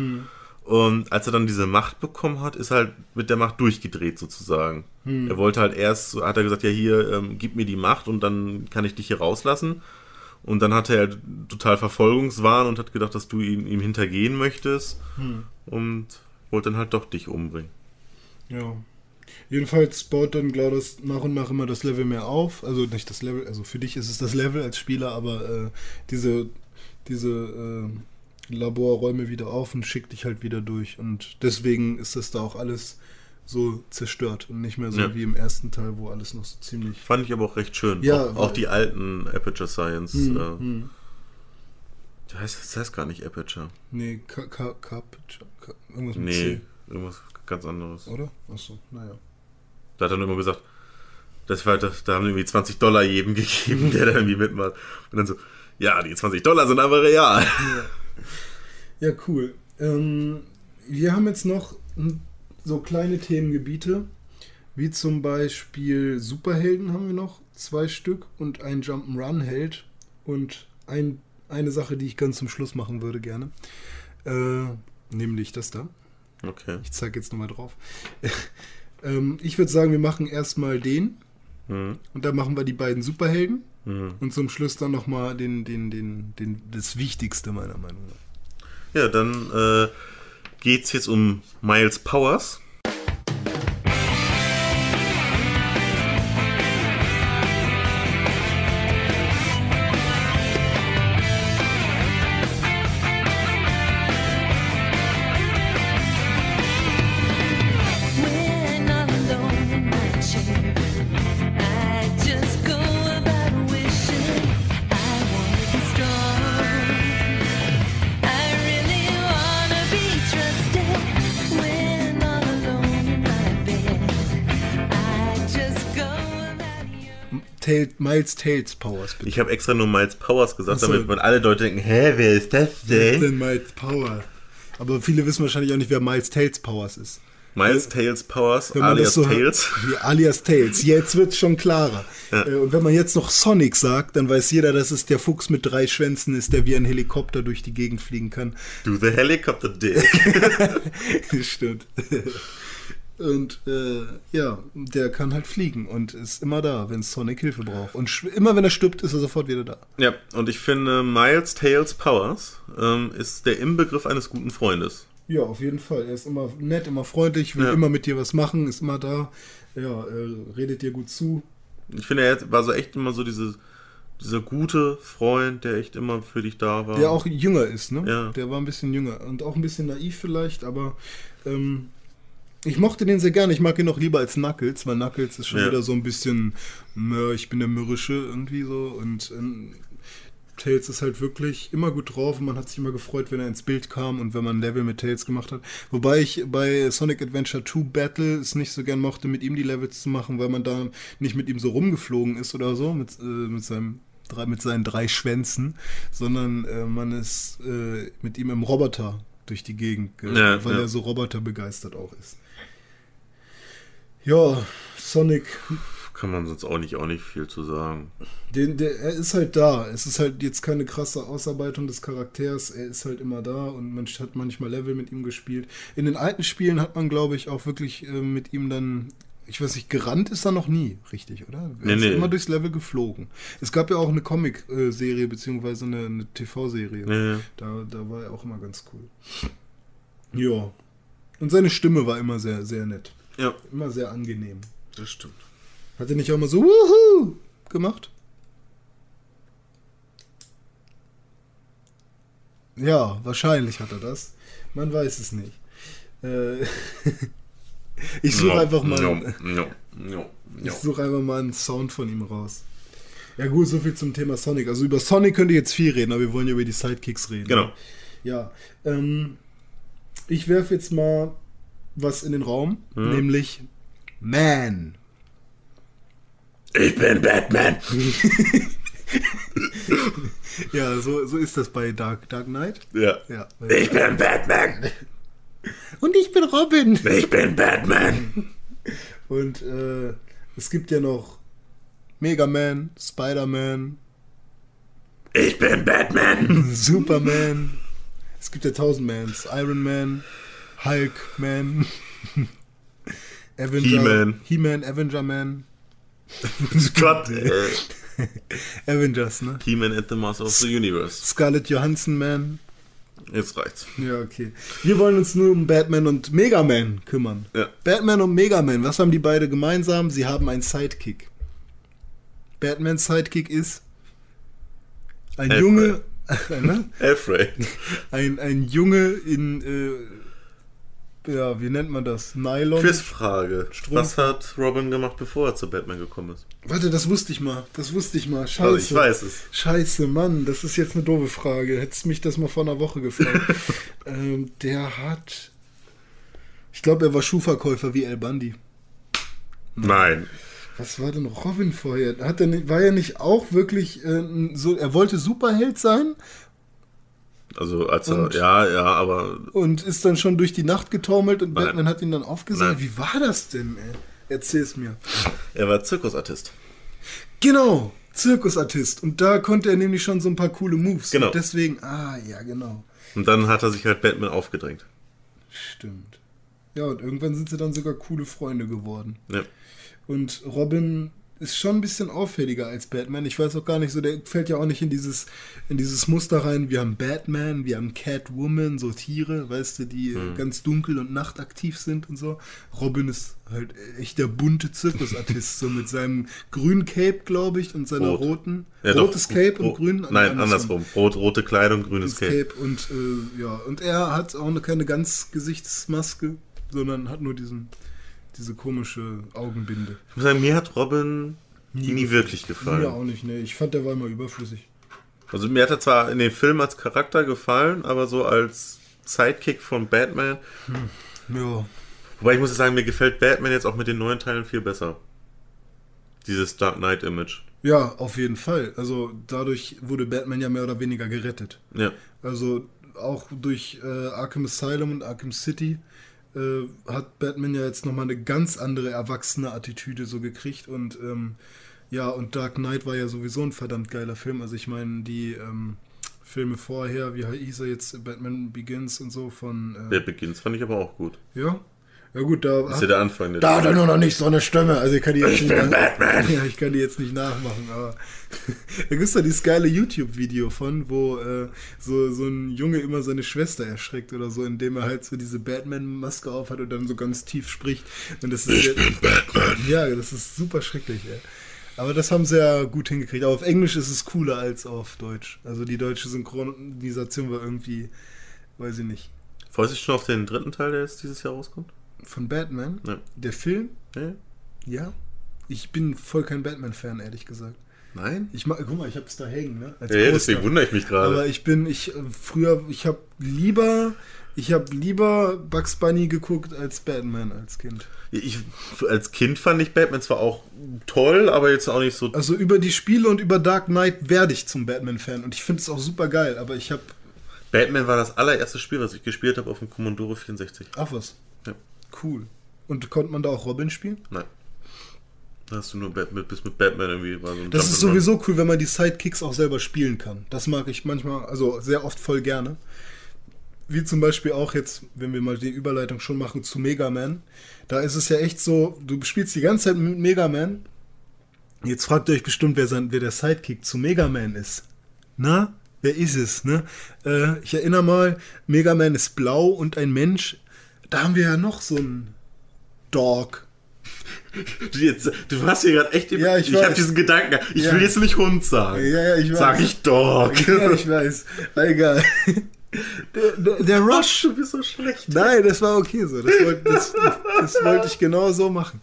Und als er dann diese Macht bekommen hat, ist er halt mit der Macht durchgedreht sozusagen. Er wollte halt erst, hat er gesagt, ja hier, ähm, gib mir die Macht und dann kann ich dich hier rauslassen. Und dann hatte er total Verfolgungswahn und hat gedacht, dass du ihm, ihm hintergehen möchtest. Und wollte dann halt doch dich umbringen. Ja. Jedenfalls baut dann GLaDOS nach und nach immer das Level mehr auf. Also nicht das Level, also für dich ist es das Level als Spieler, aber äh, diese, diese äh, Laborräume wieder auf und schickt dich halt wieder durch. Und deswegen ist das da auch alles so zerstört und nicht mehr so Ja. wie im ersten Teil, wo alles noch so ziemlich. Fand ich aber auch recht schön. Ja, auch, auch die alten Aperture Science. Hm, äh, hm. das, heißt, das heißt gar nicht Aperture. Nee, Ka irgendwas mit Nee, C, irgendwas ganz anderes. oder? Achso, naja. Da hat er nur immer gesagt, das war das, da haben irgendwie 20 Dollar jedem gegeben, der da irgendwie mitmacht. Und dann so, Ja, die 20 Dollar sind aber real. Ja, cool. Ähm, wir haben jetzt noch so kleine Themengebiete, wie zum Beispiel Superhelden haben wir noch, zwei Stück und ein Jump'n'Run-Held und ein, eine Sache, die ich ganz zum Schluss machen würde gerne. Äh, nämlich das da. Okay. Ich zeige jetzt nochmal drauf. Ähm, ich würde sagen, wir machen erstmal den Mhm. und dann machen wir die beiden Superhelden Mhm. und zum Schluss dann nochmal den, den, den, den, das Wichtigste meiner Meinung nach. Ja, dann äh, geht's jetzt um Miles Powers. Miles Tails Powers, bitte. Ich habe extra nur Miles Powers gesagt, Ach so. damit man alle Leute denken, hä, wer ist das Wer ist denn? denn Miles Power? Aber viele wissen wahrscheinlich auch nicht, wer Miles Tails Powers ist. Miles Tails Powers, alias so Tails. Wie alias Tails. Jetzt wird's schon klarer. Ja. Äh, Und wenn man jetzt noch Sonic sagt, dann weiß jeder, dass es der Fuchs mit drei Schwänzen ist, der wie ein Helikopter durch die Gegend fliegen kann. Do the helicopter dick. Stimmt. Und äh, ja, der kann halt fliegen und ist immer da, wenn Sonic Hilfe braucht. Und immer wenn er stirbt, ist er sofort wieder da. ja, und ich finde, Miles Tails Powers ähm, ist der Inbegriff eines guten Freundes. Ja, auf jeden Fall. Er ist immer nett, immer freundlich, will Ja. immer mit dir was machen, ist immer da. Ja, äh, redet dir gut zu. Ich finde, er war so echt immer so diese, dieser gute Freund, der echt immer für dich da war. Der auch jünger ist, ne? Ja. Der war ein bisschen jünger und auch ein bisschen naiv vielleicht, aber ähm, ich mochte den sehr gerne. Ich mag ihn noch lieber als Knuckles, weil Knuckles ist schon Ja. wieder so ein bisschen, ich bin der Mürrische irgendwie so und ähm, Tails ist halt wirklich immer gut drauf und man hat sich immer gefreut, wenn er ins Bild kam und wenn man ein Level mit Tails gemacht hat. Wobei ich bei Sonic Adventure 2 Battle es nicht so gern mochte, mit ihm die Levels zu machen, weil man da nicht mit ihm so rumgeflogen ist oder so, mit, äh, mit seinem drei, mit seinen drei Schwänzen, sondern äh, man ist äh, mit ihm im Roboter durch die Gegend, ge- Ja, weil ja. er so Roboter begeistert auch ist. Ja, Sonic, Kann man sonst auch nicht, auch nicht viel zu sagen. den, der, er ist halt da. Es ist halt jetzt keine krasse Ausarbeitung des Charakters. Er ist halt immer da und man hat manchmal Level mit ihm gespielt. In den alten Spielen hat man, glaube ich, auch wirklich äh, mit ihm dann. Ich weiß nicht, gerannt ist er noch nie, richtig, oder? Er Nee, ist nee. immer durchs Level geflogen. Es gab ja auch eine Comic-Serie, beziehungsweise eine, eine TV-Serie. Ja. Da, da war er auch immer ganz cool. Ja. Und seine Stimme war immer sehr, sehr nett. Ja, Immer sehr angenehm. das stimmt. Hat er nicht auch mal so Wuhu gemacht? Ja, wahrscheinlich hat er das. Man weiß es nicht. Äh, ich suche einfach mal. No, no, no, Ich no. suche einfach mal einen Sound von ihm raus. Ja gut, so viel zum Thema Sonic. Also über Sonic könnt ihr jetzt viel reden, aber wir wollen ja über die Sidekicks reden. Genau. Ja. Ähm, ich werfe jetzt mal was in den Raum, Mhm. nämlich Man. Ich bin Batman. Ja, so, so ist das bei Dark, Dark Knight. Ja. Ja. Ich bin Batman. Und ich bin Robin. Ich bin Batman. Und äh, es gibt ja noch Mega Man, Spider-Man, Ich bin Batman. Superman. Es gibt ja tausend Mans. Iron Man, Hulk Man, Avenger, He-Man. He-Man, Avenger Man. Gott. Äh, Avengers, ne? He-Man and the Master of the Universe. Scarlett Johansson Man. Jetzt reicht's. Ja, okay. Wir wollen uns nur um Batman und Mega Man kümmern. Ja. Batman und Mega Man, was haben die beide gemeinsam? Sie haben einen Sidekick. Batmans Sidekick ist ein Alfred. Junge, ne? Alfred. ein, ein Junge in, äh, ja, wie nennt man das? Nylon? Quizfrage. Strumpf. Was hat Robin gemacht, bevor er zu Batman gekommen ist? Warte, das wusste ich mal. Das wusste ich mal. Scheiße. Also ich weiß es. Scheiße, Mann, das ist jetzt eine doofe Frage. Hättest mich das mal vor einer Woche gefragt. ähm, der hat. Ich glaube, er war Schuhverkäufer wie El Bandi. Nein. Was war denn Robin vorher? Hat er nicht, war er nicht auch wirklich äh, so, er wollte Superheld sein Also, als er, Und- ja, ja, aber und ist dann schon durch die Nacht getaumelt und Nein. Batman hat ihn dann aufgesagt. Wie war das denn, ey? Erzähl's mir. er war Zirkusartist. Genau, Zirkusartist. Und da konnte er nämlich schon so ein paar coole Moves. Genau. Und deswegen, ah, ja, genau. Und dann hat er sich halt Batman aufgedrängt. Stimmt. Ja, und irgendwann sind sie dann sogar coole Freunde geworden. Ja. Und Robin ist schon ein bisschen auffälliger als Batman. Ich weiß auch gar nicht so, der fällt ja auch nicht in dieses, in dieses Muster rein. Wir haben Batman, wir haben Catwoman, so Tiere, weißt du, die äh, ganz dunkel und nachtaktiv sind und so. Robin ist halt echt der bunte Zirkusartist, so mit seinem grünen Cape, glaube ich, und seiner Rot. roten. Ja, doch. rotes Cape und Ro- grün. Nein, andersrum. Rot, rote Kleidung, grünes Cape. Cape und äh, ja, und er hat auch eine, keine ganz Gesichtsmaske, sondern hat nur diesen, diese komische Augenbinde. Ich muss sagen, mir hat Robin nie, wirklich gefallen. Mir auch nicht, ne. Ich fand, der war immer überflüssig. Also mir hat er zwar in den Film als Charakter gefallen, aber so als Sidekick von Batman. Ja. Wobei ich muss sagen, mir gefällt Batman jetzt auch mit den neuen Teilen viel besser. Dieses Dark Knight Image. Ja, auf jeden Fall. Also dadurch wurde Batman ja mehr oder weniger gerettet. Ja. Also auch durch äh, Arkham Asylum und Arkham City äh, hat Batman ja jetzt nochmal eine ganz andere erwachsene Attitüde so gekriegt und ähm, ja, und Dark Knight war ja sowieso ein verdammt geiler Film. Also ich meine, die ähm, Filme vorher, wie hieß er jetzt, Batman Begins und so von äh, Der Begins fand ich aber auch gut. ja. Ja gut, da ist ja der Anfang. Der da hat er nur noch nicht so eine Stimme. Also ich kann die jetzt Ich nicht bin Batman. Ja, ich kann die jetzt nicht nachmachen, aber da gibt es da dieses geile YouTube-Video von, wo äh, so, so ein Junge immer seine Schwester erschreckt oder so, indem er halt so diese Batman-Maske aufhat und dann so ganz tief spricht. Und das ist Ich bin Batman. ja, das ist super schrecklich, ey. Aber das haben sie ja gut hingekriegt. Aber auf Englisch ist es cooler als auf Deutsch. Also die deutsche Synchronisation war irgendwie, weiß ich nicht. Freust du dich schon auf den dritten Teil, der jetzt dieses Jahr rauskommt? Von Batman, Ja. der Film, Ja? ja. Ich bin voll kein Batman-Fan, ehrlich gesagt. Nein? Ich mag, guck mal, ich hab's da hängen, ne? Als Ja, deswegen wundere ich mich Aber gerade. ich bin, ich äh, früher, ich habe lieber, ich habe lieber Bugs Bunny geguckt als Batman als Kind. Ich, als Kind fand ich Batman zwar auch toll, aber jetzt auch nicht so. Also über die Spiele und über Dark Knight werde ich zum Batman-Fan und ich finde es auch super geil. Aber ich habe, Batman war das allererste Spiel, was ich gespielt habe auf dem Commodore 64. ach was. Cool. Und konnte man da auch Robin spielen? Nein. Hast du nur Batman, bis mit Batman irgendwie war so ein Das ist Jump'n'Run. sowieso cool, wenn man die Sidekicks auch selber spielen kann. Das mag ich manchmal, also sehr oft voll gerne. Wie zum Beispiel auch jetzt, wenn wir mal die Überleitung schon machen zu Mega Man. Da ist es ja echt so, du spielst die ganze Zeit mit Mega Man. Jetzt fragt ihr euch bestimmt, wer, sein, wer der Sidekick zu Mega Man ist. Na? Wer ist es, ne? Äh, ich erinnere mal, Mega Man ist blau und ein Mensch. Da haben wir ja noch so einen Dog. Du, jetzt, du hast hier gerade echt. Ja, ich ich habe diesen Gedanken. Ich Ja. will jetzt nicht Hund sagen. Ja, ja, ich weiß. Sag ich Dog. Ja, ich weiß. Egal. Der, der, der Rush. Du bist so schlecht. Nein, das war okay so. Das wollte, das, das wollte ich genau so machen.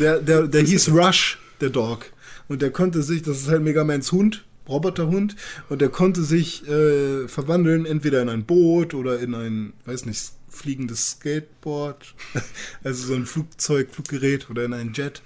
Der, der, der hieß Rush, der Dog. Und der konnte sich, das ist halt Megamans Hund, Roboterhund, und der konnte sich äh, verwandeln, entweder in ein Boot oder in ein, weiß nicht, fliegendes Skateboard, also so ein Flugzeug, Fluggerät oder in ein Jet.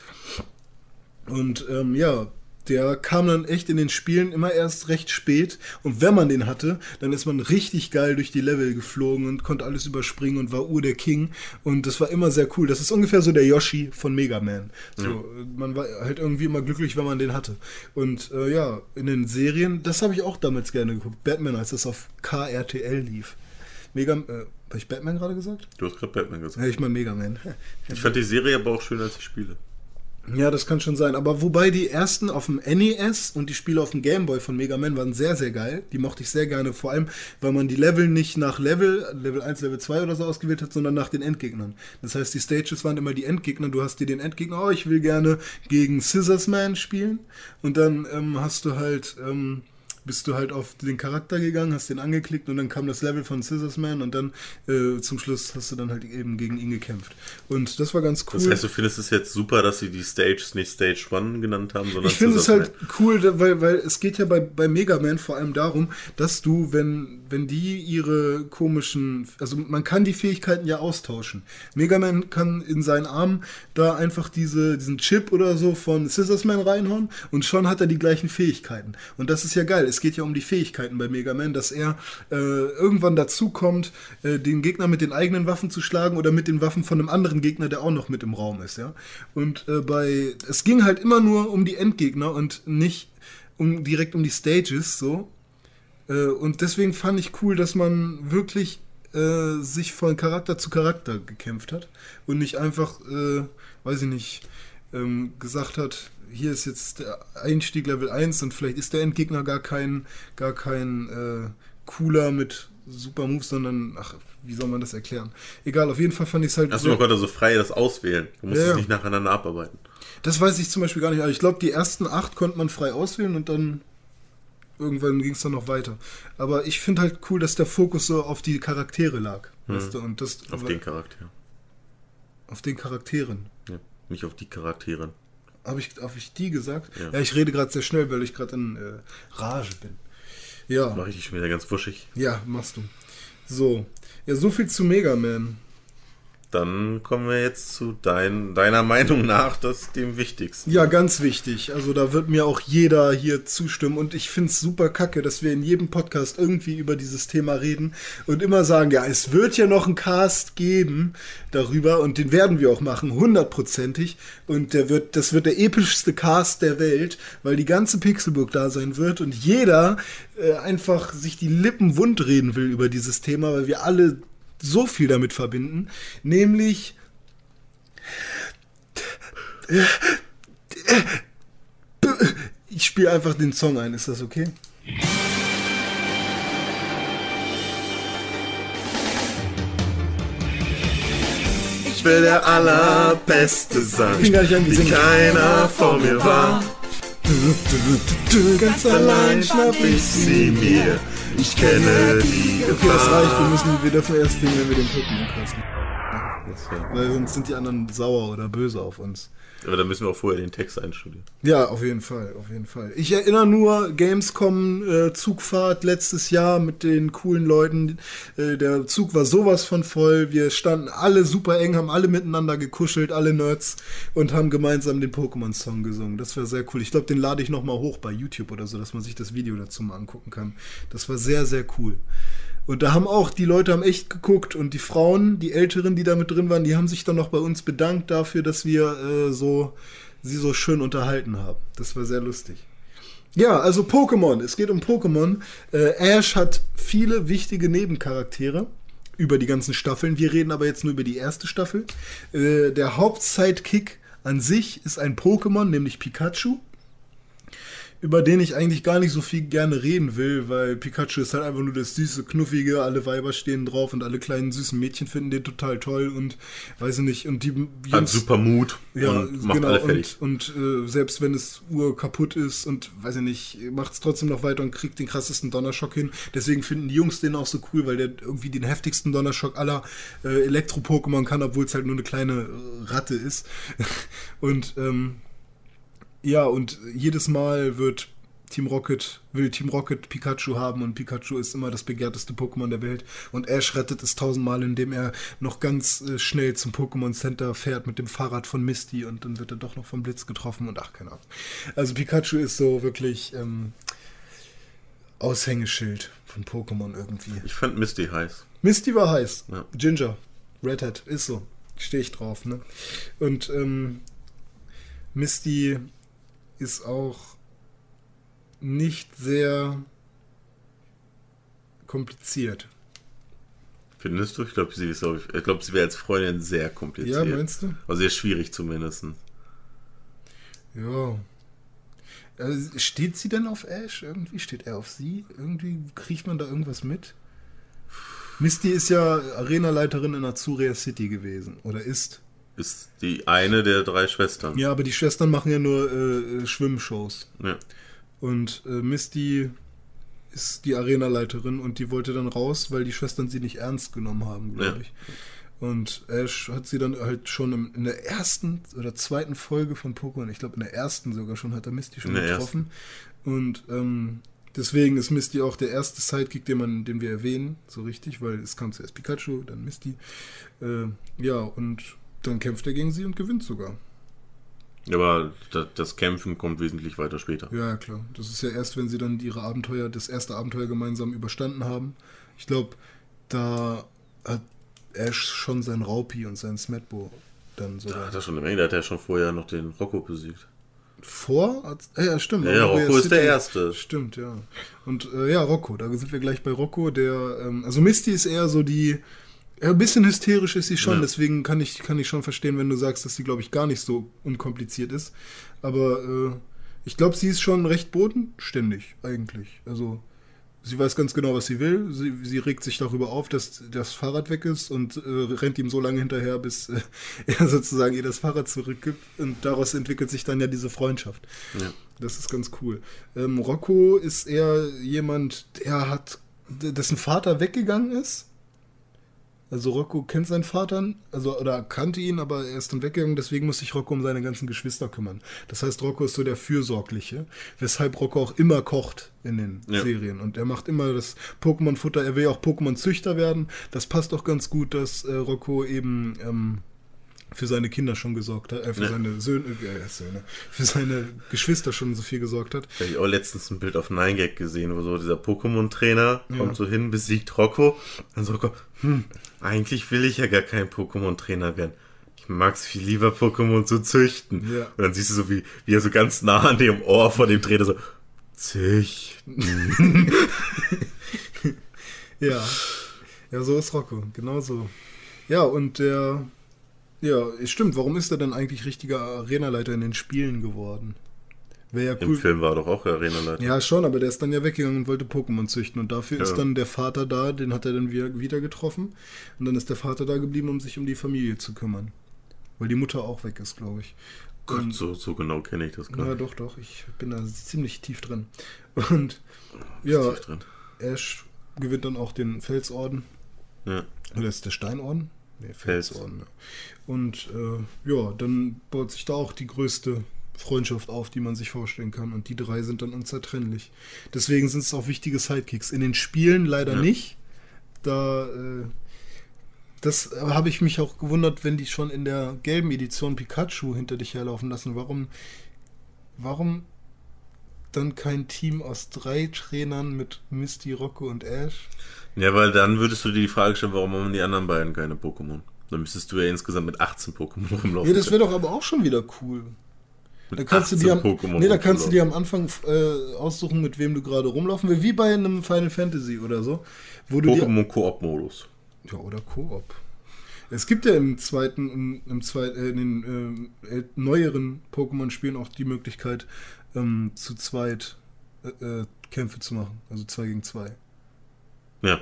Und ähm, ja, der kam dann echt in den Spielen immer erst recht spät. Und wenn man den hatte, dann ist man richtig geil durch die Level geflogen und konnte alles überspringen und war Ur der King. Und das war immer sehr cool. Das ist ungefähr so der Yoshi von Mega Man. So, Man war halt irgendwie immer glücklich, wenn man den hatte. Und äh, ja, in den Serien, das habe ich auch damals gerne geguckt. Batman, als das auf KRTL lief. Mega, äh, habe ich Batman gerade gesagt? Du hast gerade Batman gesagt. Ja, ich meine Mega Man. Ich fand die Serie aber auch schöner als die Spiele. Ja, das kann schon sein. Aber wobei die ersten auf dem NES und die Spiele auf dem Game Boy von Mega Man waren sehr, sehr geil. Die mochte ich sehr gerne. Vor allem, weil man die Level nicht nach Level, Level 1, Level 2 oder so ausgewählt hat, sondern nach den Endgegnern. Das heißt, die Stages waren immer die Endgegner. Du hast dir den Endgegner, oh, ich will gerne gegen Scissors Man spielen. Und dann ähm, hast du halt, ähm, bist du halt auf den Charakter gegangen, hast den angeklickt und dann kam das Level von Scissors Man und dann äh, zum Schluss hast du dann halt eben gegen ihn gekämpft. Und das war ganz cool. Das heißt, du findest es jetzt super, dass sie die Stages nicht Stage 1 genannt haben, sondern Ich finde es halt cool, weil, weil es geht ja bei, bei Mega Man vor allem darum, dass du, wenn, wenn die ihre komischen, also man kann die Fähigkeiten ja austauschen. Mega Man kann in seinen Arm da einfach diese, diesen Chip oder so von Scissorsman reinhauen und schon hat er die gleichen Fähigkeiten. Und das ist ja geil. Es geht ja um die Fähigkeiten bei Mega Man, dass er äh, irgendwann dazu kommt, äh, den Gegner mit den eigenen Waffen zu schlagen oder mit den Waffen von einem anderen Gegner, der auch noch mit im Raum ist, ja. Und äh, bei, es ging halt immer nur um die Endgegner und nicht um direkt um die Stages, so. Äh, und deswegen fand ich cool, dass man wirklich äh, sich von Charakter zu Charakter gekämpft hat und nicht einfach, äh, weiß ich nicht, ähm, gesagt hat, hier ist jetzt der Einstieg Level 1 und vielleicht ist der Endgegner gar kein, gar kein äh, cooler mit super Moves, sondern, ach, wie soll man das erklären? Egal, auf jeden Fall fand ich es halt. Achso, man konnte so frei das auswählen. Du musst Ja, es nicht nacheinander abarbeiten. Das weiß ich zum Beispiel gar nicht. Aber ich glaube, die ersten acht konnte man frei auswählen und dann irgendwann ging es dann noch weiter. Aber ich finde halt cool, dass der Fokus so auf die Charaktere lag. Weißt du? Und das, Hm. Auf den Charakter. auf den Charakteren. Ja. Nicht auf die Charaktere. Habe ich, hab ich die gesagt? Ja. Ja, ich rede gerade sehr schnell, weil ich gerade in äh, Rage bin. Ja, Mach ich dich schon wieder ganz wuschig. ja, machst du. So. Ja, so viel zu Mega Man. Dann kommen wir jetzt zu dein, deiner Meinung nach das dem Wichtigsten. Ja, ganz wichtig. Also da wird mir auch jeder hier zustimmen und ich find's super kacke, dass wir in jedem Podcast irgendwie über dieses Thema reden und immer sagen, ja, es wird ja noch einen Cast geben darüber und den werden wir auch machen, hundertprozentig. Und der wird, das wird der epischste Cast der Welt, weil die ganze Pixelburg da sein wird und jeder äh, einfach sich die Lippen wund reden will über dieses Thema, weil wir alle so viel damit verbinden, nämlich Ich spiele einfach den Song ein, ist das okay? Ich will der Allerbeste sein, Ich bin gar nicht wie Singen. keiner vor mir war. Ganz allein schnapp ich Sie mir, ich kenne die Okay, das reicht, wir Gefahr. müssen, wir dürfen erst singen, wenn wir den Pokémon-Cast machen. Ja. Weil sonst sind die anderen sauer oder böse auf uns. Aber da müssen wir auch vorher den Text einstudieren. Ja, auf jeden Fall, auf jeden Fall. Ich erinnere nur Gamescom äh, Zugfahrt letztes Jahr mit den coolen Leuten. Äh, der Zug war sowas von voll. Wir standen alle super eng, haben alle miteinander gekuschelt, alle Nerds und haben gemeinsam den Pokémon-Song gesungen. Das war sehr cool. Ich glaube, den lade ich noch mal hoch bei YouTube oder so, dass man sich das Video dazu mal angucken kann. Das war sehr, sehr cool. Und da haben auch die Leute haben echt geguckt und die Frauen, die Älteren, die da mit drin waren, die haben sich dann noch bei uns bedankt dafür, dass wir äh, so sie so schön unterhalten haben. Das war sehr lustig. Ja, also Pokémon. Es geht um Pokémon. Äh, Ash hat viele wichtige Nebencharaktere über die ganzen Staffeln. Wir reden aber jetzt nur über die erste Staffel. Äh, der Hauptsidekick an sich ist ein Pokémon, nämlich Pikachu über den ich eigentlich gar nicht so viel gerne reden will, weil Pikachu ist halt einfach nur das süße, knuffige, alle Weiber stehen drauf und alle kleinen süßen Mädchen finden den total toll und weiß ich nicht, und die Hat Jungs- super Mut ja, und macht genau, alle fertig. und, und äh, selbst wenn es Uhr kaputt ist und weiß ich nicht, macht es trotzdem noch weiter und kriegt den krassesten Donnerschock hin. Deswegen finden die Jungs den auch so cool, weil der irgendwie den heftigsten Donnerschock aller äh, Elektro-Pokémon kann, obwohl es halt nur eine kleine Ratte ist. und ähm, ja, und jedes Mal wird Team Rocket, will Team Rocket Pikachu haben und Pikachu ist immer das begehrteste Pokémon der Welt. Und Ash rettet es tausendmal, indem er noch ganz äh, schnell zum Pokémon Center fährt mit dem Fahrrad von Misty und dann wird er doch noch vom Blitz getroffen und ach, keine Ahnung. Also Pikachu ist so wirklich ähm, Aushängeschild von Pokémon irgendwie. Ich fand Misty heiß. Misty war heiß. Ja. Ginger. Redhead. Ist so. Stehe ich drauf, ne? Und ähm, Misty ist auch nicht sehr kompliziert. Findest du? Ich glaube, sie ist, ich glaube, sie wäre als Freundin sehr kompliziert. Ja, meinst du? Also sehr schwierig zumindest. Ja. Also, steht sie denn auf Ash irgendwie? Steht er auf sie? Irgendwie kriegt man da irgendwas mit? Misty ist ja Arenaleiterin in Azuria City gewesen. Oder ist. Ist die eine der drei Schwestern. Ja, aber die Schwestern machen ja nur äh, Schwimmshows. Ja. Und äh, Misty ist die Arenaleiterin und die wollte dann raus, weil die Schwestern sie nicht ernst genommen haben, glaube Ja. ich. Und Ash hat sie dann halt schon im, in der ersten oder zweiten Folge von Pokémon, ich glaube in der ersten sogar schon, hat er Misty schon getroffen. Und ähm, Deswegen ist Misty auch der erste Sidekick, den, man, den wir erwähnen, so richtig, weil es kam zuerst Pikachu, dann Misty. Äh, ja, und dann kämpft er gegen sie und gewinnt sogar. Aber da- das Kämpfen kommt wesentlich weiter später. Ja, ja, klar. Das ist ja erst, wenn sie dann ihre Abenteuer, das erste Abenteuer gemeinsam überstanden haben. Ich glaube, da hat Ash schon sein Raupi und sein Smetbo dann Da sogar hat er schon eine Menge, da hat er schon vorher noch den Rocco besiegt. vor. Ja, stimmt. Ja, ja, Rocco ist der. Erste. Stimmt, ja. Und äh, ja, Rocco, da sind wir gleich bei Rocco, der, ähm, also Misty ist eher so die, ja, ein bisschen hysterisch ist sie schon, Ja. deswegen kann ich, kann ich schon verstehen, wenn du sagst, dass sie, glaube ich, gar nicht so unkompliziert ist. Aber äh, ich glaube, sie ist schon recht bodenständig, eigentlich. Also, sie weiß ganz genau, was sie will. Sie, sie regt sich darüber auf, dass das Fahrrad weg ist und äh, rennt ihm so lange hinterher, bis äh, er sozusagen ihr das Fahrrad zurückgibt. Und daraus entwickelt sich dann ja diese Freundschaft. Ja. Das ist ganz cool. Ähm, Rocco ist eher jemand, der hat, dessen Vater weggegangen ist. Also Rocco kennt seinen Vater, also oder kannte ihn, aber er ist dann weggegangen, deswegen muss sich Rocco um seine ganzen Geschwister kümmern. Das heißt, Rocco ist so der Fürsorgliche, weshalb Rocco auch immer kocht in den Ja. Serien. Und er macht immer das Pokémon-Futter, er will ja auch Pokémon-Züchter werden. Das passt auch ganz gut, dass äh, Rocco eben ähm, für seine Kinder schon gesorgt hat, äh, für Ja. seine Söhne, äh, Söhne, für seine Geschwister schon so viel gesorgt hat. Da habe ich auch letztens ein Bild auf 9gag gesehen, wo so dieser Pokémon-Trainer Ja. kommt so hin, besiegt Rocco. Dann so hm, eigentlich will ich ja gar kein Pokémon-Trainer werden. Ich mag es viel lieber, Pokémon zu züchten. Ja. Und dann siehst du so, wie, wie er so ganz nah an dem Ohr von dem Trainer so, züchten. Ja. Ja, so ist Rocco, genau so. Ja, und der, ja, es stimmt, warum ist er denn eigentlich richtiger Arenaleiter in den Spielen geworden? Wäre ja Im cool. Film war er doch auch Arenaleiter. Ja, schon, aber der ist dann ja weggegangen und wollte Pokémon züchten. Und dafür ist Ja. dann der Vater da, den hat er dann wieder, wieder getroffen. Und dann ist der Vater da geblieben, um sich um die Familie zu kümmern. Weil die Mutter auch weg ist, glaube ich. Gott, so, so genau kenne ich das gar Ja, nicht. doch, doch, ich bin da ziemlich tief drin. Und ja, Tief drin. Ash gewinnt dann auch den Felsorden. Ja. Oder ist der Steinorden? Nee, Fels. Felsorden. Ja. Und äh, ja, dann baut sich da auch die größte Freundschaft auf, die man sich vorstellen kann. Und die drei sind dann unzertrennlich. Deswegen sind es auch wichtige Sidekicks. In den Spielen leider Ja. nicht. Da, äh, das habe ich mich auch gewundert, wenn die schon in der gelben Edition Pikachu hinter dich herlaufen lassen. Warum, warum dann kein Team aus drei Trainern mit Misty, Rocco und Ash? Ja, weil dann würdest du dir die Frage stellen, warum haben die anderen beiden keine Pokémon? Dann müsstest du ja insgesamt mit 18 Pokémon rumlaufen. Ja, das wäre doch aber auch schon wieder cool. Mit Da kannst du 18 dir am, Pokémon nee, da kannst du dir am Anfang äh, aussuchen, mit wem du gerade rumlaufen willst, wie bei einem Final Fantasy oder so, wo Pokémon Koop-Modus. ja oder Koop. Es gibt ja im zweiten, im, im zweiten, äh, in den äh, neueren Pokémon-Spielen auch die Möglichkeit, ähm, zu zweit äh, äh, Kämpfe zu machen, also zwei gegen zwei. Ja.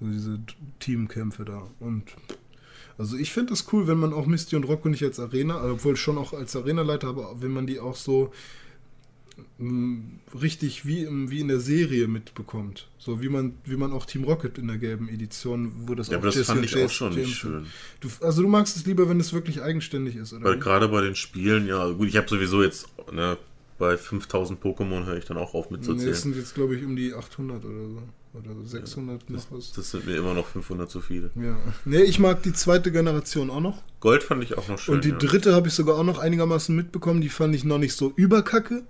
Also diese Teamkämpfe da. Und also ich finde es cool, wenn man auch Misty und Rocco nicht als Arena, äh, obwohl schon auch als Arenaleiter, aber wenn man die auch so mh, richtig wie, im, wie in der Serie mitbekommt. So wie man, wie man auch Team Rocket in der gelben Edition, wo das Ja, auch aber das Jesse fand ich auch Jace schon James nicht schön. Du, also du magst es lieber, wenn es wirklich eigenständig ist, oder? Weil gerade bei den Spielen, ja, gut, ich habe sowieso jetzt, ne, bei 5000 Pokémon höre ich dann auch auf Nee, mitzuzählen. es sind jetzt, glaube ich, um die 800 oder so. Oder 600 noch was. Das sind mir immer noch 500 zu viele. Ja. Nee, ich mag die zweite Generation auch noch. Gold fand ich auch noch schön. Und die ja. dritte habe ich sogar auch noch einigermaßen mitbekommen. Die fand ich noch nicht so überkacke,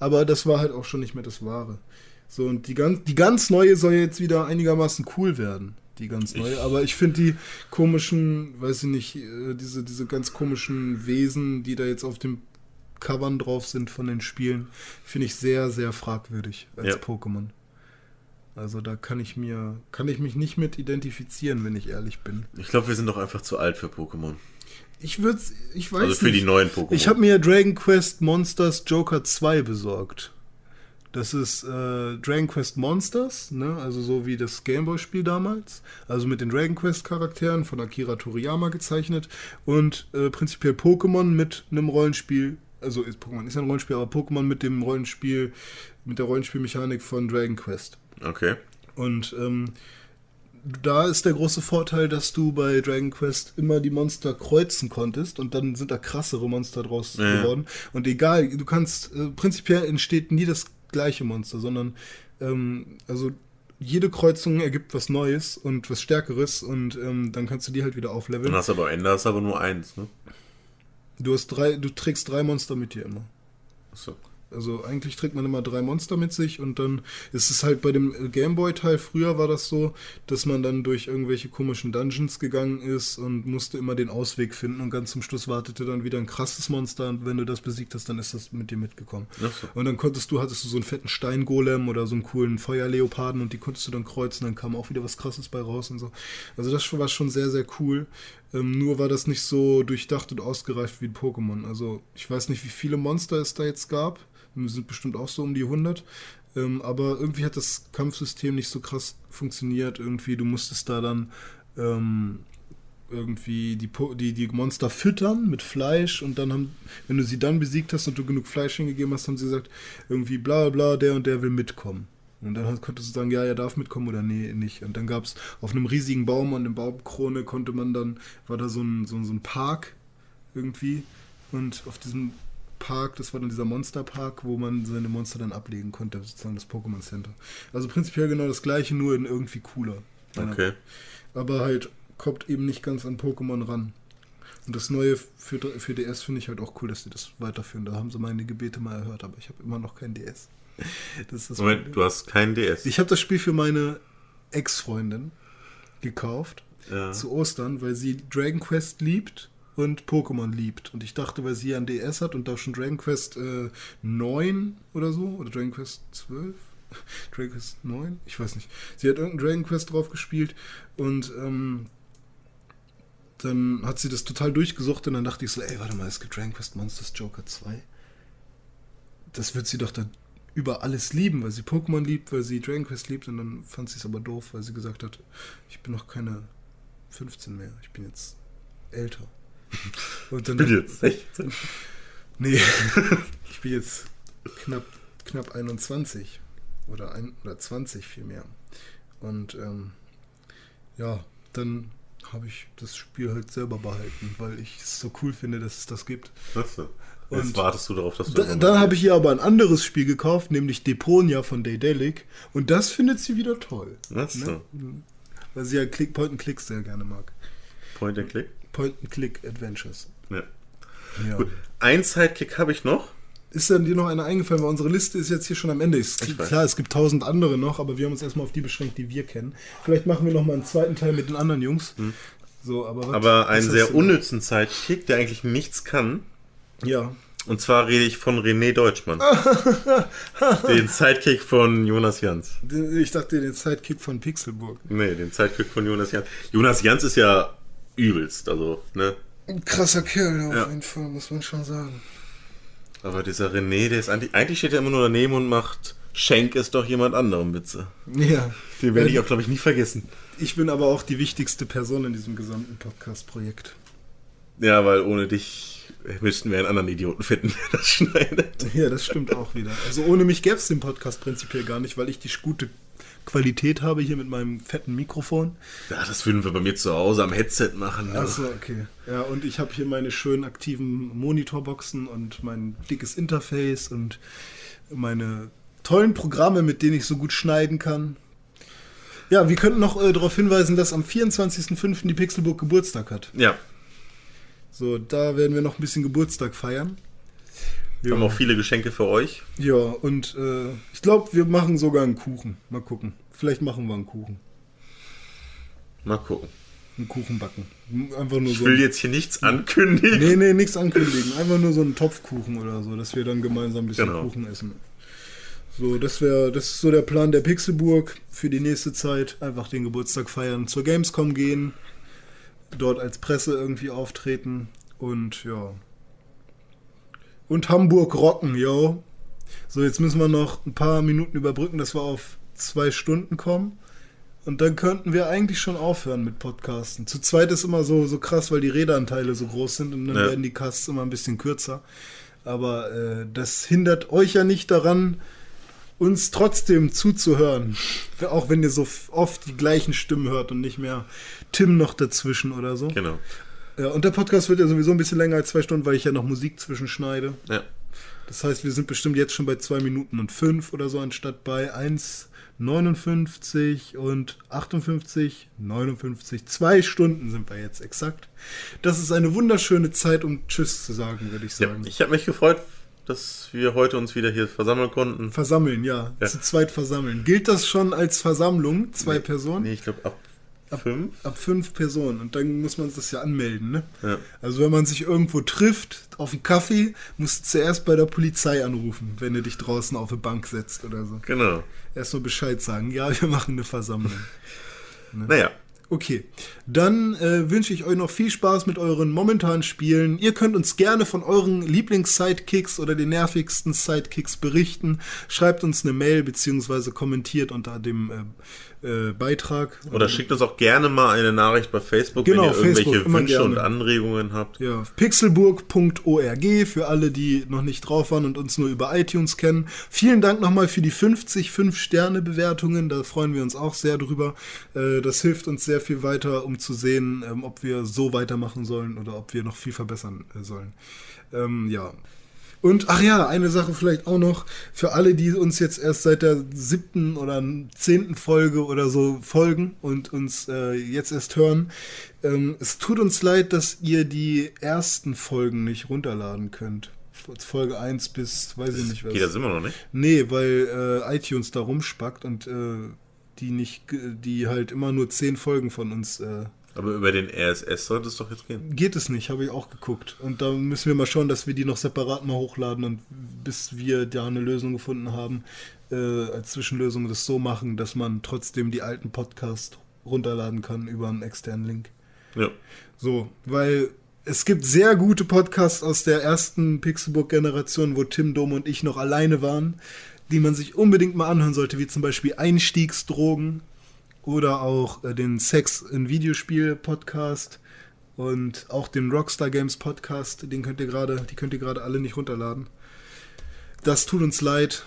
aber das war halt auch schon nicht mehr das Wahre. So, und die ganz, die ganz neue soll jetzt wieder einigermaßen cool werden. Die ganz neue. Ich- aber ich finde die komischen, weiß ich nicht, äh, diese, diese ganz komischen Wesen, die da jetzt auf dem Covern drauf sind von den Spielen, finde ich sehr, sehr fragwürdig als Ja. Pokémon. Also da kann ich mir, kann ich mich nicht mit identifizieren, wenn ich ehrlich bin. Ich glaube, wir sind doch einfach zu alt für Pokémon. Ich würde, ich weiß Also für nicht. die neuen Pokémon. Ich habe mir Dragon Quest Monsters Joker 2 besorgt. Das ist äh, Dragon Quest Monsters, ne? also so wie das Gameboy-Spiel damals. Also mit den Dragon Quest-Charakteren von Akira Toriyama gezeichnet. Und äh, prinzipiell Pokémon mit einem Rollenspiel. Also ist Pokémon ist ein Rollenspiel, aber Pokémon mit dem Rollenspiel, mit der Rollenspielmechanik von Dragon Quest. Okay. Und ähm, da ist der große Vorteil, dass du bei Dragon Quest immer die Monster kreuzen konntest und dann sind da krassere Monster draus Ja. geworden. Und egal, du kannst, äh, prinzipiell entsteht nie das gleiche Monster, sondern ähm, also jede Kreuzung ergibt was Neues und was Stärkeres und ähm, dann kannst du die halt wieder aufleveln. Dann hast aber am Ende hast aber nur eins, ne? Du hast drei, du trägst drei Monster mit dir immer. Achso. Also eigentlich trägt man immer drei Monster mit sich und dann ist es halt bei dem Gameboy-Teil, früher war das so, dass man dann durch irgendwelche komischen Dungeons gegangen ist und musste immer den Ausweg finden und ganz zum Schluss wartete dann wieder ein krasses Monster und wenn du das besiegt hast, dann ist das mit dir mitgekommen. So. Und dann konntest du, hattest du so einen fetten Steingolem oder so einen coolen Feuerleoparden und die konntest du dann kreuzen, dann kam auch wieder was krasses bei raus und so. Also das war schon sehr, sehr cool. Ähm, nur war das nicht so durchdacht und ausgereift wie ein Pokémon. Also ich weiß nicht, wie viele Monster es da jetzt gab. Es sind bestimmt auch so um die 100. Ähm, aber irgendwie hat das Kampfsystem nicht so krass funktioniert. Irgendwie, du musstest da dann ähm, irgendwie die, die, die Monster füttern mit Fleisch und dann haben, wenn du sie dann besiegt hast und du genug Fleisch hingegeben hast, haben sie gesagt, irgendwie bla bla, der und der will mitkommen. Und dann konntest du sagen, ja, er darf mitkommen oder nee, nicht. Und dann gab es auf einem riesigen Baum an der Baumkrone konnte man dann, war da so ein, so, ein- so ein Park irgendwie. Und auf diesem Park, das war dann dieser Monsterpark, wo man seine Monster dann ablegen konnte, sozusagen das Pokémon Center. Also prinzipiell genau das gleiche, nur in irgendwie cooler. Okay. Aber halt kommt eben nicht ganz an Pokémon ran. Und das Neue für, für DS finde ich halt auch cool, dass sie das weiterführen. Da haben sie meine Gebete mal erhört, aber ich habe immer noch kein DS. Moment, du hast keinen DS. Ich habe das Spiel für meine Ex-Freundin gekauft Ja. zu Ostern, weil sie Dragon Quest liebt und Pokémon liebt. Und ich dachte, weil sie ja ein DS hat und da schon Dragon Quest äh, 9 oder so, oder Dragon Quest 12? Dragon Quest 9? Ich weiß nicht. Sie hat irgendein Dragon Quest drauf gespielt und ähm, dann hat sie das total durchgesucht und dann dachte ich so, ey, warte mal, es gibt Dragon Quest Monsters Joker 2. Das wird sie doch dann über alles lieben, weil sie Pokémon liebt, weil sie Dragon Quest liebt und dann fand sie es aber doof, weil sie gesagt hat, ich bin noch keine 15 mehr, ich bin jetzt älter. Und dann, Ich bin jetzt 16. Nee, ich bin jetzt knapp, knapp 21 oder, ein, oder 20 vielmehr. Und ähm, ja, dann habe ich das Spiel halt selber behalten, weil ich es so cool finde, dass es das gibt. Achso. Jetzt Und- wartest du darauf, dass du Da, dann habe ich ihr aber ein anderes Spiel gekauft, nämlich Deponia von Daydelic. Und das findet sie wieder toll. Achso. Weil sie ja Click, Point-and-Click sehr gerne mag. Point and Click. Point-and-Click-Adventures. Ja. Ja. Gut. Ein Sidekick habe ich noch. Ist dann dir noch eine eingefallen? Weil unsere Liste ist jetzt hier schon am Ende. Ist, klar, es gibt tausend andere noch, aber wir haben uns erstmal auf die beschränkt, die wir kennen. Vielleicht machen wir noch mal einen zweiten Teil mit den anderen Jungs. So, aber was- Hm. Aber einen sehr unnützen Sidekick, der eigentlich nichts kann. Ja. Und zwar rede ich von René Deutschmann. den Sidekick von Jonas Jans. Ich dachte, den Sidekick von Pixelburg. Nee, den Sidekick von Jonas Jans. Jonas Jans ist ja übelst, also, ne? Ein krasser Kerl, auf Ja. jeden Fall, muss man schon sagen. Aber dieser René, der ist eigentlich, eigentlich steht er immer nur daneben und macht Schenk ist doch jemand anderem Witze. Ja. Den werde ich auch, glaube ich, nie vergessen. Ich bin aber auch die wichtigste Person in diesem gesamten Podcast-Projekt. Ja, weil ohne dich müssten wir einen anderen Idioten finden, der das schneidet. Ja, das stimmt auch wieder. Also ohne mich gäbe es den Podcast prinzipiell gar nicht, weil ich die gute Qualität habe hier mit meinem fetten Mikrofon. Ja, das würden wir bei mir zu Hause am Headset machen. ne? Achso, okay. Ja, und ich habe hier meine schönen aktiven Monitorboxen und mein dickes Interface und meine tollen Programme, mit denen ich so gut schneiden kann. Ja, wir könnten noch äh, darauf hinweisen, dass am 24.05. die Pixelburg Geburtstag hat. Ja, So, da werden wir noch ein bisschen Geburtstag feiern. wir haben auch viele Geschenke für euch. Ja, und äh, ich glaube, wir machen sogar einen Kuchen. Mal gucken. Vielleicht machen wir einen Kuchen. Mal gucken. Einen Kuchen backen. Einfach nur Ich so. will jetzt hier nichts ankündigen. Nee, nee, nichts ankündigen. Einfach nur so einen Topfkuchen oder so, dass wir dann gemeinsam ein bisschen Genau. Kuchen essen. So, das wäre, das ist so der Plan der Pixelburg für die nächste Zeit. Einfach den Geburtstag feiern, zur Gamescom gehen, dort als Presse irgendwie auftreten und ja. Und Hamburg rocken, yo. So, jetzt müssen wir noch ein paar Minuten überbrücken, dass wir auf zwei Stunden kommen. Und dann könnten wir eigentlich schon aufhören mit Podcasten. Zu zweit ist immer so, so krass, weil die Redeanteile so groß sind und dann Ja. werden die Casts immer ein bisschen kürzer. Aber äh, das hindert euch ja nicht daran, uns trotzdem zuzuhören. Auch wenn ihr so oft die gleichen Stimmen hört und nicht mehr Tim noch dazwischen oder so. Genau. Ja, und der Podcast wird ja sowieso ein bisschen länger als zwei Stunden, weil ich ja noch Musik zwischenschneide. Ja. Das heißt, wir sind bestimmt jetzt schon bei 2 Minuten und 5 oder so, anstatt bei 1,59 und 58, 59. Zwei Stunden sind wir jetzt exakt. Das ist eine wunderschöne Zeit, um Tschüss zu sagen, würde ich Ja, sagen. ich habe mich gefreut, dass wir heute uns wieder hier versammeln konnten. Versammeln, ja. Ja. Zu zweit versammeln. Gilt das schon als Versammlung? Zwei Personen? Nee, ich glaube ab, fünf. Ab fünf Personen. Und dann muss man das ja anmelden, ne? Ja. Also wenn man sich irgendwo trifft, auf einen Kaffee, musst du zuerst bei der Polizei anrufen, wenn du dich draußen auf eine Bank setzt oder so. Genau. Erstmal Bescheid sagen, ja, wir machen eine Versammlung. Naja, Okay, dann äh, wünsche ich euch noch viel Spaß mit euren momentanen Spielen. Ihr könnt uns gerne von euren Lieblings-Sidekicks oder den nervigsten Sidekicks berichten. Schreibt uns eine Mail beziehungsweise kommentiert unter dem äh, äh, Beitrag. oder schickt uns auch gerne mal eine Nachricht bei Facebook, Genau, wenn ihr irgendwelche Facebook, Wünsche und gerne. Anregungen habt. Ja, pixelburg.org für alle, die noch nicht drauf waren und uns nur über iTunes kennen. Vielen Dank nochmal für die 50 5-Sterne-Bewertungen. Da freuen wir uns auch sehr drüber. Äh, Das hilft uns sehr viel weiter, um zu sehen, ähm, ob wir so weitermachen sollen oder ob wir noch viel verbessern äh, sollen. Ähm, ja. Und ach ja, eine Sache vielleicht auch noch für alle, die uns jetzt erst seit der siebten oder zehnten Folge oder so folgen und uns äh, jetzt erst hören. Ähm, es tut uns leid, dass ihr die ersten Folgen nicht runterladen könnt. Folge 1 bis, weiß ich nicht was. Geht das immer noch nicht? Nee, weil äh, iTunes da rumspackt und äh, die nicht, ge- die halt immer nur zehn Folgen von uns äh, Aber über den RSS sollte es doch jetzt gehen. Geht es nicht, habe ich auch geguckt. Und da müssen wir mal schauen, dass wir die noch separat mal hochladen und bis wir da eine Lösung gefunden haben, äh, als Zwischenlösung das so machen, dass man trotzdem die alten Podcasts runterladen kann über einen externen Link. Ja. So, weil es gibt sehr gute Podcasts aus der ersten Pixelburg-Generation, wo Tim Dom und ich noch alleine waren, die man sich unbedingt mal anhören sollte, wie zum Beispiel Einstiegsdrogen oder auch äh, den Sex in Videospiel Podcast und auch den Rockstar Games Podcast, den könnt ihr gerade, die könnt ihr gerade alle nicht runterladen. Das tut uns leid.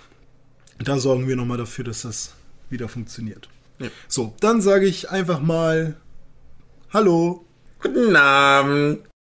Da sorgen wir nochmal dafür, dass das wieder funktioniert. Ja. So, dann sage ich einfach mal Hallo. Guten Abend.